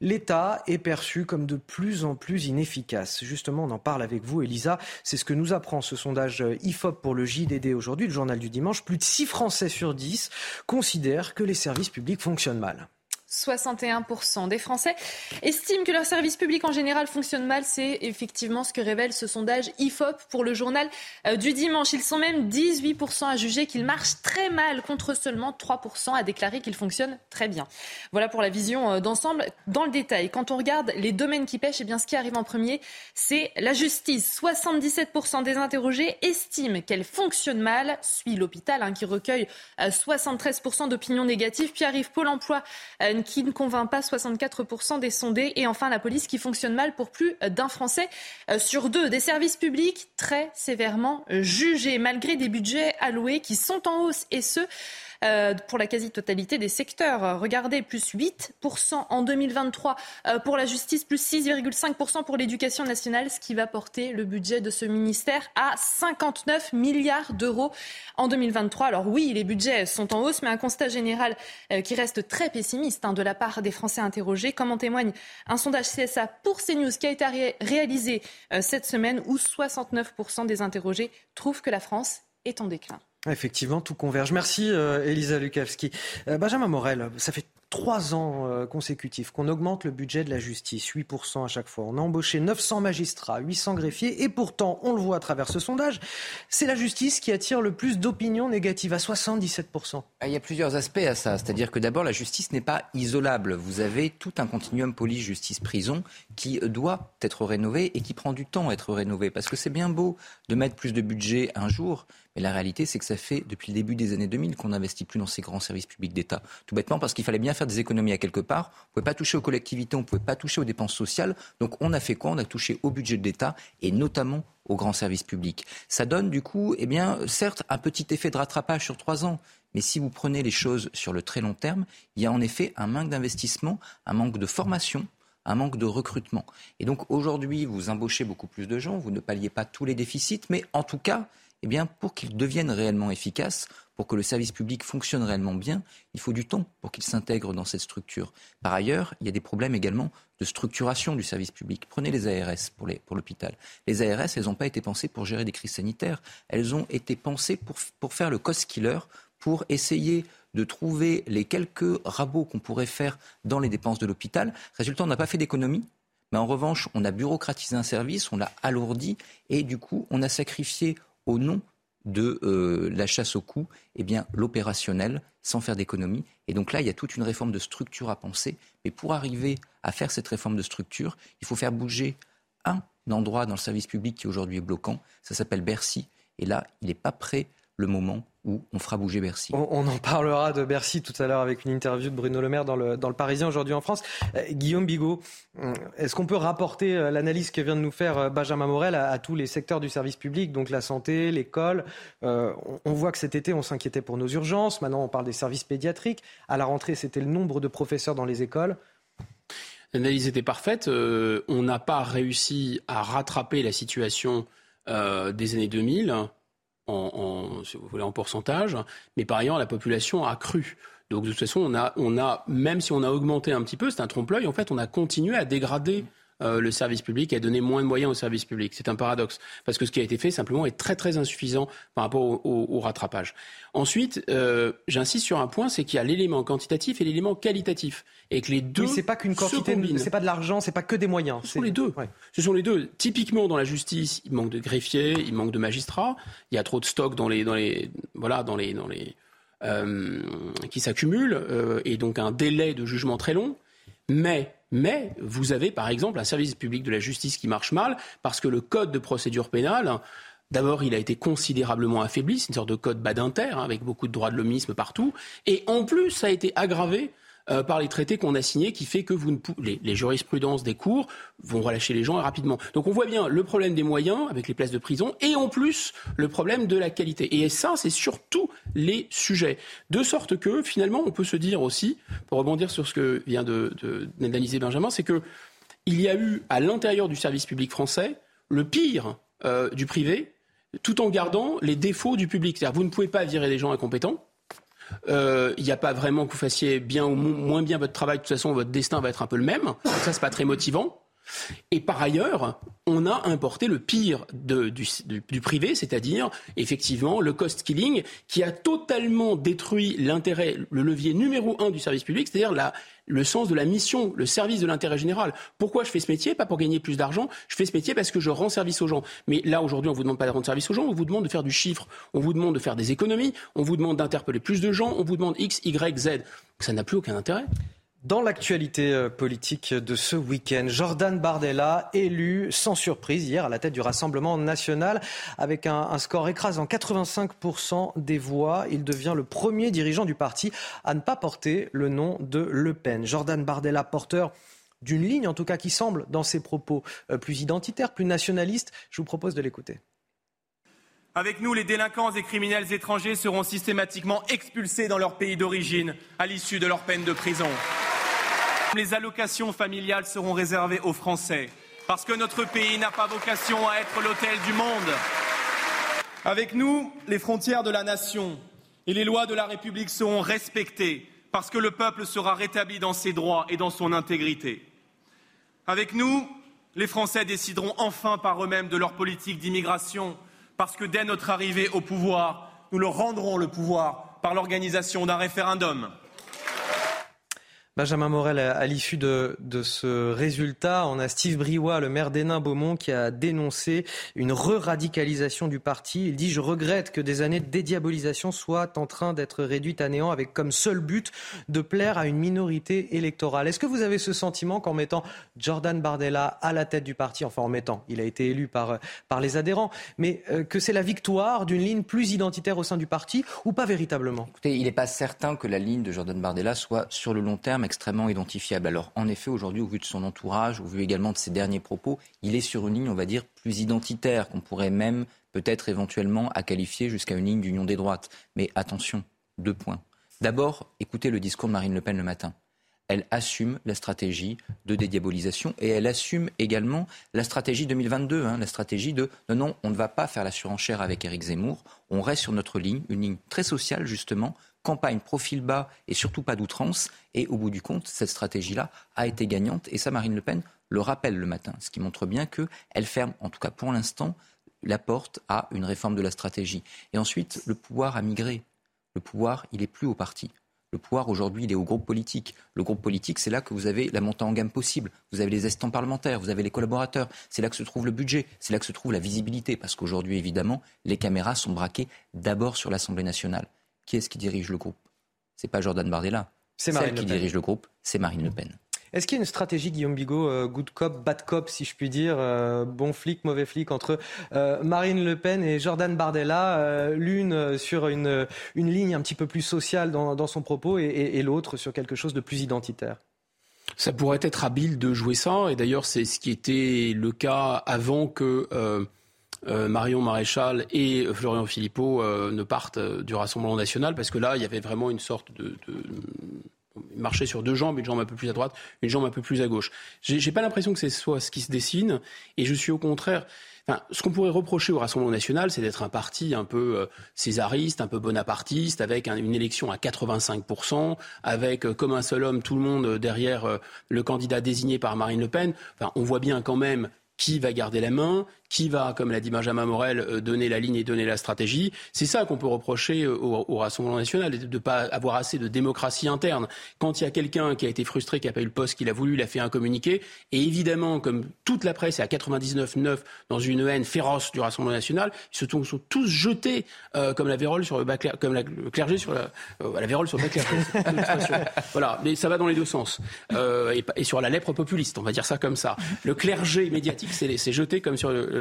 l'État est perçu comme de plus en plus inefficace. Justement, on en parle avec vous, Elisa. C'est ce que nous apprend ce sondage IFOP pour le JDD aujourd'hui, le journal du dimanche. Plus de 6 Français sur 10 considèrent que les services publics fonctionnent mal. 61% des Français estiment que leur service public en général fonctionne mal. C'est effectivement ce que révèle ce sondage IFOP pour le journal euh, du dimanche. Ils sont même 18% à juger qu'il marche très mal contre seulement 3% à déclarer qu'il fonctionne très bien. Voilà pour la vision euh, d'ensemble. Dans le détail, quand on regarde les domaines qui pêchent, eh bien, ce qui arrive en premier, c'est la justice. 77% des interrogés estiment qu'elle fonctionne mal, suit l'hôpital hein, qui recueille 73% euh, d'opinions négatives, puis arrive Pôle emploi qui ne convainc pas 64% des sondés. Et enfin, la police qui fonctionne mal pour plus d'un Français euh, sur deux. Des services publics très sévèrement jugés, malgré des budgets alloués qui sont en hausse, et ce, pour la quasi-totalité des secteurs. Regardez, plus 8% en 2023 euh, pour la justice, plus 6,5% pour l'éducation nationale, ce qui va porter le budget de ce ministère à 59 milliards d'euros en 2023. Alors oui, les budgets sont en hausse, mais un constat général euh, qui reste très pessimiste hein, de la part des Français interrogés, comme en témoigne un sondage CSA pour CNews qui a été réalisé cette semaine où 69% des interrogés trouvent que la France est en déclin. Effectivement, tout converge. Merci euh, Elisa Lukavski. Euh, Benjamin Morel, ça fait trois ans euh, consécutifs qu'on augmente le budget de la justice, 8% à chaque fois. On a embauché 900 magistrats, 800 greffiers, et pourtant, on le voit à travers ce sondage, c'est la justice qui attire le plus d'opinions négatives, à 77%. Ah, il y a plusieurs aspects à ça. C'est-à-dire que d'abord, la justice n'est pas isolable. Vous avez tout un continuum police, justice, prison qui doit être rénové et qui prend du temps à être rénové. Parce que c'est bien beau de mettre plus de budget un jour, mais la réalité, c'est que ça fait depuis le début des années 2000 qu'on n'investit plus dans ces grands services publics d'État. Tout bêtement parce qu'il fallait bien faire des économies à quelque part. On ne pouvait pas toucher aux collectivités, on ne pouvait pas toucher aux dépenses sociales. Donc on a fait quoi? On a touché au budget de l'État et notamment aux grands services publics. Ça donne du coup, eh bien, certes, un petit effet de rattrapage sur trois ans. Mais si vous prenez les choses sur le très long terme, il y a en effet un manque d'investissement, un manque de formation, un manque de recrutement. Et donc aujourd'hui, vous embauchez beaucoup plus de gens, vous ne palliez pas tous les déficits, mais en tout cas, eh bien, pour qu'ils deviennent réellement efficaces, pour que le service public fonctionne réellement bien, il faut du temps pour qu'il s'intègre dans cette structure. Par ailleurs, il y a des problèmes également de structuration du service public. Prenez les ARS pour, l'hôpital. Les ARS, elles n'ont pas été pensées pour gérer des crises sanitaires. Elles ont été pensées pour, pour faire le cost killer, pour essayer de trouver les quelques rabots qu'on pourrait faire dans les dépenses de l'hôpital. Résultat, on n'a pas fait d'économie. Mais en revanche, on a bureaucratisé un service, on l'a alourdi et du coup, on a sacrifié au nom de euh, la chasse au coût, eh bien l'opérationnel, sans faire d'économie. Et donc là, il y a toute une réforme de structure à penser. Mais pour arriver à faire cette réforme de structure, il faut faire bouger un endroit dans le service public qui aujourd'hui est bloquant. Ça s'appelle Bercy. Et là, il n'est pas prêt le moment où on fera bouger Bercy. On, en parlera de Bercy tout à l'heure avec une interview de Bruno Le Maire dans le, dans le Parisien aujourd'hui en France. Euh, Guillaume Bigot, euh, est-ce qu'on peut rapporter euh, l'analyse que vient de nous faire Benjamin Morel à, tous les secteurs du service public, donc la santé, l'école on, on, voit que cet été, on s'inquiétait pour nos urgences. Maintenant, on parle des services pédiatriques. À la rentrée, c'était le nombre de professeurs dans les écoles. L'analyse était parfaite. on n'a pas réussi à rattraper la situation des années 2000 en, si vous voulez, en pourcentage, mais par ailleurs, la population a cru. Donc de toute façon, on a, on a, même si on a augmenté un petit peu, c'est un trompe-l'œil, en fait, on a continué à dégrader euh, le service public et à donner moins de moyens au service public. C'est un paradoxe, parce que ce qui a été fait simplement est très très insuffisant par rapport au, rattrapage. Ensuite, euh, j'insiste sur un point, c'est qu'il y a l'élément quantitatif et l'élément qualitatif, et que les deux. c'est pas qu'une quantité, c'est pas de l'argent, c'est pas que des moyens. Ce sont les deux. Ce sont les deux. Typiquement dans la justice, il manque de greffiers, il manque de magistrats, il y a trop de stocks dans les, dans les, voilà, dans les, dans les, euh, qui s'accumulent, et donc un délai de jugement très long. Mais, mais vous avez par exemple un service public de la justice qui marche mal parce que le code de procédure pénale D'abord, il a été considérablement affaibli, c'est une sorte de code badinter, hein, avec beaucoup de droits de l'homisme partout. Et en plus, ça a été aggravé euh, par les traités qu'on a signés qui fait que vous ne les, les, jurisprudences des cours vont relâcher les gens rapidement. Donc on voit bien le problème des moyens avec les places de prison et en plus le problème de la qualité. Et ça, c'est surtout les sujets. De sorte que finalement, on peut se dire aussi, pour rebondir sur ce que vient d'analyser de, Benjamin, c'est que il y a eu à l'intérieur du service public français le pire euh, du privé, tout en gardant les défauts du public. C'est-à-dire vous ne pouvez pas virer des gens incompétents il euh, n'y a pas vraiment que vous fassiez bien ou moins bien votre travail. De toute façon, votre destin va être un peu le même. Donc ça, c'est pas très motivant. Et par ailleurs, on a importé le pire du, privé, c'est-à-dire effectivement le cost killing, qui a totalement détruit l'intérêt, le levier numéro un du service public, c'est-à-dire le sens de la mission, le service de l'intérêt général. Pourquoi je fais ce métier? Pas pour gagner plus d'argent, je fais ce métier parce que je rends service aux gens. Mais là, aujourd'hui, on ne vous demande pas de rendre service aux gens, on vous demande de faire du chiffre, on vous demande de faire des économies, on vous demande d'interpeller plus de gens, on vous demande X, Y, Z. Ça n'a plus aucun intérêt. Dans l'actualité euh, politique de ce week-end, Jordan Bardella, élu sans surprise hier à la tête du Rassemblement national avec un, score écrasant 85% des voix. Il devient le premier dirigeant du parti à ne pas porter le nom de Le Pen. Jordan Bardella, porteur d'une ligne en tout cas qui semble dans ses propos euh, plus identitaire, plus nationaliste. Je vous propose de l'écouter. Avec nous, les délinquants et criminels étrangers seront systématiquement expulsés dans leur pays d'origine à l'issue de leur peine de prison. Les allocations familiales seront réservées aux Français, parce que notre pays n'a pas vocation à être l'hôtel du monde. Avec nous, les frontières de la nation et les lois de la République seront respectées, parce que le peuple sera rétabli dans ses droits et dans son intégrité. Avec nous, les Français décideront enfin par eux-mêmes de leur politique d'immigration, parce que dès notre arrivée au pouvoir, nous leur rendrons le pouvoir par l'organisation d'un référendum. Benjamin Morel, à l'issue de, ce résultat, on a Steve Briouat, le maire d'Hénin-Beaumont, qui a dénoncé une re-radicalisation du parti. Il dit Je regrette que des années de dédiabolisation soient en train d'être réduites à néant avec comme seul but de plaire à une minorité électorale. Est-ce que vous avez ce sentiment qu'en mettant Jordan Bardella à la tête du parti, enfin en mettant, il a été élu par, par les adhérents, mais euh, que c'est la victoire d'une ligne plus identitaire au sein du parti ou pas véritablement? Écoutez, il n'est pas certain que la ligne de Jordan Bardella soit sur le long terme extrêmement identifiable. Alors, en effet, aujourd'hui, au vu de son entourage, au vu également de ses derniers propos, il est sur une ligne, on va dire, plus identitaire, qu'on pourrait même peut-être éventuellement qualifier jusqu'à une ligne d'union des droites. Mais attention, deux points. D'abord, écoutez le discours de Marine Le Pen le matin. Elle assume la stratégie de dédiabolisation et elle assume également la stratégie 2022, hein, la stratégie de non, non, on ne va pas faire la surenchère avec Éric Zemmour, on reste sur notre ligne, une ligne très sociale justement, campagne profil bas et surtout pas d'outrance. Et au bout du compte, cette stratégie-là a été gagnante. Et ça, Marine Le Pen le rappelle le matin, ce qui montre bien qu'elle ferme, en tout cas pour l'instant, la porte à une réforme de la stratégie. Et ensuite, le pouvoir a migré. Le pouvoir, il est plus au parti. Le pouvoir, aujourd'hui, il est au groupe politique. Le groupe politique, c'est là que vous avez la montée en gamme possible. Vous avez les assistants parlementaires, vous avez les collaborateurs. C'est là que se trouve le budget, c'est là que se trouve la visibilité. Parce qu'aujourd'hui, évidemment, les caméras sont braquées d'abord sur l'Assemblée nationale. Qui est-ce qui dirige le groupe? C'est pas Jordan Bardella. C'est Marine Celle qui dirige le groupe, c'est Marine Le Pen. Est-ce qu'il y a une stratégie, Guillaume Bigot, euh, good cop, bad cop, si je puis dire, euh, bon flic, mauvais flic, entre euh, Marine Le Pen et Jordan Bardella, l'une sur une, une ligne un petit peu plus sociale dans, son propos et, l'autre sur quelque chose de plus identitaire? Ça pourrait être habile de jouer ça, et d'ailleurs c'est ce qui était le cas avant que Marion Maréchal et Florian Philippot ne partent du Rassemblement national, parce que là il y avait vraiment une sorte de marcher sur deux jambes, une jambe un peu plus à droite, une jambe un peu plus à gauche. J'ai pas l'impression que c'est soit ce qui se dessine, et je suis au contraire. Enfin, ce qu'on pourrait reprocher au Rassemblement national, c'est d'être un parti un peu euh, césariste, un peu bonapartiste, avec une élection à 85%, avec euh, comme un seul homme tout le monde euh, derrière le candidat désigné par Marine Le Pen. Enfin, on voit bien quand même qui va garder la main, qui va, comme l'a dit Benjamin Morel, euh, donner la ligne et donner la stratégie. C'est ça qu'on peut reprocher euh, au, Rassemblement national, de ne pas avoir assez de démocratie interne. Quand il y a quelqu'un qui a été frustré, qui n'a pas eu le poste qu'il a voulu, il a fait un communiqué. Et évidemment, comme toute la presse est à 99,9 dans une haine féroce du Rassemblement national, ils se sont, tous jetés euh, comme la vérole sur le bas comme la, le clergé sur la, la vérole sur le bas voilà, mais ça va dans les deux sens. Et, et, sur la lèpre populiste, on va dire ça comme ça. Le clergé médiatique s'est jeté comme sur le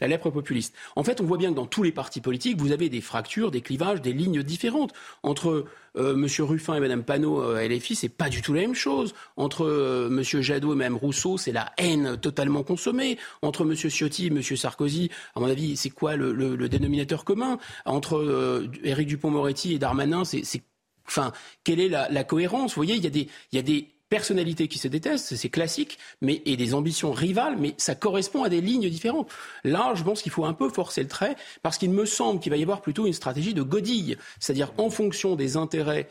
la lèpre populiste. En fait, on voit bien que dans tous les partis politiques, vous avez des fractures, des clivages, des lignes différentes. Entre euh, M. Ruffin et Mme Panot à euh, LFI, c'est pas du tout la même chose. Entre euh, M. Jadot et Mme Rousseau, c'est la haine totalement consommée. Entre M. Ciotti et M. Sarkozy, à mon avis, c'est quoi le, dénominateur commun? Entre Éric Dupont-Moretti et Darmanin, c'est Enfin, quelle est la, cohérence? Vous voyez, il y a des, y a des personnalités qui se détestent, c'est classique, mais et des ambitions rivales, mais ça correspond à des lignes différentes. Là, je pense qu'il faut un peu forcer le trait, parce qu'il me semble qu'il va y avoir plutôt une stratégie de godille, c'est-à-dire en fonction des intérêts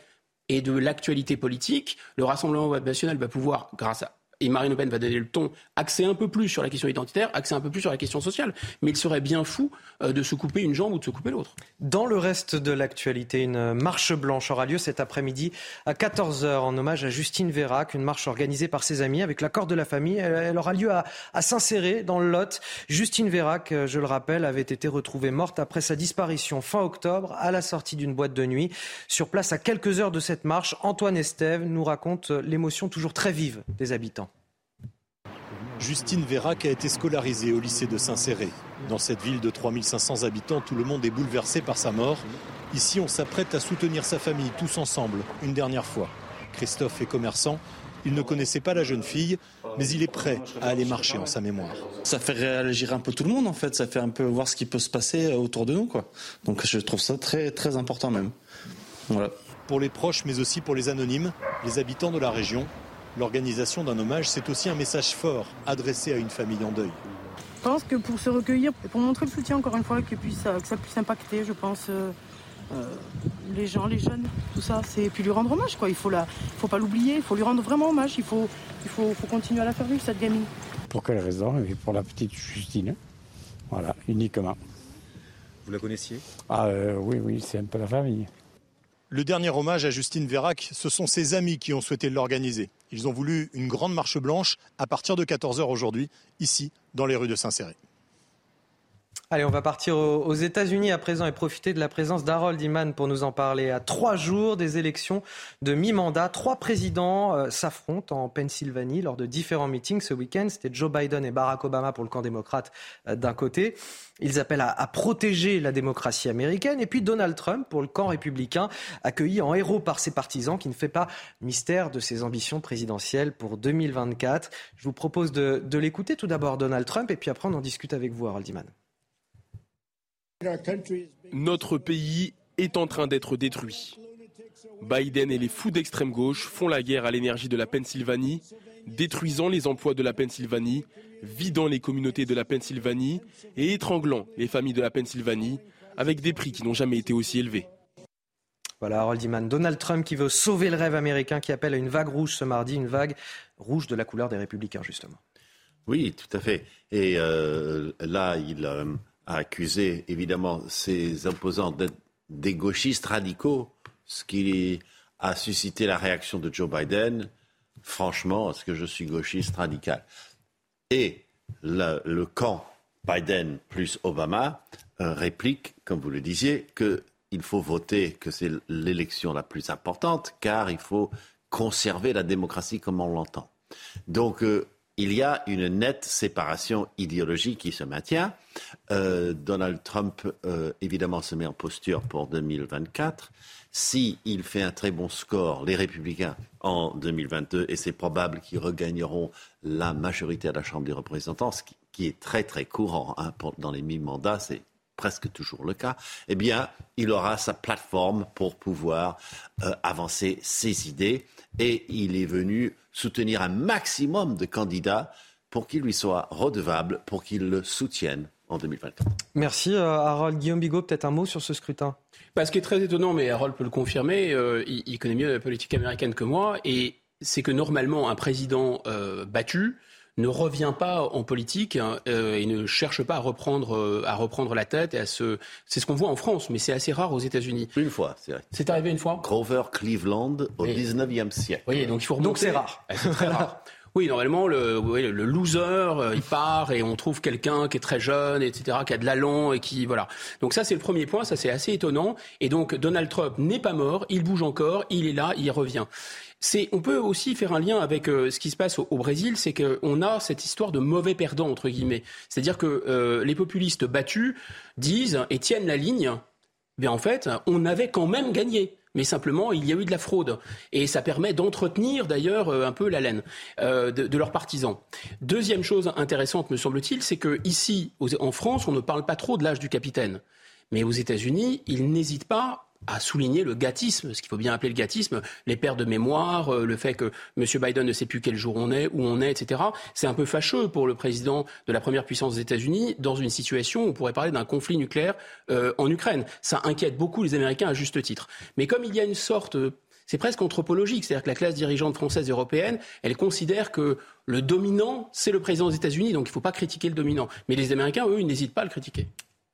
et de l'actualité politique, le Rassemblement national va pouvoir, grâce à et Marine Le Pen va donner le ton, axer un peu plus sur la question identitaire, axer un peu plus sur la question sociale. Mais il serait bien fou euh, de se couper une jambe ou de se couper l'autre. Dans le reste de l'actualité, une marche blanche aura lieu cet après-midi à 14h en hommage à Justine Vérac, une marche organisée par ses amis avec l'accord de la famille. Elle, aura lieu à, à Saint-Céré, dans le Lot. Justine Vérac, euh, je le rappelle, avait été retrouvée morte après sa disparition fin octobre à la sortie d'une boîte de nuit. Sur place, à quelques heures de cette marche, Antoine Estève nous raconte l'émotion toujours très vive des habitants. Justine Vérac a été scolarisée au lycée de Saint-Céré. Dans cette ville de 3500 habitants, tout le monde est bouleversé par sa mort. Ici, on s'apprête à soutenir sa famille tous ensemble, une dernière fois. Christophe est commerçant. Il ne connaissait pas la jeune fille, mais il est prêt à aller marcher en sa mémoire. Ça fait réagir un peu tout le monde en fait, ça fait un peu voir ce qui peut se passer autour de nous quoi. Donc je trouve ça très très important même. Voilà. Pour les proches mais aussi pour les anonymes, les habitants de la région, L'organisation d'un hommage, c'est aussi un message fort adressé à une famille en deuil. Je pense que pour se recueillir, et pour montrer le soutien encore une fois, que, puisse, que ça puisse impacter, je pense, euh, euh, les gens, les jeunes, tout ça, c'est puis lui rendre hommage. Quoi. Il faut la, faut pas l'oublier, il faut lui rendre vraiment hommage. Il faut, il faut, faut continuer à la faire vivre cette gamine. Pour quelle raison? Pour la petite Justine. Voilà, uniquement. Vous la connaissiez? Ah euh, oui, oui, c'est un peu la famille. Le dernier hommage à Justine Vérac, ce sont ses amis qui ont souhaité l'organiser. Ils ont voulu une grande marche blanche à partir de 14h aujourd'hui, ici, dans les rues de Saint-Céré. Allez, on va partir aux États-Unis à présent et profiter de la présence d'Harold Iman pour nous en parler. À trois jours des élections de mi-mandat, trois présidents euh, s'affrontent en Pennsylvanie lors de différents meetings ce week-end. C'était Joe Biden et Barack Obama pour le camp démocrate euh, d'un côté. Ils appellent à, protéger la démocratie américaine. Et puis Donald Trump pour le camp républicain, accueilli en héros par ses partisans, qui ne fait pas mystère de ses ambitions présidentielles pour 2024. Je vous propose de, de l'écouter tout d'abord Donald Trump et puis après on en discute avec vous, Harold Iman. Notre pays est en train d'être détruit. Biden et les fous d'extrême gauche font la guerre à l'énergie de la Pennsylvanie, détruisant les emplois de la Pennsylvanie, vidant les communautés de la Pennsylvanie et étranglant les familles de la Pennsylvanie avec des prix qui n'ont jamais été aussi élevés. Voilà, Harold Iman. Donald Trump qui veut sauver le rêve américain, qui appelle à une vague rouge ce mardi, une vague rouge de la couleur des républicains, justement. Oui, tout à fait. Et euh, là, il, euh, a accusé évidemment ses opposants d'être des gauchistes radicaux, ce qui a suscité la réaction de Joe Biden. Franchement, est-ce que je suis gauchiste radical? Et le, camp Biden plus Obama euh, réplique, comme vous le disiez, qu'il faut voter, que c'est l'élection la plus importante, car il faut conserver la démocratie comme on l'entend. Donc, euh, il y a une nette séparation idéologique qui se maintient. Euh, Donald Trump, euh, évidemment, se met en posture pour 2024. S'il il fait un très bon score, les républicains, en 2022, et c'est probable qu'ils regagneront la majorité à la Chambre des représentants, ce qui, est très très courant hein, dans les mi-mandats, presque toujours le cas, eh bien, il aura sa plateforme pour pouvoir euh, avancer ses idées. Et il est venu soutenir un maximum de candidats pour qu'ils lui soient redevables, pour qu'ils le soutiennent en 2024. Merci euh, Harold. Guillaume Bigot, peut-être un mot sur ce scrutin? Bah, Ce qui est très étonnant, mais Harold peut le confirmer, euh, il, connaît mieux la politique américaine que moi, et c'est que normalement un président battu ne revient pas en politique hein, euh, et ne cherche pas à reprendre, euh, à reprendre la tête et à se. C'est ce qu'on voit en France, mais c'est assez rare aux États-Unis. Une fois, c'est vrai. C'est arrivé une fois. Grover Cleveland au 19e siècle. Oui, donc il faut remonter. Donc c'est rare. C'est très rare. Oui, normalement, le, le loser, euh, il part et on trouve quelqu'un qui est très jeune, etc., qui a de l'allant et qui, voilà. Donc ça, c'est le premier point, ça c'est assez étonnant. Et donc, Donald Trump n'est pas mort, il bouge encore, il est là, il revient on peut aussi faire un lien avec euh, ce qui se passe au, Brésil, c'est qu'on a cette histoire de mauvais perdants entre guillemets. C'est-à-dire que euh, les populistes battus disent et tiennent la ligne. Mais en fait, on avait quand même gagné mais simplement il y a eu de la fraude. Et ça permet d'entretenir d'ailleurs euh, un peu la laine de, leurs partisans. Deuxième chose intéressante, me semble-t-il, c'est que ici, en France, on ne parle pas trop de l'âge du capitaine. Mais aux États-Unis, ils n'hésitent pas à souligner le gâtisme, ce qu'il faut bien appeler le gâtisme, les pertes de mémoire, euh, le fait que M. Biden ne sait plus quel jour on est, où on est, etc. C'est un peu fâcheux pour le président de la première puissance des États-Unis dans une situation où on pourrait parler d'un conflit nucléaire euh, en Ukraine. Ça inquiète beaucoup les Américains à juste titre. Mais comme il y a une sorte c'est presque anthropologique. C'est-à-dire que la classe dirigeante française et européenne, elle considère que le dominant, c'est le président des États-Unis, donc il ne faut pas critiquer le dominant. Mais les Américains, eux, ils n'hésitent pas à le critiquer.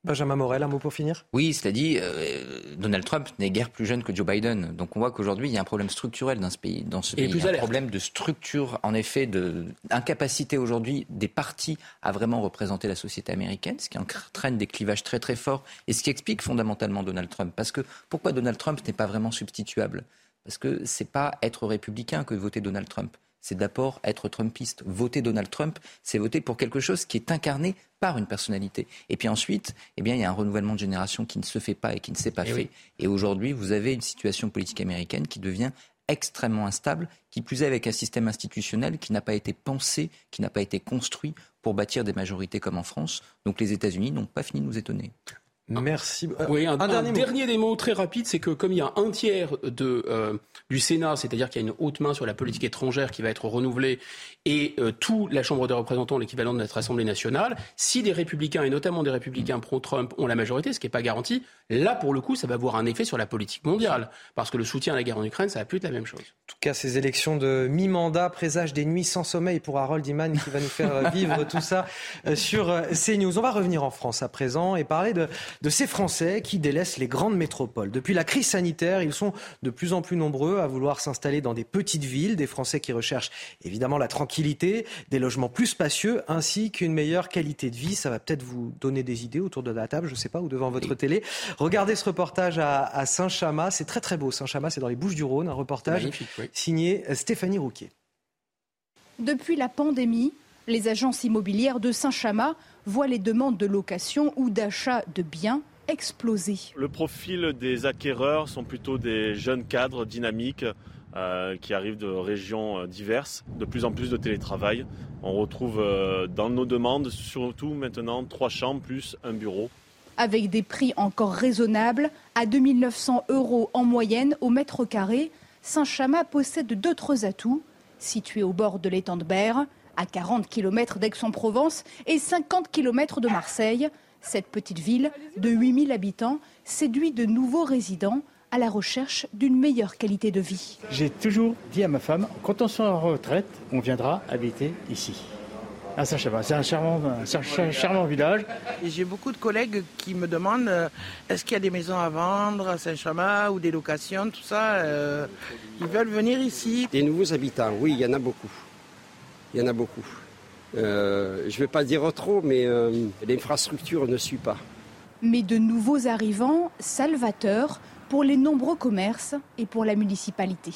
Benjamin Morel, un mot pour finir? Oui, c'est-à-dire euh, Donald Trump n'est guère plus jeune que Joe Biden. Donc on voit qu'aujourd'hui, il y a un problème structurel dans ce pays. Dans ce pays. Il y a un problème de structure, en effet, d'incapacité aujourd'hui des partis à vraiment représenter la société américaine, ce qui entraîne des clivages très très forts et ce qui explique fondamentalement Donald Trump. Parce que pourquoi Donald Trump n'est pas vraiment substituable? Parce que c'est pas être républicain que de voter Donald Trump c'est d'abord être trumpiste. Voter Donald Trump, c'est voter pour quelque chose qui est incarné par une personnalité. Et puis ensuite, eh bien, il y a un renouvellement de génération qui ne se fait pas et qui ne s'est pas eh fait. Et aujourd'hui, vous avez une situation politique américaine qui devient extrêmement instable, qui plus est avec un système institutionnel qui n'a pas été pensé, qui n'a pas été construit pour bâtir des majorités comme en France. Donc les États-Unis n'ont pas fini de nous étonner. Merci. oui, un, dernier, des mots très rapide, c'est que comme il y a un tiers de, euh, du Sénat, c'est-à-dire qu'il y a une haute main sur la politique étrangère qui va être renouvelée, et euh, tout la Chambre des représentants, l'équivalent de notre Assemblée nationale, si des républicains, et notamment des républicains pro-Trump, ont la majorité, ce qui n'est pas garanti, là, pour le coup, ça va avoir un effet sur la politique mondiale. Parce que le soutien à la guerre en Ukraine, ça va plus être la même chose. En tout cas, ces élections de mi-mandat présagent des nuits sans sommeil pour Harold Iman qui va nous faire euh, vivre tout ça sur CNews. On va revenir en France à présent et parler de de ces Français qui délaissent les grandes métropoles. Depuis la crise sanitaire, ils sont de plus en plus nombreux à vouloir s'installer dans des petites villes, des Français qui recherchent évidemment la tranquillité, des logements plus spacieux, ainsi qu'une meilleure qualité de vie. Ça va peut-être vous donner des idées autour de la table, je ne sais pas, ou devant votre télé. Regardez ce reportage à, Saint-Chamas, c'est très très beau. Saint-Chamas, c'est dans les Bouches-du-Rhône, un reportage signé Stéphanie Rouquier. Depuis la pandémie, les agences immobilières de Saint-Chamas voient les demandes de location ou d'achat de biens exploser. Le profil des acquéreurs sont plutôt des jeunes cadres dynamiques euh, qui arrivent de régions euh, diverses, de plus en plus de télétravail. On retrouve euh, dans nos demandes surtout maintenant trois chambres plus un bureau. Avec des prix encore raisonnables, à 2900 euros en moyenne au mètre carré, Saint-Chamas possède d'autres atouts. Situé au bord de l'étang de Berre, à 40 km d'Aix-en-Provence et 50 km de Marseille. Cette petite ville de 8000 habitants séduit de nouveaux résidents à la recherche d'une meilleure qualité de vie. J'ai toujours dit à ma femme, quand on sera en retraite, on viendra habiter ici. À Saint-Chamas. C'est un charmant, un charmant village. J'ai beaucoup de collègues qui me demandent euh, est-ce qu'il y a des maisons à vendre à Saint-Chamas ou des locations, tout ça. Euh, ils veulent venir ici. Des nouveaux habitants, oui, il y en a beaucoup il y en a beaucoup. Euh, je ne vais pas dire trop, mais euh, l'infrastructure ne suit pas. Mais de nouveaux arrivants salvateurs pour les nombreux commerces et pour la municipalité.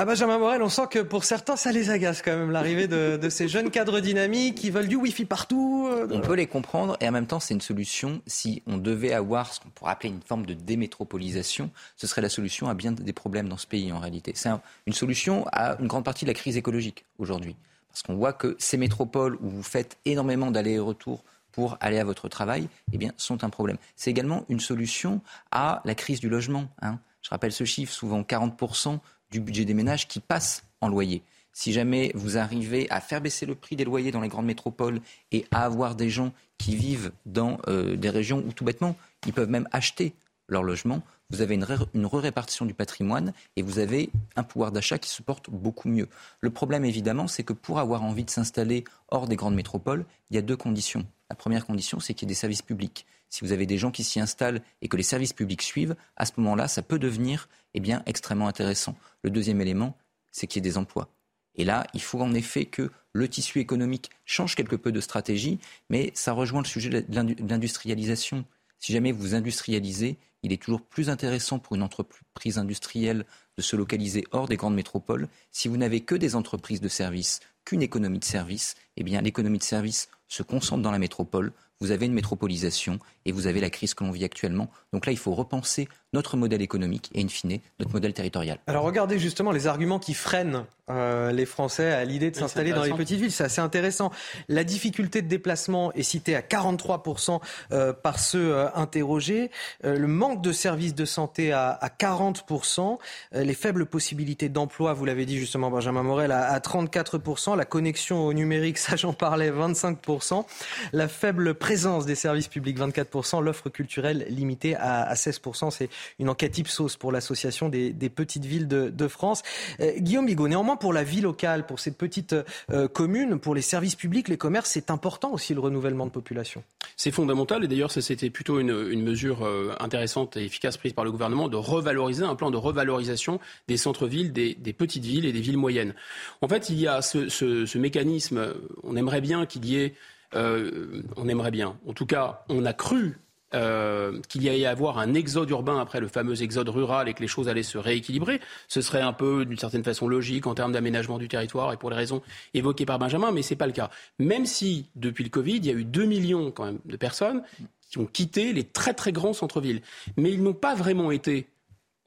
Ah Benjamin Morel, on sent que pour certains, ça les agace quand même, l'arrivée de, ces jeunes cadres dynamiques qui veulent du Wi-Fi partout. Euh, on peut les comprendre et en même temps, c'est une solution. Si on devait avoir ce qu'on pourrait appeler une forme de démétropolisation, ce serait la solution à bien des problèmes dans ce pays en réalité. C'est une solution à une grande partie de la crise écologique aujourd'hui. Parce qu'on voit que ces métropoles où vous faites énormément d'allers et retours pour aller à votre travail, eh bien, sont un problème. C'est également une solution à la crise du logement. Hein. Je rappelle ce chiffre, souvent 40% du budget des ménages qui passe en loyer. Si jamais vous arrivez à faire baisser le prix des loyers dans les grandes métropoles et à avoir des gens qui vivent dans euh, des régions où tout bêtement, ils peuvent même acheter leur logement, vous avez une, une répartition du patrimoine et vous avez un pouvoir d'achat qui se porte beaucoup mieux. Le problème, évidemment, c'est que pour avoir envie de s'installer hors des grandes métropoles, il y a deux conditions. La première condition, c'est qu'il y ait des services publics. Si vous avez des gens qui s'y installent et que les services publics suivent, à ce moment-là, ça peut devenir eh extrêmement intéressant. Le deuxième élément, c'est qu'il y ait des emplois. Et là, il faut en effet que le tissu économique change quelque peu de stratégie, mais ça rejoint le sujet de l'industrialisation. Si jamais vous industrialisez, il est toujours plus intéressant pour une entreprise industrielle de se localiser hors des grandes métropoles. Si vous n'avez que des entreprises de services, qu'une économie de services, eh bien l'économie de services se concentre dans la métropole, vous avez une métropolisation et vous avez la crise que l'on vit actuellement. Donc là, il faut repenser notre modèle économique et, in fine, notre modèle territorial. Alors regardez justement les arguments qui freinent euh, les Français à l'idée de s'installer dans les petites villes. C'est assez intéressant. La difficulté de déplacement est citée à 43% euh, par ceux euh, interrogés. le manque de services de santé à, à 40%. les faibles possibilités d'emploi, vous l'avez dit justement Benjamin Morel, à, à 34%. La connexion au numérique, ça j'en parlais, 25%. La faible présence des services publics, 24%. L'offre culturelle limitée à, à 16%. C'est une enquête Ipsos pour l'association des, petites villes de, France. Euh, Guillaume Bigot, néanmoins pour la vie locale, pour ces petites euh, communes, pour les services publics, les commerces, c'est important aussi le renouvellement de population. C'est fondamental et d'ailleurs c'était plutôt une, mesure euh, intéressante et efficace prise par le gouvernement de revaloriser un plan de revalorisation des centres-villes, des, petites villes et des villes moyennes. En fait, il y a ce mécanisme. On aimerait bien qu'il y ait on aimerait bien. En tout cas, on a cru euh, qu'il y allait avoir un exode urbain après le fameux exode rural et que les choses allaient se rééquilibrer. Ce serait un peu, d'une certaine façon, logique en termes d'aménagement du territoire et pour les raisons évoquées par Benjamin, mais ce n'est pas le cas. Même si, depuis le Covid, il y a eu 2 millions quand même de personnes qui ont quitté les très très grands centres-villes. Mais ils n'ont pas vraiment été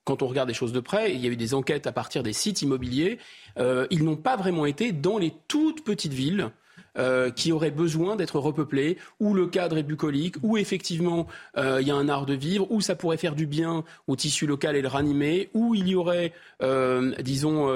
quand on regarde les choses de près, il y a eu des enquêtes à partir des sites immobiliers, euh, ils n'ont pas vraiment été dans les toutes petites villes euh, qui auraient besoin d'être repeuplés, où le cadre est bucolique, où effectivement euh, il y a un art de vivre, où ça pourrait faire du bien au tissu local et le ranimer, où il y aurait, euh, disons,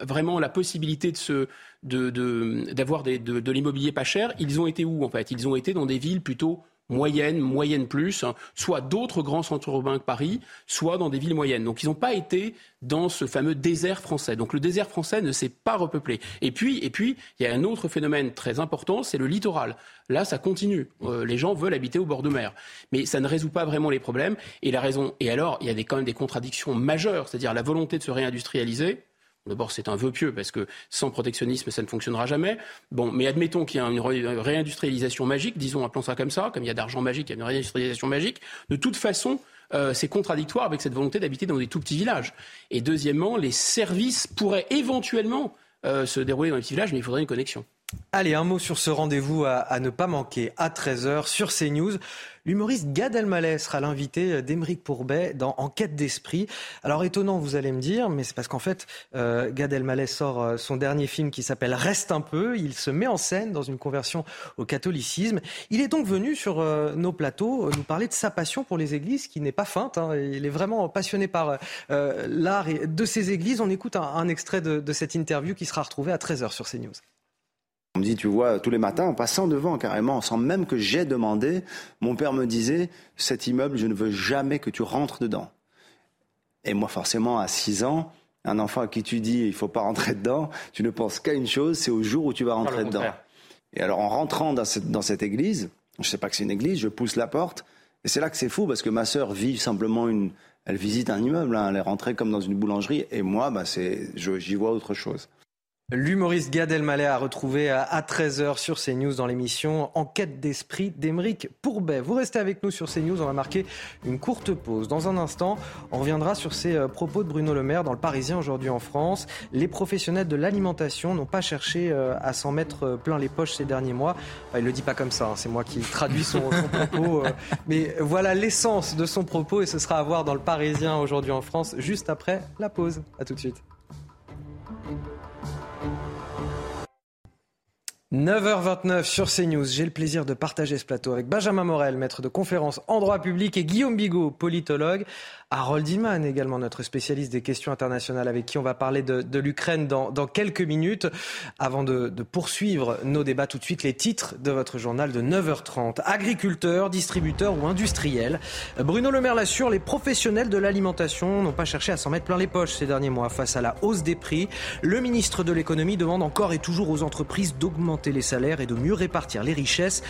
vraiment la possibilité de se d'avoir de, de l'immobilier pas cher, ils ont été où en fait? Ils ont été dans des villes plutôt moyenne, moyenne plus, hein, soit d'autres grands centres urbains que Paris, soit dans des villes moyennes. Donc ils n'ont pas été dans ce fameux désert français. Donc le désert français ne s'est pas repeuplé. Et puis, et puis, il y a un autre phénomène très important, c'est le littoral. Là, ça continue. Euh, les gens veulent habiter au bord de mer, mais ça ne résout pas vraiment les problèmes. Et la raison. Et alors, il y a des, quand même des contradictions majeures, c'est-à-dire la volonté de se réindustrialiser D'abord, c'est un vœu pieux parce que sans protectionnisme, ça ne fonctionnera jamais. Bon, mais admettons qu'il y a une réindustrialisation magique, disons, appelons ça comme ça, comme il y a d'argent magique, il y a une réindustrialisation magique. De toute façon, euh, c'est contradictoire avec cette volonté d'habiter dans des tout petits villages. Et deuxièmement, les services pourraient éventuellement euh, se dérouler dans les petits villages, mais il faudrait une connexion. Allez, un mot sur ce rendez-vous à, à ne pas manquer à 13h sur CNews. L'humoriste Gad Elmaleh sera l'invité d'Émeric Pourbet dans Enquête d'esprit. Alors étonnant, vous allez me dire, mais c'est parce qu'en fait, euh, Gad Elmaleh sort euh, son dernier film qui s'appelle Reste un peu. Il se met en scène dans une conversion au catholicisme. Il est donc venu sur euh, nos plateaux nous parler de sa passion pour les églises, qui n'est pas feinte. Hein. Il est vraiment passionné par l'art de ces églises. On écoute un, extrait de, de cette interview qui sera retrouvée à 13h sur CNews. On me dit, tu vois, tous les matins, en passant devant carrément, sans même que j'ai demandé, mon père me disait, cet immeuble, je ne veux jamais que tu rentres dedans. Et moi, forcément, à 6 ans, un enfant à qui tu dis, il faut pas rentrer dedans, tu ne penses qu'à une chose, c'est au jour où tu vas rentrer dedans. Et alors, en rentrant dans cette, dans cette église, je ne sais pas que c'est une église, je pousse la porte, et c'est là que c'est fou, parce que ma sœur vit simplement une, elle visite un immeuble, hein, elle est rentrée comme dans une boulangerie, et moi, bah, c'est, j'y vois autre chose. L'humoriste Gad Elmaleh a retrouvé à 13h sur CNews dans l'émission Enquête d'esprit d'Emeric Pourbet. Vous restez avec nous sur CNews, on va marquer une courte pause. Dans un instant, on reviendra sur ces euh, propos de Bruno Le Maire dans le Parisien aujourd'hui en France. Les professionnels de l'alimentation n'ont pas cherché euh, à s'en mettre euh, plein les poches ces derniers mois. Il le dit pas comme ça, hein, c'est moi qui traduis son, son propos. Mais voilà l'essence de son propos et ce sera à voir dans le Parisien aujourd'hui en France juste après la pause. À tout de suite. 9h29 sur CNews. J'ai le plaisir de partager ce plateau avec Benjamin Morel, maître de conférence en droit public, et Guillaume Bigot, politologue. Harold Iman, également notre spécialiste des questions internationales, avec qui on va parler de, de l'Ukraine dans, dans, quelques minutes. Avant de, de, poursuivre nos débats, tout de suite, les titres de votre journal de 9h30. Agriculteurs, distributeurs ou industriels. Bruno Le Maire l'assure, les professionnels de l'alimentation n'ont pas cherché à s'en mettre plein les poches ces derniers mois face à la hausse des prix. Le ministre de l'économie demande encore et toujours aux entreprises d'augmenter les salaires et de mieux répartir les richesses.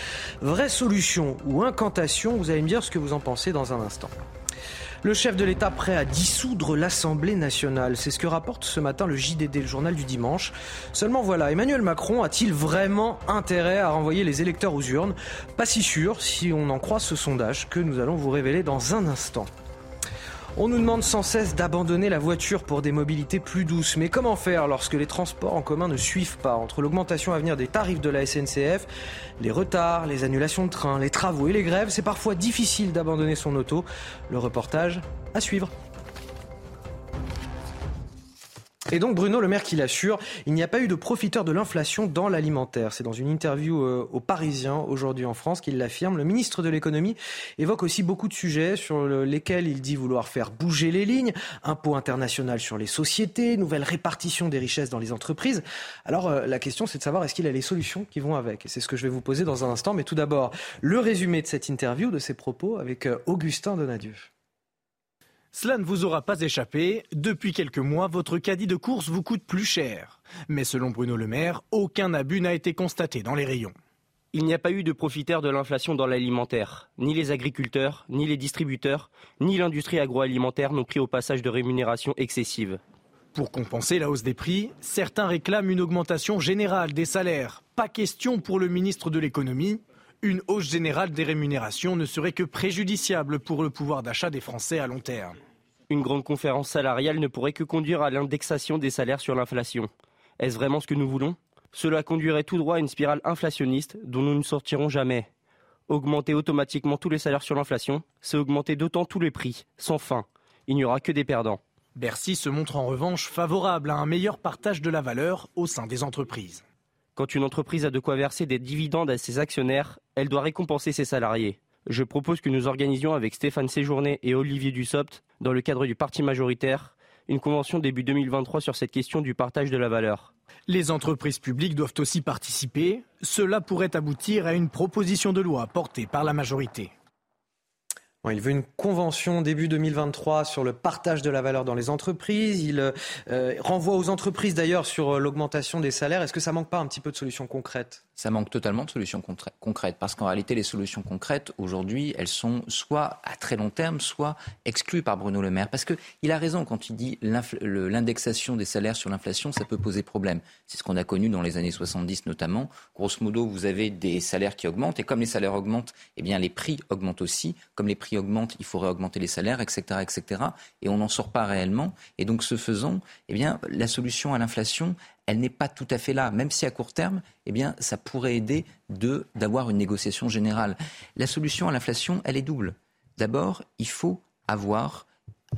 Vraie solution ou incantation, vous allez me dire ce que vous en pensez dans un instant. Le chef de l'État prêt à dissoudre l'Assemblée nationale. C'est ce que rapporte ce matin le JDD, le journal du dimanche. Seulement voilà, Emmanuel Macron a-t-il vraiment intérêt à renvoyer les électeurs aux urnes? Pas si sûr si on en croit ce sondage que nous allons vous révéler dans un instant. On nous demande sans cesse d'abandonner la voiture pour des mobilités plus douces. Mais comment faire lorsque les transports en commun ne suivent pas Entre l'augmentation à venir des tarifs de la SNCF, les retards, les annulations de trains, les travaux et les grèves, c'est parfois difficile d'abandonner son auto. Le reportage à suivre. Et donc Bruno Le Maire qui l'assure, il n'y a pas eu de profiteur de l'inflation dans l'alimentaire. C'est dans une interview euh, au Parisien aujourd'hui en France qu'il l'affirme. Le ministre de l'économie évoque aussi beaucoup de sujets sur lesquels il dit vouloir faire bouger les lignes. Impôt international sur les sociétés, nouvelle répartition des richesses dans les entreprises. Alors euh, la question c'est de savoir est-ce qu'il a les solutions qui vont avec. Et c'est ce que je vais vous poser dans un instant. Mais tout d'abord, le résumé de cette interview, de ses propos avec euh, Augustin Donadieu. Cela ne vous aura pas échappé, depuis quelques mois, votre caddie de course vous coûte plus cher. Mais selon Bruno Le Maire, aucun abus n'a été constaté dans les rayons. Il n'y a pas eu de profiteurs de l'inflation dans l'alimentaire. Ni les agriculteurs, ni les distributeurs, ni l'industrie agroalimentaire n'ont pris au passage de rémunération excessive. Pour compenser la hausse des prix, certains réclament une augmentation générale des salaires. Pas question pour le ministre de l'économie. Une hausse générale des rémunérations ne serait que préjudiciable pour le pouvoir d'achat des Français à long terme. Une grande conférence salariale ne pourrait que conduire à l'indexation des salaires sur l'inflation. Est-ce vraiment ce que nous voulons? Cela conduirait tout droit à une spirale inflationniste dont nous ne sortirons jamais. Augmenter automatiquement tous les salaires sur l'inflation, c'est augmenter d'autant tous les prix, sans fin. Il n'y aura que des perdants. Bercy se montre en revanche favorable à un meilleur partage de la valeur au sein des entreprises. Quand une entreprise a de quoi verser des dividendes à ses actionnaires, elle doit récompenser ses salariés. Je propose que nous organisions avec Stéphane Séjourné et Olivier Dussopt, dans le cadre du parti majoritaire, une convention début 2023 sur cette question du partage de la valeur. Les entreprises publiques doivent aussi participer. Cela pourrait aboutir à une proposition de loi portée par la majorité. Il veut une convention début 2023 sur le partage de la valeur dans les entreprises. Il euh, renvoie aux entreprises d'ailleurs sur euh, l'augmentation des salaires. Est-ce que ça manque pas un petit peu de solutions concrètes? Ça manque totalement de solutions concrètes parce qu'en réalité, les solutions concrètes aujourd'hui, elles sont soit à très long terme, soit exclues par Bruno Le Maire. Parce qu'il a raison quand il dit l'indexation des salaires sur l'inflation, ça peut poser problème. C'est ce qu'on a connu dans les années 70 notamment. Grosso modo, vous avez des salaires qui augmentent et comme les salaires augmentent, eh bien les prix augmentent aussi. Comme les prix augmente, il faudrait augmenter les salaires, etc., etc. Et on n'en sort pas réellement. Et donc, ce faisant, eh bien, la solution à l'inflation, elle n'est pas tout à fait là, même si à court terme, eh ça pourrait aider de d'avoir une négociation générale. La solution à l'inflation, elle est double. D'abord, il faut avoir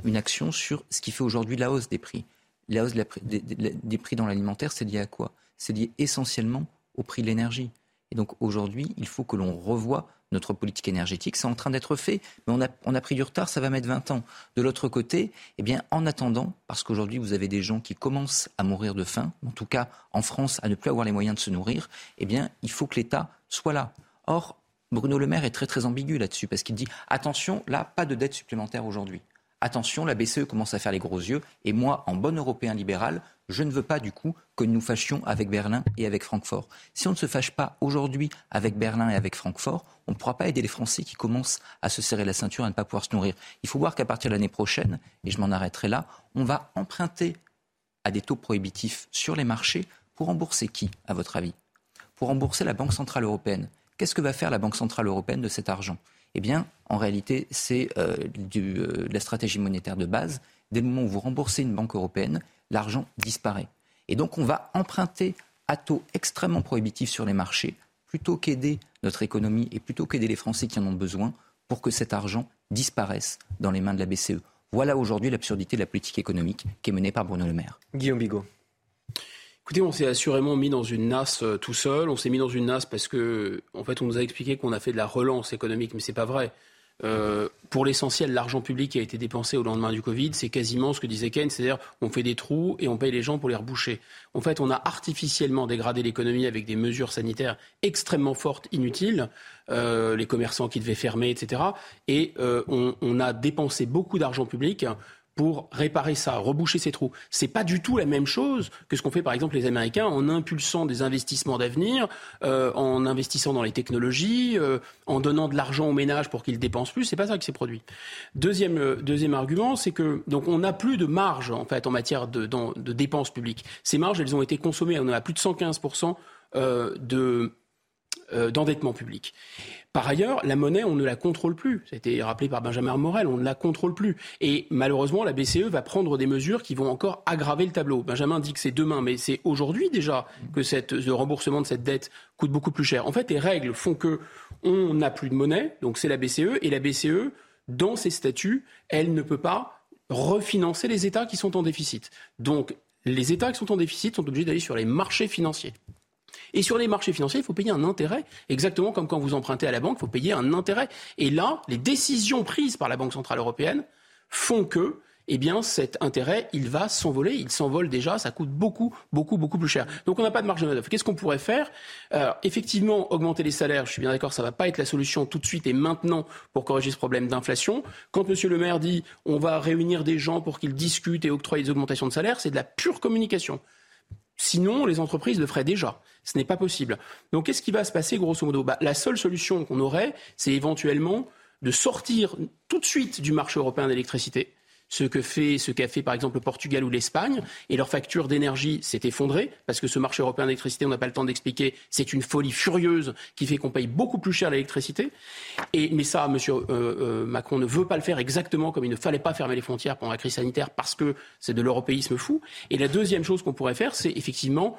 une action sur ce qui fait aujourd'hui la hausse des prix. La hausse des prix dans l'alimentaire, c'est lié à quoi? C'est lié essentiellement au prix de l'énergie. Et donc aujourd'hui, il faut que l'on revoie notre politique énergétique. C'est en train d'être fait, mais on a, pris du retard, ça va mettre 20 ans. De l'autre côté, eh bien, en attendant, parce qu'aujourd'hui, vous avez des gens qui commencent à mourir de faim, en tout cas en France, à ne plus avoir les moyens de se nourrir, eh bien, il faut que l'État soit là. Or, Bruno Le Maire est très très ambigu là-dessus, parce qu'il dit attention, là, pas de dette supplémentaire aujourd'hui attention, la BCE commence à faire les gros yeux, et moi, en bon européen libéral, je ne veux pas du coup que nous fâchions avec Berlin et avec Francfort. Si on ne se fâche pas aujourd'hui avec Berlin et avec Francfort, on ne pourra pas aider les Français qui commencent à se serrer la ceinture et à ne pas pouvoir se nourrir. Il faut voir qu'à partir de l'année prochaine, et je m'en arrêterai là, on va emprunter à des taux prohibitifs sur les marchés Pour rembourser qui, à votre avis? Pour rembourser la Banque Centrale Européenne. Qu'est-ce que va faire la Banque Centrale Européenne de cet argent? Eh bien, en réalité, c'est euh, euh, la stratégie monétaire de base. Dès le moment où vous remboursez une banque européenne, l'argent disparaît. Et donc, on va emprunter à taux extrêmement prohibitifs sur les marchés, plutôt qu'aider notre économie et plutôt qu'aider les Français qui en ont besoin, pour que cet argent disparaisse dans les mains de la BCE. Voilà aujourd'hui l'absurdité de la politique économique qui est menée par Bruno Le Maire. Guillaume Bigot. Écoutez, on s'est assurément mis dans une nasse euh, tout seul. On s'est mis dans une nasse parce que, en fait, on nous a expliqué qu'on a fait de la relance économique, mais c'est pas vrai. Euh, pour l'essentiel, l'argent public qui a été dépensé au lendemain du Covid, c'est quasiment ce que disait Keynes, c'est-à-dire on fait des trous et on paye les gens pour les reboucher. En fait, on a artificiellement dégradé l'économie avec des mesures sanitaires extrêmement fortes, inutiles, euh, les commerçants qui devaient fermer, etc. Et on, on a dépensé beaucoup d'argent public pour réparer ça, reboucher ces trous. C'est pas du tout la même chose que ce qu'ont fait par exemple les Américains en impulsant des investissements d'avenir, euh, en investissant dans les technologies, euh, en donnant de l'argent aux ménages pour qu'ils dépensent plus. C'est pas ça qui s'est produit. Deuxième, euh, deuxième argument, c'est que donc on n'a plus de marge en fait en matière de, de dépenses publiques. Ces marges, elles ont été consommées. On a plus de 115% de d'endettement public. Par ailleurs, la monnaie, on ne la contrôle plus. Ça a été rappelé par Benjamin Morel, on ne la contrôle plus. Et malheureusement, la BCE va prendre des mesures qui vont encore aggraver le tableau. Benjamin dit que c'est demain, mais c'est aujourd'hui déjà que cette, le remboursement de cette dette coûte beaucoup plus cher. En fait, les règles font que on n'a plus de monnaie, donc c'est la BCE, et la BCE, dans ses statuts, elle ne peut pas refinancer les États qui sont en déficit. Donc, les États qui sont en déficit sont obligés d'aller sur les marchés financiers. Et sur les marchés financiers, il faut payer un intérêt, exactement comme quand vous empruntez à la banque, il faut payer un intérêt. Et là, les décisions prises par la Banque Centrale Européenne font que eh bien cet intérêt, il va s'envoler, il s'envole déjà, ça coûte beaucoup, beaucoup, beaucoup plus cher. Donc on n'a pas de marge de manœuvre. Qu'est-ce qu'on pourrait faire? Euh, Effectivement, augmenter les salaires, je suis bien d'accord, ça ne va pas être la solution tout de suite et maintenant pour corriger ce problème d'inflation. Quand M. le maire dit on va réunir des gens pour qu'ils discutent et octroient des augmentations de salaire, c'est de la pure communication. Sinon, les entreprises le feraient déjà. Ce n'est pas possible. Donc, qu'est-ce qui va se passer, grosso modo? Bah, La seule solution qu'on aurait, c'est éventuellement de sortir tout de suite du marché européen d'électricité ce que fait, ce qu'a fait par exemple le Portugal ou l'Espagne, et leur facture d'énergie s'est effondrée, parce que ce marché européen d'électricité, on n'a pas le temps d'expliquer, c'est une folie furieuse qui fait qu'on paye beaucoup plus cher l'électricité. Et, mais ça, M. Euh, euh, Macron ne veut pas le faire exactement comme il ne fallait pas fermer les frontières pendant la crise sanitaire, parce que c'est de l'européisme fou. Et la deuxième chose qu'on pourrait faire, c'est effectivement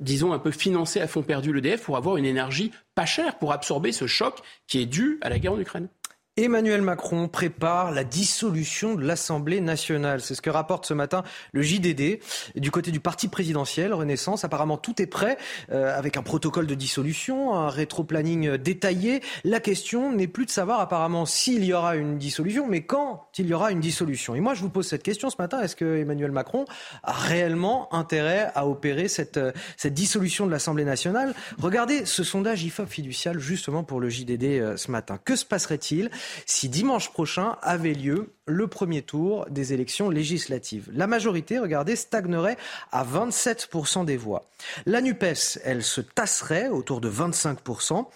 disons, un peu financer à fond perdu l'EDF pour avoir une énergie pas chère pour absorber ce choc qui est dû à la guerre en Ukraine. Emmanuel Macron prépare la dissolution de l'Assemblée nationale. C'est ce que rapporte ce matin le JDD. Du côté du parti présidentiel, Renaissance, apparemment tout est prêt, euh, avec un protocole de dissolution, un rétro-planning détaillé. La question n'est plus de savoir apparemment s'il y aura une dissolution, mais quand il y aura une dissolution. Et moi, je vous pose cette question ce matin. Est-ce que Emmanuel Macron a réellement intérêt à opérer cette, euh, dissolution de l'Assemblée nationale? Regardez ce sondage IFOP fiducial justement pour le JDD euh, ce matin. Que se passerait-il? Si dimanche prochain avait lieu le premier tour des élections législatives. La majorité, regardez, stagnerait à 27% des voix. La NUPES, elle se tasserait autour de 25%.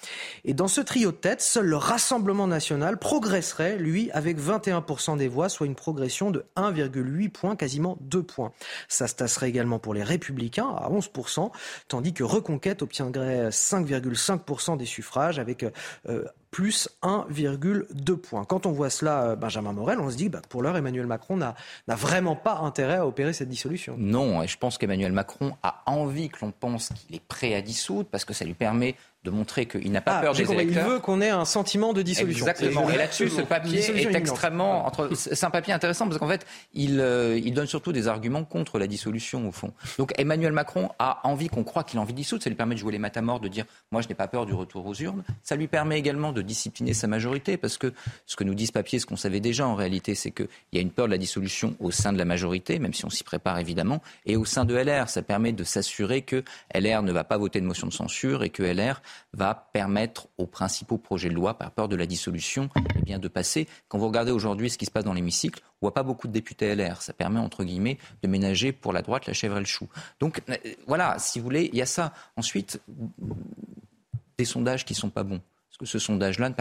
Et dans ce trio de tête, seul le Rassemblement national progresserait, lui, avec 21% des voix, soit une progression de 1,8 points, quasiment 2 points. Ça se tasserait également pour les Républicains à 11%, tandis que Reconquête obtiendrait 5,5% des suffrages avec euh, plus 1,2 points. Quand on voit cela, euh, Benjamin Morel, on se bah, pour l'heure, Emmanuel Macron n'a vraiment pas intérêt à opérer cette dissolution. Non, et je pense qu'Emmanuel Macron a envie que l'on pense qu'il est prêt à dissoudre parce que ça lui permet de montrer qu'il n'a pas ah, peur des électeurs. Il veut qu'on ait un sentiment de dissolution. Exactement. Et là-dessus, ce papier est extrêmement. Entre... C'est un papier intéressant parce qu'en fait, il, euh, il donne surtout des arguments contre la dissolution au fond. Donc Emmanuel Macron a envie qu'on croit qu'il a envie de dissoudre. Ça lui permet de jouer les matamores, de dire moi je n'ai pas peur du retour aux urnes. Ça lui permet également de discipliner sa majorité parce que ce que nous dit ce papier, ce qu'on savait déjà en réalité, c'est qu'il y a une peur de la dissolution au sein de la majorité, même si on s'y prépare évidemment, et au sein de LR. Ça permet de s'assurer que LR ne va pas voter de motion de censure et que LR va permettre aux principaux projets de loi, par peur de la dissolution, eh bien, de passer. Quand vous regardez aujourd'hui ce qui se passe dans l'hémicycle, on voit pas beaucoup de députés LR. Ça permet, entre guillemets, de ménager pour la droite la chèvre et le chou. Donc, euh, voilà, si vous voulez, il y a ça. Ensuite, des sondages qui sont pas bons. Parce que ce sondage-là ne,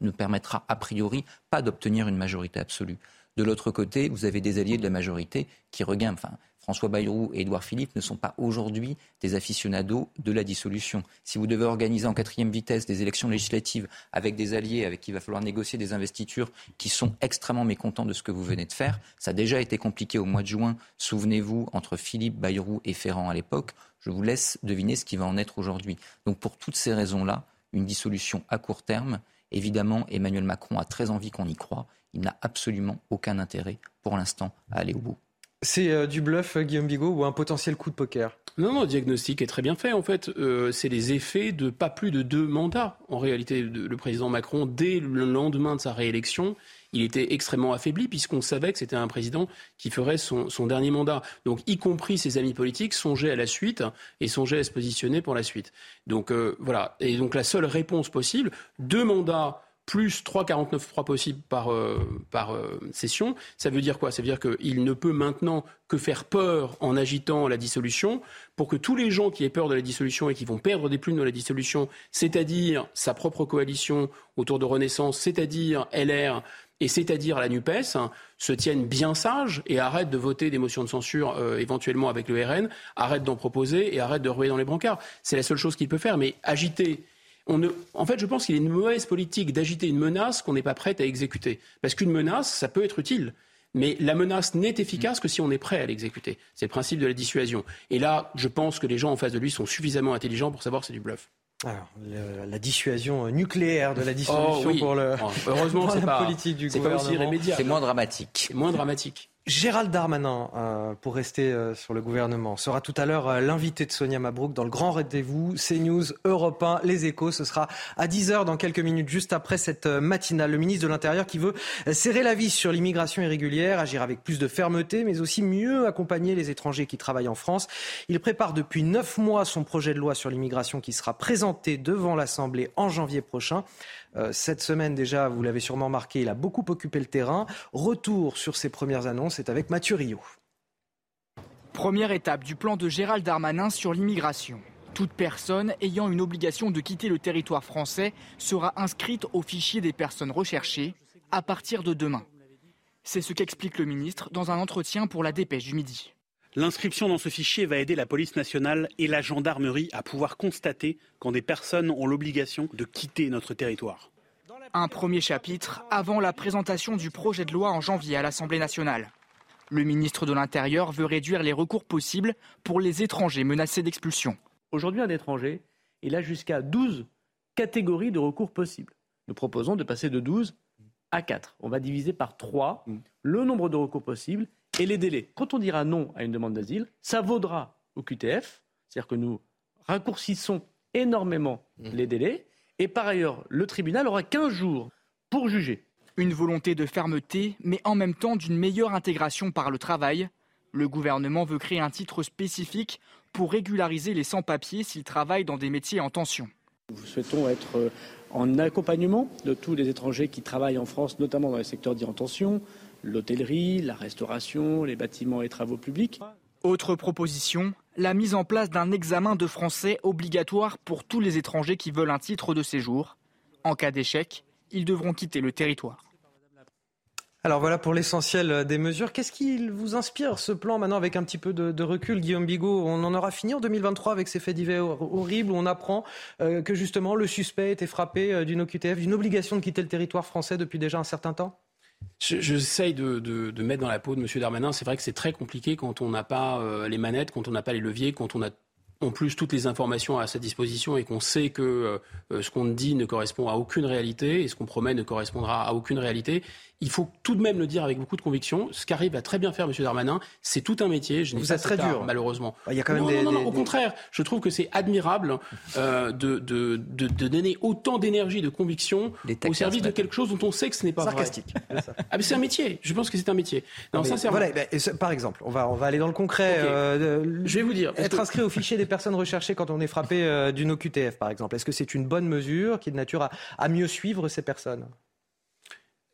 ne permettra a priori pas d'obtenir une majorité absolue. De l'autre côté, vous avez des alliés de la majorité qui regardent. Enfin, François Bayrou et Édouard Philippe ne sont pas aujourd'hui des aficionados de la dissolution. Si vous devez organiser en quatrième vitesse des élections législatives avec des alliés avec qui il va falloir négocier des investitures qui sont extrêmement mécontents de ce que vous venez de faire, ça a déjà été compliqué au mois de juin, souvenez-vous, entre Philippe, Bayrou et Ferrand à l'époque. Je vous laisse deviner ce qui va en être aujourd'hui. Donc pour toutes ces raisons-là, une dissolution à court terme, évidemment, Emmanuel Macron a très envie qu'on y croit. Il n'a absolument aucun intérêt pour l'instant à aller au bout. C'est euh, du bluff, euh, Guillaume Bigot, ou un potentiel coup de poker? Non, non, le diagnostic est très bien fait. En fait, euh, c'est les effets de pas plus de deux mandats. En réalité, le président Macron, dès le lendemain de sa réélection, il était extrêmement affaibli puisqu'on savait que c'était un président qui ferait son, son, dernier mandat. Donc, y compris ses amis politiques songeaient à la suite et songeaient à se positionner pour la suite. Donc, voilà. Et donc, la seule réponse possible, deux mandats plus 3,49,3 possibles par, euh, par euh, session. Ça veut dire quoi? Ça veut dire qu'il ne peut maintenant que faire peur en agitant la dissolution pour que tous les gens qui aient peur de la dissolution et qui vont perdre des plumes de la dissolution, c'est-à-dire sa propre coalition autour de Renaissance, c'est-à-dire LR et c'est-à-dire la NUPES, se tiennent bien sages et arrêtent de voter des motions de censure euh, éventuellement avec le RN, arrêtent d'en proposer et arrêtent de rouler dans les brancards. C'est la seule chose qu'il peut faire. Mais agiter en fait, je pense qu'il est une mauvaise politique d'agiter une menace qu'on n'est pas prêt à exécuter. Parce qu'une menace, ça peut être utile. Mais la menace n'est efficace que si on est prêt à l'exécuter. C'est le principe de la dissuasion. Et là, je pense que les gens en face de lui sont suffisamment intelligents pour savoir que c'est du bluff. Alors, la dissuasion nucléaire de la dissolution oh pour, le, heureusement, c'est pas, politique du gouvernement. C'est pas aussi C'est moins dramatique. C'est moins dramatique. Gérald Darmanin, euh, pour rester euh, sur le gouvernement, sera tout à l'heure euh, l'invité de Sonia Mabrouk dans le grand rendez-vous CNews Europe 1, Les Échos. Ce sera à 10h dans quelques minutes, juste après cette matinale. Le ministre de l'Intérieur qui veut serrer la vis sur l'immigration irrégulière, agir avec plus de fermeté, mais aussi mieux accompagner les étrangers qui travaillent en France. Il prépare depuis neuf mois son projet de loi sur l'immigration qui sera présenté devant l'Assemblée en janvier prochain. Euh, cette semaine déjà, vous l'avez sûrement marqué, il a beaucoup occupé le terrain. Retour sur ses premières annonces, c'est avec Mathieu Rio. Première étape du plan de Gérald Darmanin sur l'immigration. Toute personne ayant une obligation de quitter le territoire français sera inscrite au fichier des personnes recherchées à partir de demain. C'est ce qu'explique le ministre dans un entretien pour la dépêche du midi. L'inscription dans ce fichier va aider la police nationale et la gendarmerie à pouvoir constater quand des personnes ont l'obligation de quitter notre territoire. Un premier chapitre avant la présentation du projet de loi en janvier à l'Assemblée nationale. Le ministre de l'Intérieur veut réduire les recours possibles pour les étrangers menacés d'expulsion. Aujourd'hui, un étranger, il a jusqu'à 12 catégories de recours possibles. Nous proposons de passer de 12 à 4. On va diviser par 3 le nombre de recours possibles et les délais. Quand on dira non à une demande d'asile, ça vaudra au QTF, c'est-à-dire que nous raccourcissons énormément mmh. les délais, et par ailleurs, le tribunal aura 15 jours pour juger. Une volonté de fermeté, mais en même temps d'une meilleure intégration par le travail. Le gouvernement veut créer un titre spécifique pour régulariser les sans-papiers s'ils travaillent dans des métiers en tension. Nous souhaitons être euh, en accompagnement de tous les étrangers qui travaillent en France, notamment dans les secteurs dits en tension, l'hôtellerie, la restauration, les bâtiments et travaux publics. Autre proposition, la mise en place d'un examen de français obligatoire pour tous les étrangers qui veulent un titre de séjour. En cas d'échec, ils devront quitter le territoire. Alors voilà pour l'essentiel des mesures. Qu'est-ce qui vous inspire ce plan maintenant avec un petit peu de, recul, Guillaume Bigot? On en aura fini en 2023 avec ces faits divers horribles où on apprend euh, que justement le suspect était frappé euh, d'une OQTF, d'une obligation de quitter le territoire français depuis déjà un certain temps? J'essaye de, de, mettre dans la peau de M. Darmanin. C'est vrai que c'est très compliqué quand on n'a pas euh, les manettes, quand on n'a pas les leviers, quand on a en plus toutes les informations à sa disposition et qu'on sait que ce qu'on dit ne correspond à aucune réalité et ce qu'on promet ne correspondra à aucune réalité il faut tout de même le dire avec beaucoup de conviction. Ce qu'arrive à très bien faire M. Darmanin, c'est tout un métier. Je Vous êtes très dur, malheureusement. Il y a quand même non, des, non, non, au contraire. Je trouve que c'est admirable euh, de, de, de, de, donner autant d'énergie, de conviction au service de quelque chose dont on sait que ce n'est pas Sarcastique. vrai. ah, mais c'est un métier. Je pense que c'est un métier. Non, sincèrement. Voilà, ben, par exemple, on va, on va aller dans le concret. Euh, je vais vous dire. Être inscrit au fichier des personnes recherchées quand on est frappé euh, d'une OQTF, par exemple. Est-ce que c'est une bonne mesure qui est de nature à, à mieux suivre ces personnes?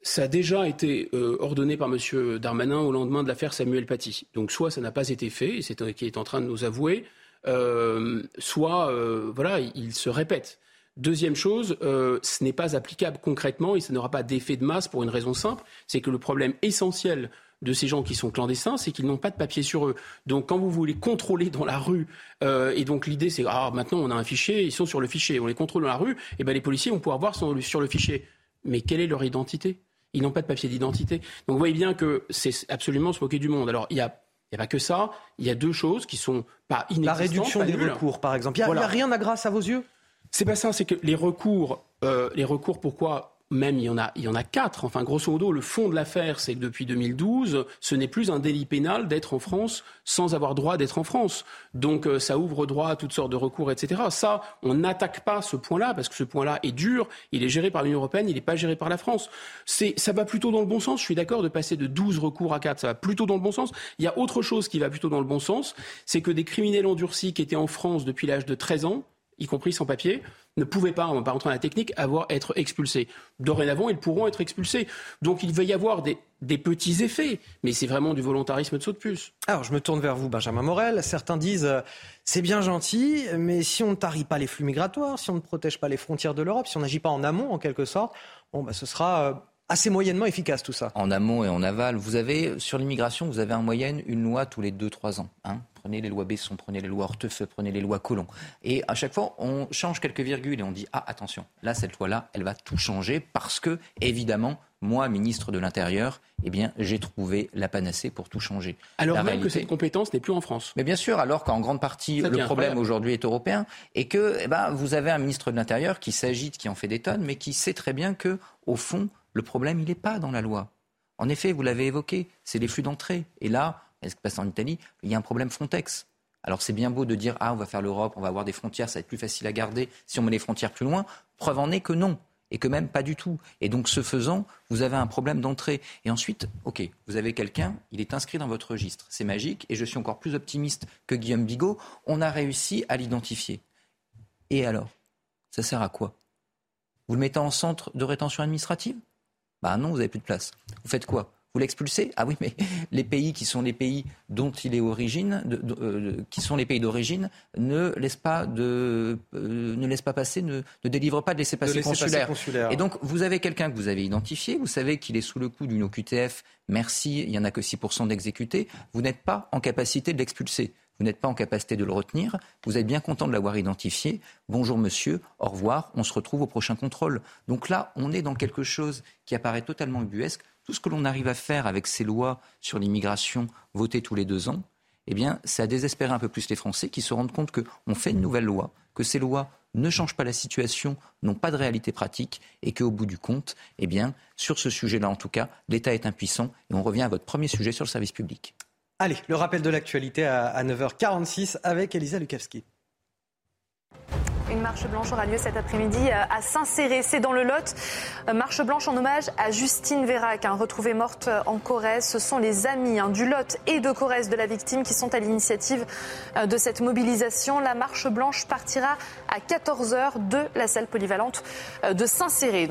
Ça a déjà été euh, ordonné par M. Darmanin au lendemain de l'affaire Samuel Paty. Donc soit ça n'a pas été fait, et c'est qui est en train de nous avouer, euh, soit euh, voilà, il se répète. Deuxième chose, ce n'est pas applicable concrètement et ça n'aura pas d'effet de masse pour une raison simple, c'est que le problème essentiel de ces gens qui sont clandestins, c'est qu'ils n'ont pas de papier sur eux. Donc quand vous voulez contrôler dans la rue, et donc l'idée c'est ah maintenant on a un fichier, ils sont sur le fichier, on les contrôle dans la rue, et ben les policiers vont pouvoir voir sur le fichier. Mais quelle est leur identité? Ils n'ont pas de papier d'identité. Donc vous voyez bien que c'est absolument se moquer du monde. Alors il y a il n'y a pas que ça. Il y a deux choses qui sont pas inexistantes. La réduction pas des nulles. recours, par exemple. Il n'y Voilà. a rien à grâce à vos yeux? C'est pas ça, c'est que les recours, euh, les recours, pourquoi même il y en a, il y en a quatre. Enfin, grosso modo, le fond de l'affaire, c'est que depuis 2012, ce n'est plus un délit pénal d'être en France sans avoir droit d'être en France. Donc, euh, ça ouvre droit à toutes sortes de recours, etc. Ça, on n'attaque pas ce point-là parce que ce point-là est dur. Il est géré par l'Union européenne, il n'est pas géré par la France. C'est, ça va plutôt dans le bon sens. Je suis d'accord de passer de 12 recours à 4. Ça va plutôt dans le bon sens. Il y a autre chose qui va plutôt dans le bon sens, c'est que des criminels endurcis qui étaient en France depuis l'âge de 13 ans, y compris sans papier, ne pouvaient pas, pas rentrer dans la technique, avoir être expulsés. Dorénavant, ils pourront être expulsés. Donc il va y avoir des, petits effets, mais c'est vraiment du volontarisme de saut de puce. Alors, je me tourne vers vous, Benjamin Morel. Certains disent euh, c'est bien gentil, mais si on ne tarit pas les flux migratoires, si on ne protège pas les frontières de l'Europe, si on n'agit pas en amont, en quelque sorte, bah, ce sera euh, assez moyennement efficace tout ça. En amont et en aval, vous avez sur l'immigration, vous avez en moyenne une loi tous les 2-3 ans. hein. Prenez les lois Besson, prenez les lois Hortefeux, prenez les lois Collomb. Et à chaque fois, on change quelques virgules et on dit ah attention, là cette loi-là, elle va tout changer parce que évidemment, moi, ministre de l'Intérieur, eh bien, j'ai trouvé la panacée pour tout changer. Alors La même que cette compétence n'est plus en France. mais bien sûr, alors qu'en grande partie, Ça, le problème aujourd'hui est européen et que eh ben, vous avez un ministre de l'Intérieur qui s'agite, qui en fait des tonnes, mais qui sait très bien que, au fond, le problème, il n'est pas dans la loi. En effet, vous l'avez évoqué, c'est les flux d'entrée. Et là, ce qui se passe en Italie, il y a un problème Frontex. Alors c'est bien beau de dire, ah, on va faire l'Europe, on va avoir des frontières, ça va être plus facile à garder si on met les frontières plus loin. Preuve en est que non. Et que même pas du tout. Et donc, ce faisant, vous avez un problème d'entrée. Et ensuite, OK, vous avez quelqu'un, il est inscrit dans votre registre. C'est magique. Et je suis encore plus optimiste que Guillaume Bigot. On a réussi à l'identifier. Et alors? Ça sert à quoi? Vous le mettez en centre de rétention administrative? Bah non, vous n'avez plus de place. Vous faites quoi? Vous l'expulsez? Ah oui, mais les pays qui sont les pays dont il est origine, de- de- euh, qui sont les pays d'origine, ne laissent pas de, euh, ne laissent pas passer, ne, ne délivrent pas de laissez-passer consulaire. consulaire. Et donc vous avez quelqu'un que vous avez identifié, vous savez qu'il est sous le coup d'une OQTF. Merci, il y en a que 6% d'exécutés. Vous n'êtes pas en capacité de l'expulser. Vous n'êtes pas en capacité de le retenir. Vous êtes bien content de l'avoir identifié. Bonjour monsieur, au revoir, on se retrouve au prochain contrôle. Donc là, on est dans quelque chose qui apparaît totalement ubuesque. Tout ce que l'on arrive à faire avec ces lois sur l'immigration votées tous les deux ans, eh bien, c'est à désespérer un peu plus les Français qui se rendent compte qu'on fait une nouvelle loi, que ces lois ne changent pas la situation, n'ont pas de réalité pratique et qu'au bout du compte, eh bien, sur ce sujet-là en tout cas, l'État est impuissant et on revient à votre premier sujet sur le service public. Allez, le rappel de l'actualité à, à 9h46 avec Elisa Lukavski. Une marche blanche aura lieu cet après-midi euh, à Saint-Céré, c'est dans le Lot. Euh, Marche blanche en hommage à Justine Vérac, hein, retrouvée morte euh, en Corrèze. Ce sont les amis hein, du Lot et de Corrèze de la victime qui sont à l'initiative de cette mobilisation. La marche blanche partira à 14h de la salle polyvalente de Saint-Céré.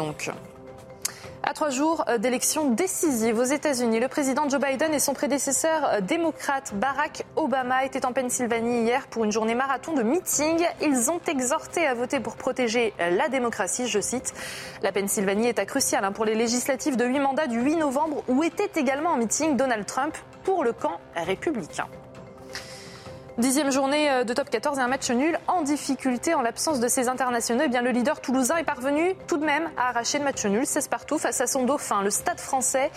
À trois jours euh, d'élections décisives aux États-Unis, le président Joe Biden et son prédécesseur euh, démocrate Barack Obama étaient en Pennsylvanie hier pour une journée marathon de meeting. Ils ont exhorté à voter pour protéger euh, la démocratie, je cite. La Pennsylvanie est à crucial hein, pour les législatives de 8 mandats du 8 novembre où était également en meeting Donald Trump pour le camp républicain. Dixième journée euh, de top 14 et un match nul en difficulté en l'absence de ses internationaux. Eh bien, le leader toulousain est parvenu tout de même à arracher le match nul 16 partout face à son dauphin, le Stade français.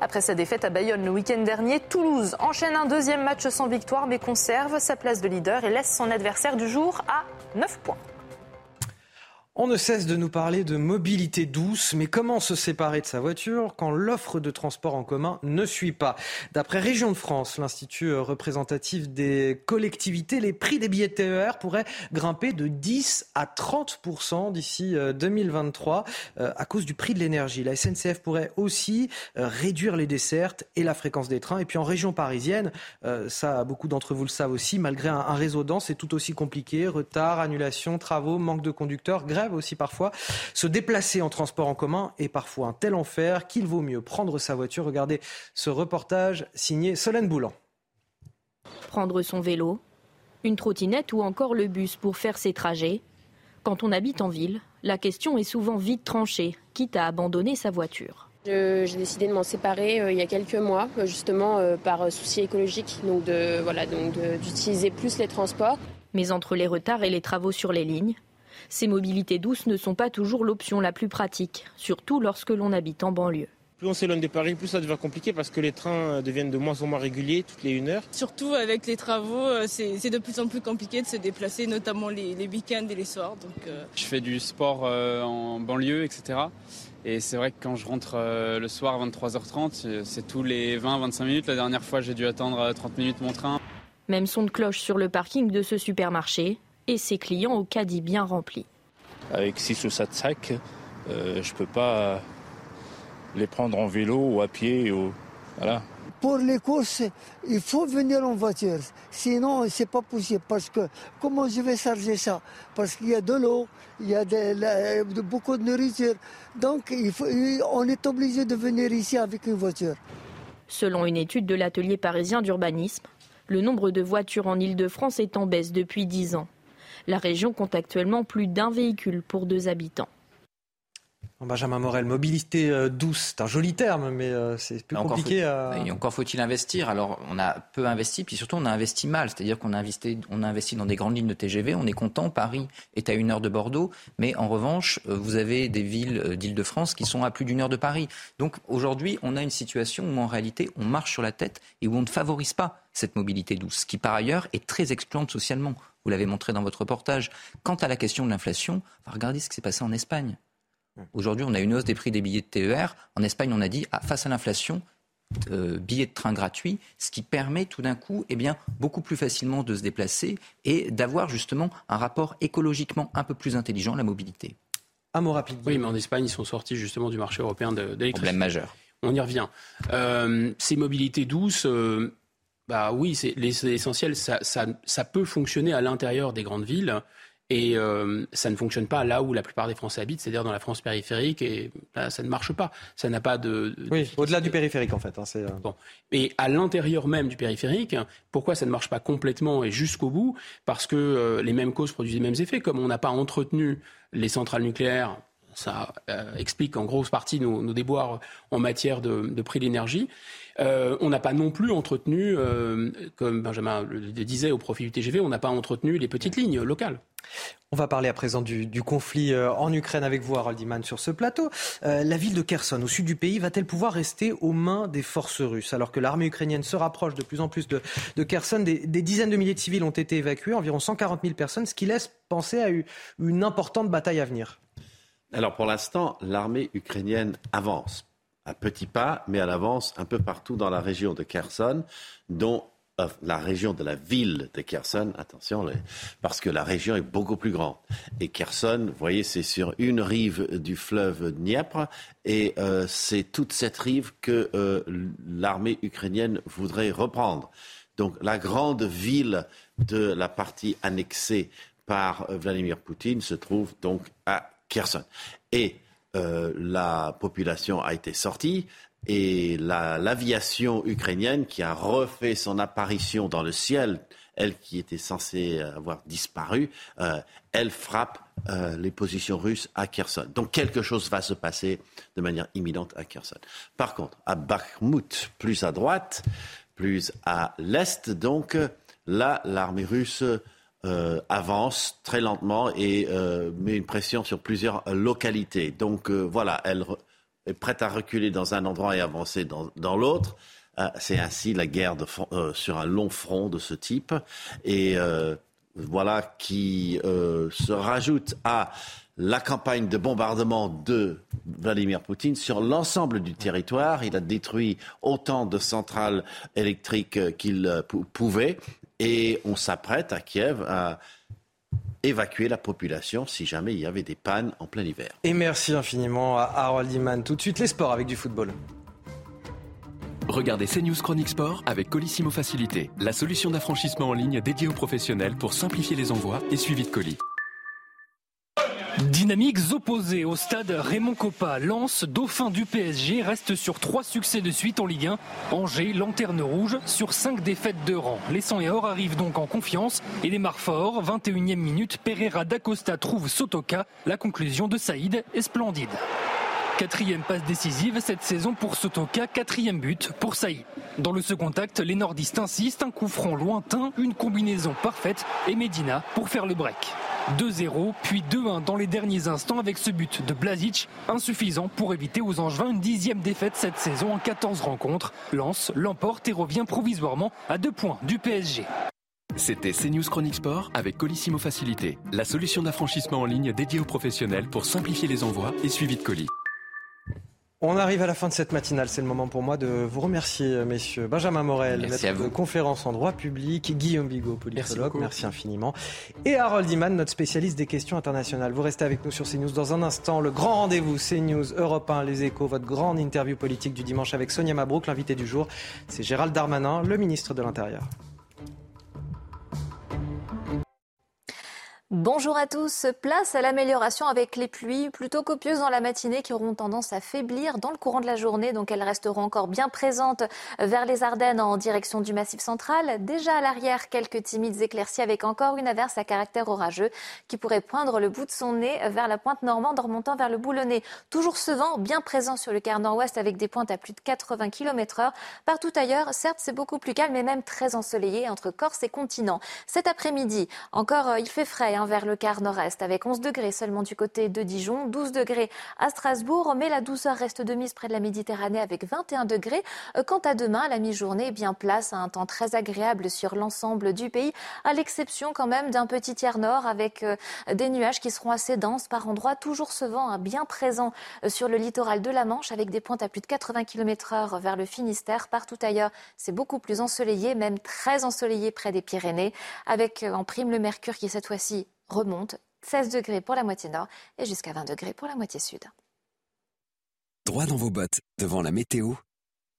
Après sa défaite à Bayonne le week-end dernier, Toulouse enchaîne un deuxième match sans victoire mais conserve sa place de leader et laisse son adversaire du jour à 9 points. On ne cesse de nous parler de mobilité douce, mais comment se séparer de sa voiture quand l'offre de transport en commun ne suit pas? D'après Région de France, l'institut représentatif des collectivités, les prix des billets TER pourraient grimper de 10 à 30 d'ici euh, 2023 euh, à cause du prix de l'énergie. La SNCF pourrait aussi euh, réduire les dessertes et la fréquence des trains. Et puis en région parisienne, euh, ça beaucoup d'entre vous le savent aussi, malgré un, un réseau dense, c'est tout aussi compliqué. Retard, annulation, travaux, manque de conducteurs, grève aussi parfois. Se déplacer en transport en commun est parfois un tel enfer qu'il vaut mieux prendre sa voiture. Regardez ce reportage signé Solène Boulan. Prendre son vélo, une trottinette ou encore le bus pour faire ses trajets. Quand on habite en ville, la question est souvent vite tranchée, quitte à abandonner sa voiture. J'ai décidé de m'en séparer euh, il y a quelques mois, euh, justement euh, par souci écologique, donc de voilà, donc d'utiliser plus les transports. Mais entre les retards et les travaux sur les lignes, ces mobilités douces ne sont pas toujours l'option la plus pratique, surtout lorsque l'on habite en banlieue. Plus on s'éloigne de Paris, plus ça devient compliqué parce que les trains deviennent de moins en moins réguliers, toutes les une heure. Surtout avec les travaux, c'est de plus en plus compliqué de se déplacer, notamment les, week-ends et les soirs. Donc, Je fais du sport en banlieue, etc. Et c'est vrai que quand je rentre euh, le soir à 23h30, euh, c'est tous les 20-25 minutes. La dernière fois, j'ai dû attendre 30 euh, minutes mon train. Même son de cloche sur le parking de ce supermarché et ses clients au caddie bien rempli. Avec 6 ou 7 sacs, je ne peux pas les prendre en vélo ou à pied. Ou... Voilà. Pour les courses, il faut venir en voiture. Sinon, c'est pas possible. Parce que comment je vais charger ça? Parce qu'il y a de l'eau, il y a de, beaucoup de nourriture. Donc, il faut, on est obligé de venir ici avec une voiture. Selon une étude de l'atelier parisien d'urbanisme, le nombre de voitures en Ile-de-France est en baisse depuis 10 ans. La région compte actuellement plus d'un véhicule pour deux habitants. Benjamin Morel, mobilité euh, douce, c'est un joli terme, mais euh, c'est plus compliqué à... Et encore faut-il investir. Alors, on a peu investi, puis surtout, on a investi mal. C'est-à-dire qu'on a investi, on a investi dans des grandes lignes de TGV. On est content, Paris est à une heure de Bordeaux, mais en revanche, euh, vous avez des villes d'Île-de-France qui sont à plus d'une heure de Paris. Donc, aujourd'hui, on a une situation où, en réalité, on marche sur la tête et où on ne favorise pas cette mobilité douce, qui, par ailleurs, est très excluante socialement. Vous l'avez montré dans votre reportage. Quant à la question de l'inflation, regardez ce qui s'est passé en Espagne. Aujourd'hui, on a une hausse des prix des billets de TER. En Espagne, on a dit, ah, face à l'inflation, euh, billets de train gratuits, ce qui permet tout d'un coup eh bien, beaucoup plus facilement de se déplacer et d'avoir justement un rapport écologiquement un peu plus intelligent à la mobilité. Un mot rapide. Oui, mais en Espagne, ils sont sortis justement du marché européen d'électricité. Problème majeur. On y revient. Euh, ces mobilités douces, euh, bah oui, c'est l'essentiel. Ça, ça, ça, peut fonctionner à l'intérieur des grandes villes. Et euh, ça ne fonctionne pas là où la plupart des Français habitent, c'est-à-dire dans la France périphérique, et là, ça ne marche pas. Ça n'a pas de. oui, au-delà du périphérique, en fait. Hein, euh. Bon. Et à l'intérieur même du périphérique, pourquoi ça ne marche pas complètement et jusqu'au bout? Parce que euh, les mêmes causes produisent les mêmes effets. Comme on n'a pas entretenu les centrales nucléaires, ça explique en grosse partie nos, déboires en matière de, de prix d'énergie. Euh, on n'a pas non plus entretenu, euh, comme Benjamin le disait au profit du TGV, on n'a pas entretenu les petites lignes locales. On va parler à présent du, conflit euh, en Ukraine avec vous, Harold Iman, sur ce plateau. la ville de Kherson, au sud du pays, va-t-elle pouvoir rester aux mains des forces russes? Alors que l'armée ukrainienne se rapproche de plus en plus de, Kherson, des, dizaines de milliers de civils ont été évacués, environ 140 000 personnes, ce qui laisse penser à une importante bataille à venir. Alors pour l'instant, l'armée ukrainienne avance à petits pas, mais à l'avance un peu partout dans la région de Kherson, dont euh, la région de la ville de Kherson, attention, parce que la région est beaucoup plus grande. Et Kherson, vous voyez, c'est sur une rive du fleuve Dniepr, et euh, c'est toute cette rive que euh, l'armée ukrainienne voudrait reprendre. Donc la grande ville de la partie annexée par Vladimir Poutine se trouve donc à Kherson. Et euh, la population a été sortie et l'aviation ukrainienne qui a refait son apparition dans le ciel, elle qui était censée avoir disparu, euh, elle frappe euh, les positions russes à Kherson. Donc quelque chose va se passer de manière imminente à Kherson. Par contre, à Bakhmut, plus à droite, plus à l'est, donc là, l'armée russe euh, avance très lentement et euh, met une pression sur plusieurs localités. Donc euh, voilà, elle est prête à reculer dans un endroit et avancer dans, dans l'autre. C'est ainsi la guerre sur un long front de ce type. Et voilà qui se rajoute à la campagne de bombardement de Vladimir Poutine sur l'ensemble du territoire. Il a détruit autant de centrales électriques qu'il pouvait. Et on s'apprête à Kiev à évacuer la population si jamais il y avait des pannes en plein hiver. Et merci infiniment à Harold Iman. Tout de suite les sports avec du football. Regardez CNews Chronique Sport avec Colissimo Facilité, la solution d'affranchissement en ligne dédiée aux professionnels pour simplifier les envois et suivi de colis. Dynamiques opposées au stade Raymond Coppa. Lance dauphin du PSG, reste sur trois succès de suite en Ligue 1. Angers, lanterne rouge, sur cinq défaites de rang. Les 100 et or arrivent donc en confiance et démarrent fort. 21e minute, Pereira d'Acosta trouve Sotoka. La conclusion de Saïd est splendide. Quatrième passe décisive cette saison pour Sotoka, quatrième but pour Saïd. Dans le second acte, les nordistes insistent, un coup franc lointain, une combinaison parfaite et Medina pour faire le break. 2-0, puis 2-1 dans les derniers instants avec ce but de Blazic, insuffisant pour éviter aux Angevins une dixième défaite cette saison en 14 rencontres. Lance l'emporte et revient provisoirement à deux points du PSG. C'était CNews Chronique Sport avec Colissimo Facilité, la solution d'affranchissement en ligne dédiée aux professionnels pour simplifier les envois et suivi de colis. On arrive à la fin de cette matinale. C'est le moment pour moi de vous remercier, messieurs. Benjamin Morel, Merci maître de conférence en droit public, Guillaume Bigot, politologue, merci, infiniment. Et Harold Iman, notre spécialiste des questions internationales. Vous restez avec nous sur CNews dans un instant. Le grand rendez-vous CNews, Europe 1, Les Échos, votre grande interview politique du dimanche avec Sonia Mabrouk. L'invité du jour, c'est Gérald Darmanin, le ministre de l'Intérieur. Bonjour à tous. Place à l'amélioration avec les pluies plutôt copieuses dans la matinée qui auront tendance à faiblir dans le courant de la journée. Donc elles resteront encore bien présentes vers les Ardennes en direction du Massif central. Déjà à l'arrière, quelques timides éclaircies avec encore une averse à caractère orageux qui pourrait poindre le bout de son nez vers la pointe normande en remontant vers le Boulonnais. Toujours ce vent bien présent sur le quart nord-ouest avec des pointes à plus de 80 km heure. Partout ailleurs, certes, c'est beaucoup plus calme mais même très ensoleillé entre Corse et continent. Cet après-midi, encore, euh, il fait frais vers le quart nord-est avec 11 degrés seulement du côté de Dijon, 12 degrés à Strasbourg, mais la douceur reste de mise près de la Méditerranée avec 21 degrés. Euh, Quant à demain, la mi-journée est bien place à un temps très agréable sur l'ensemble du pays, à l'exception quand même d'un petit tiers nord avec euh, des nuages qui seront assez denses par endroits, toujours ce vent hein, bien présent euh, sur le littoral de la Manche avec des pointes à plus de 80 km heure vers le Finistère. Partout ailleurs, c'est beaucoup plus ensoleillé, même très ensoleillé près des Pyrénées, avec en prime le mercure qui cette fois-ci remonte. 16 degrés pour la moitié nord et jusqu'à 20 degrés pour la moitié sud. Droit dans vos bottes devant la météo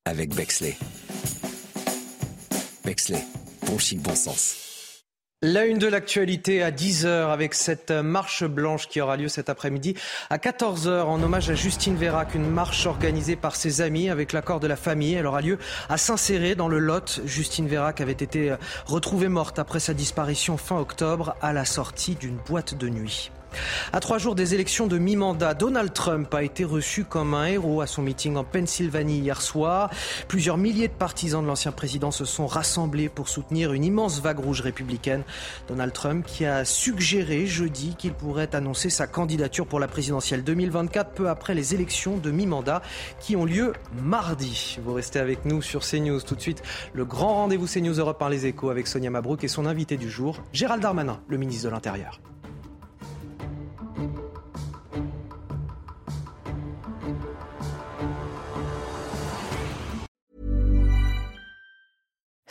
avec Bexley. Bexley, bon chic, bon sens. La une de l'actualité à 10h avec cette marche blanche qui aura lieu cet après-midi à 14h en hommage à Justine Vérac, une marche organisée par ses amis avec l'accord de la famille. Elle aura lieu à Saint-Céré dans le Lot. Justine Vérac avait été retrouvée morte après sa disparition fin octobre à la sortie d'une boîte de nuit. À trois jours des élections de mi-mandat, Donald Trump a été reçu comme un héros à son meeting en Pennsylvanie hier soir. Plusieurs milliers de partisans de l'ancien président se sont rassemblés pour soutenir une immense vague rouge républicaine. Donald Trump qui a suggéré jeudi qu'il pourrait annoncer sa candidature pour la présidentielle 2024 peu après les élections de mi-mandat qui ont lieu mardi. Vous restez avec nous sur CNews tout de suite. Le grand rendez-vous CNews Europe par les échos avec Sonia Mabrouk et son invité du jour, Gérald Darmanin, le ministre de l'Intérieur.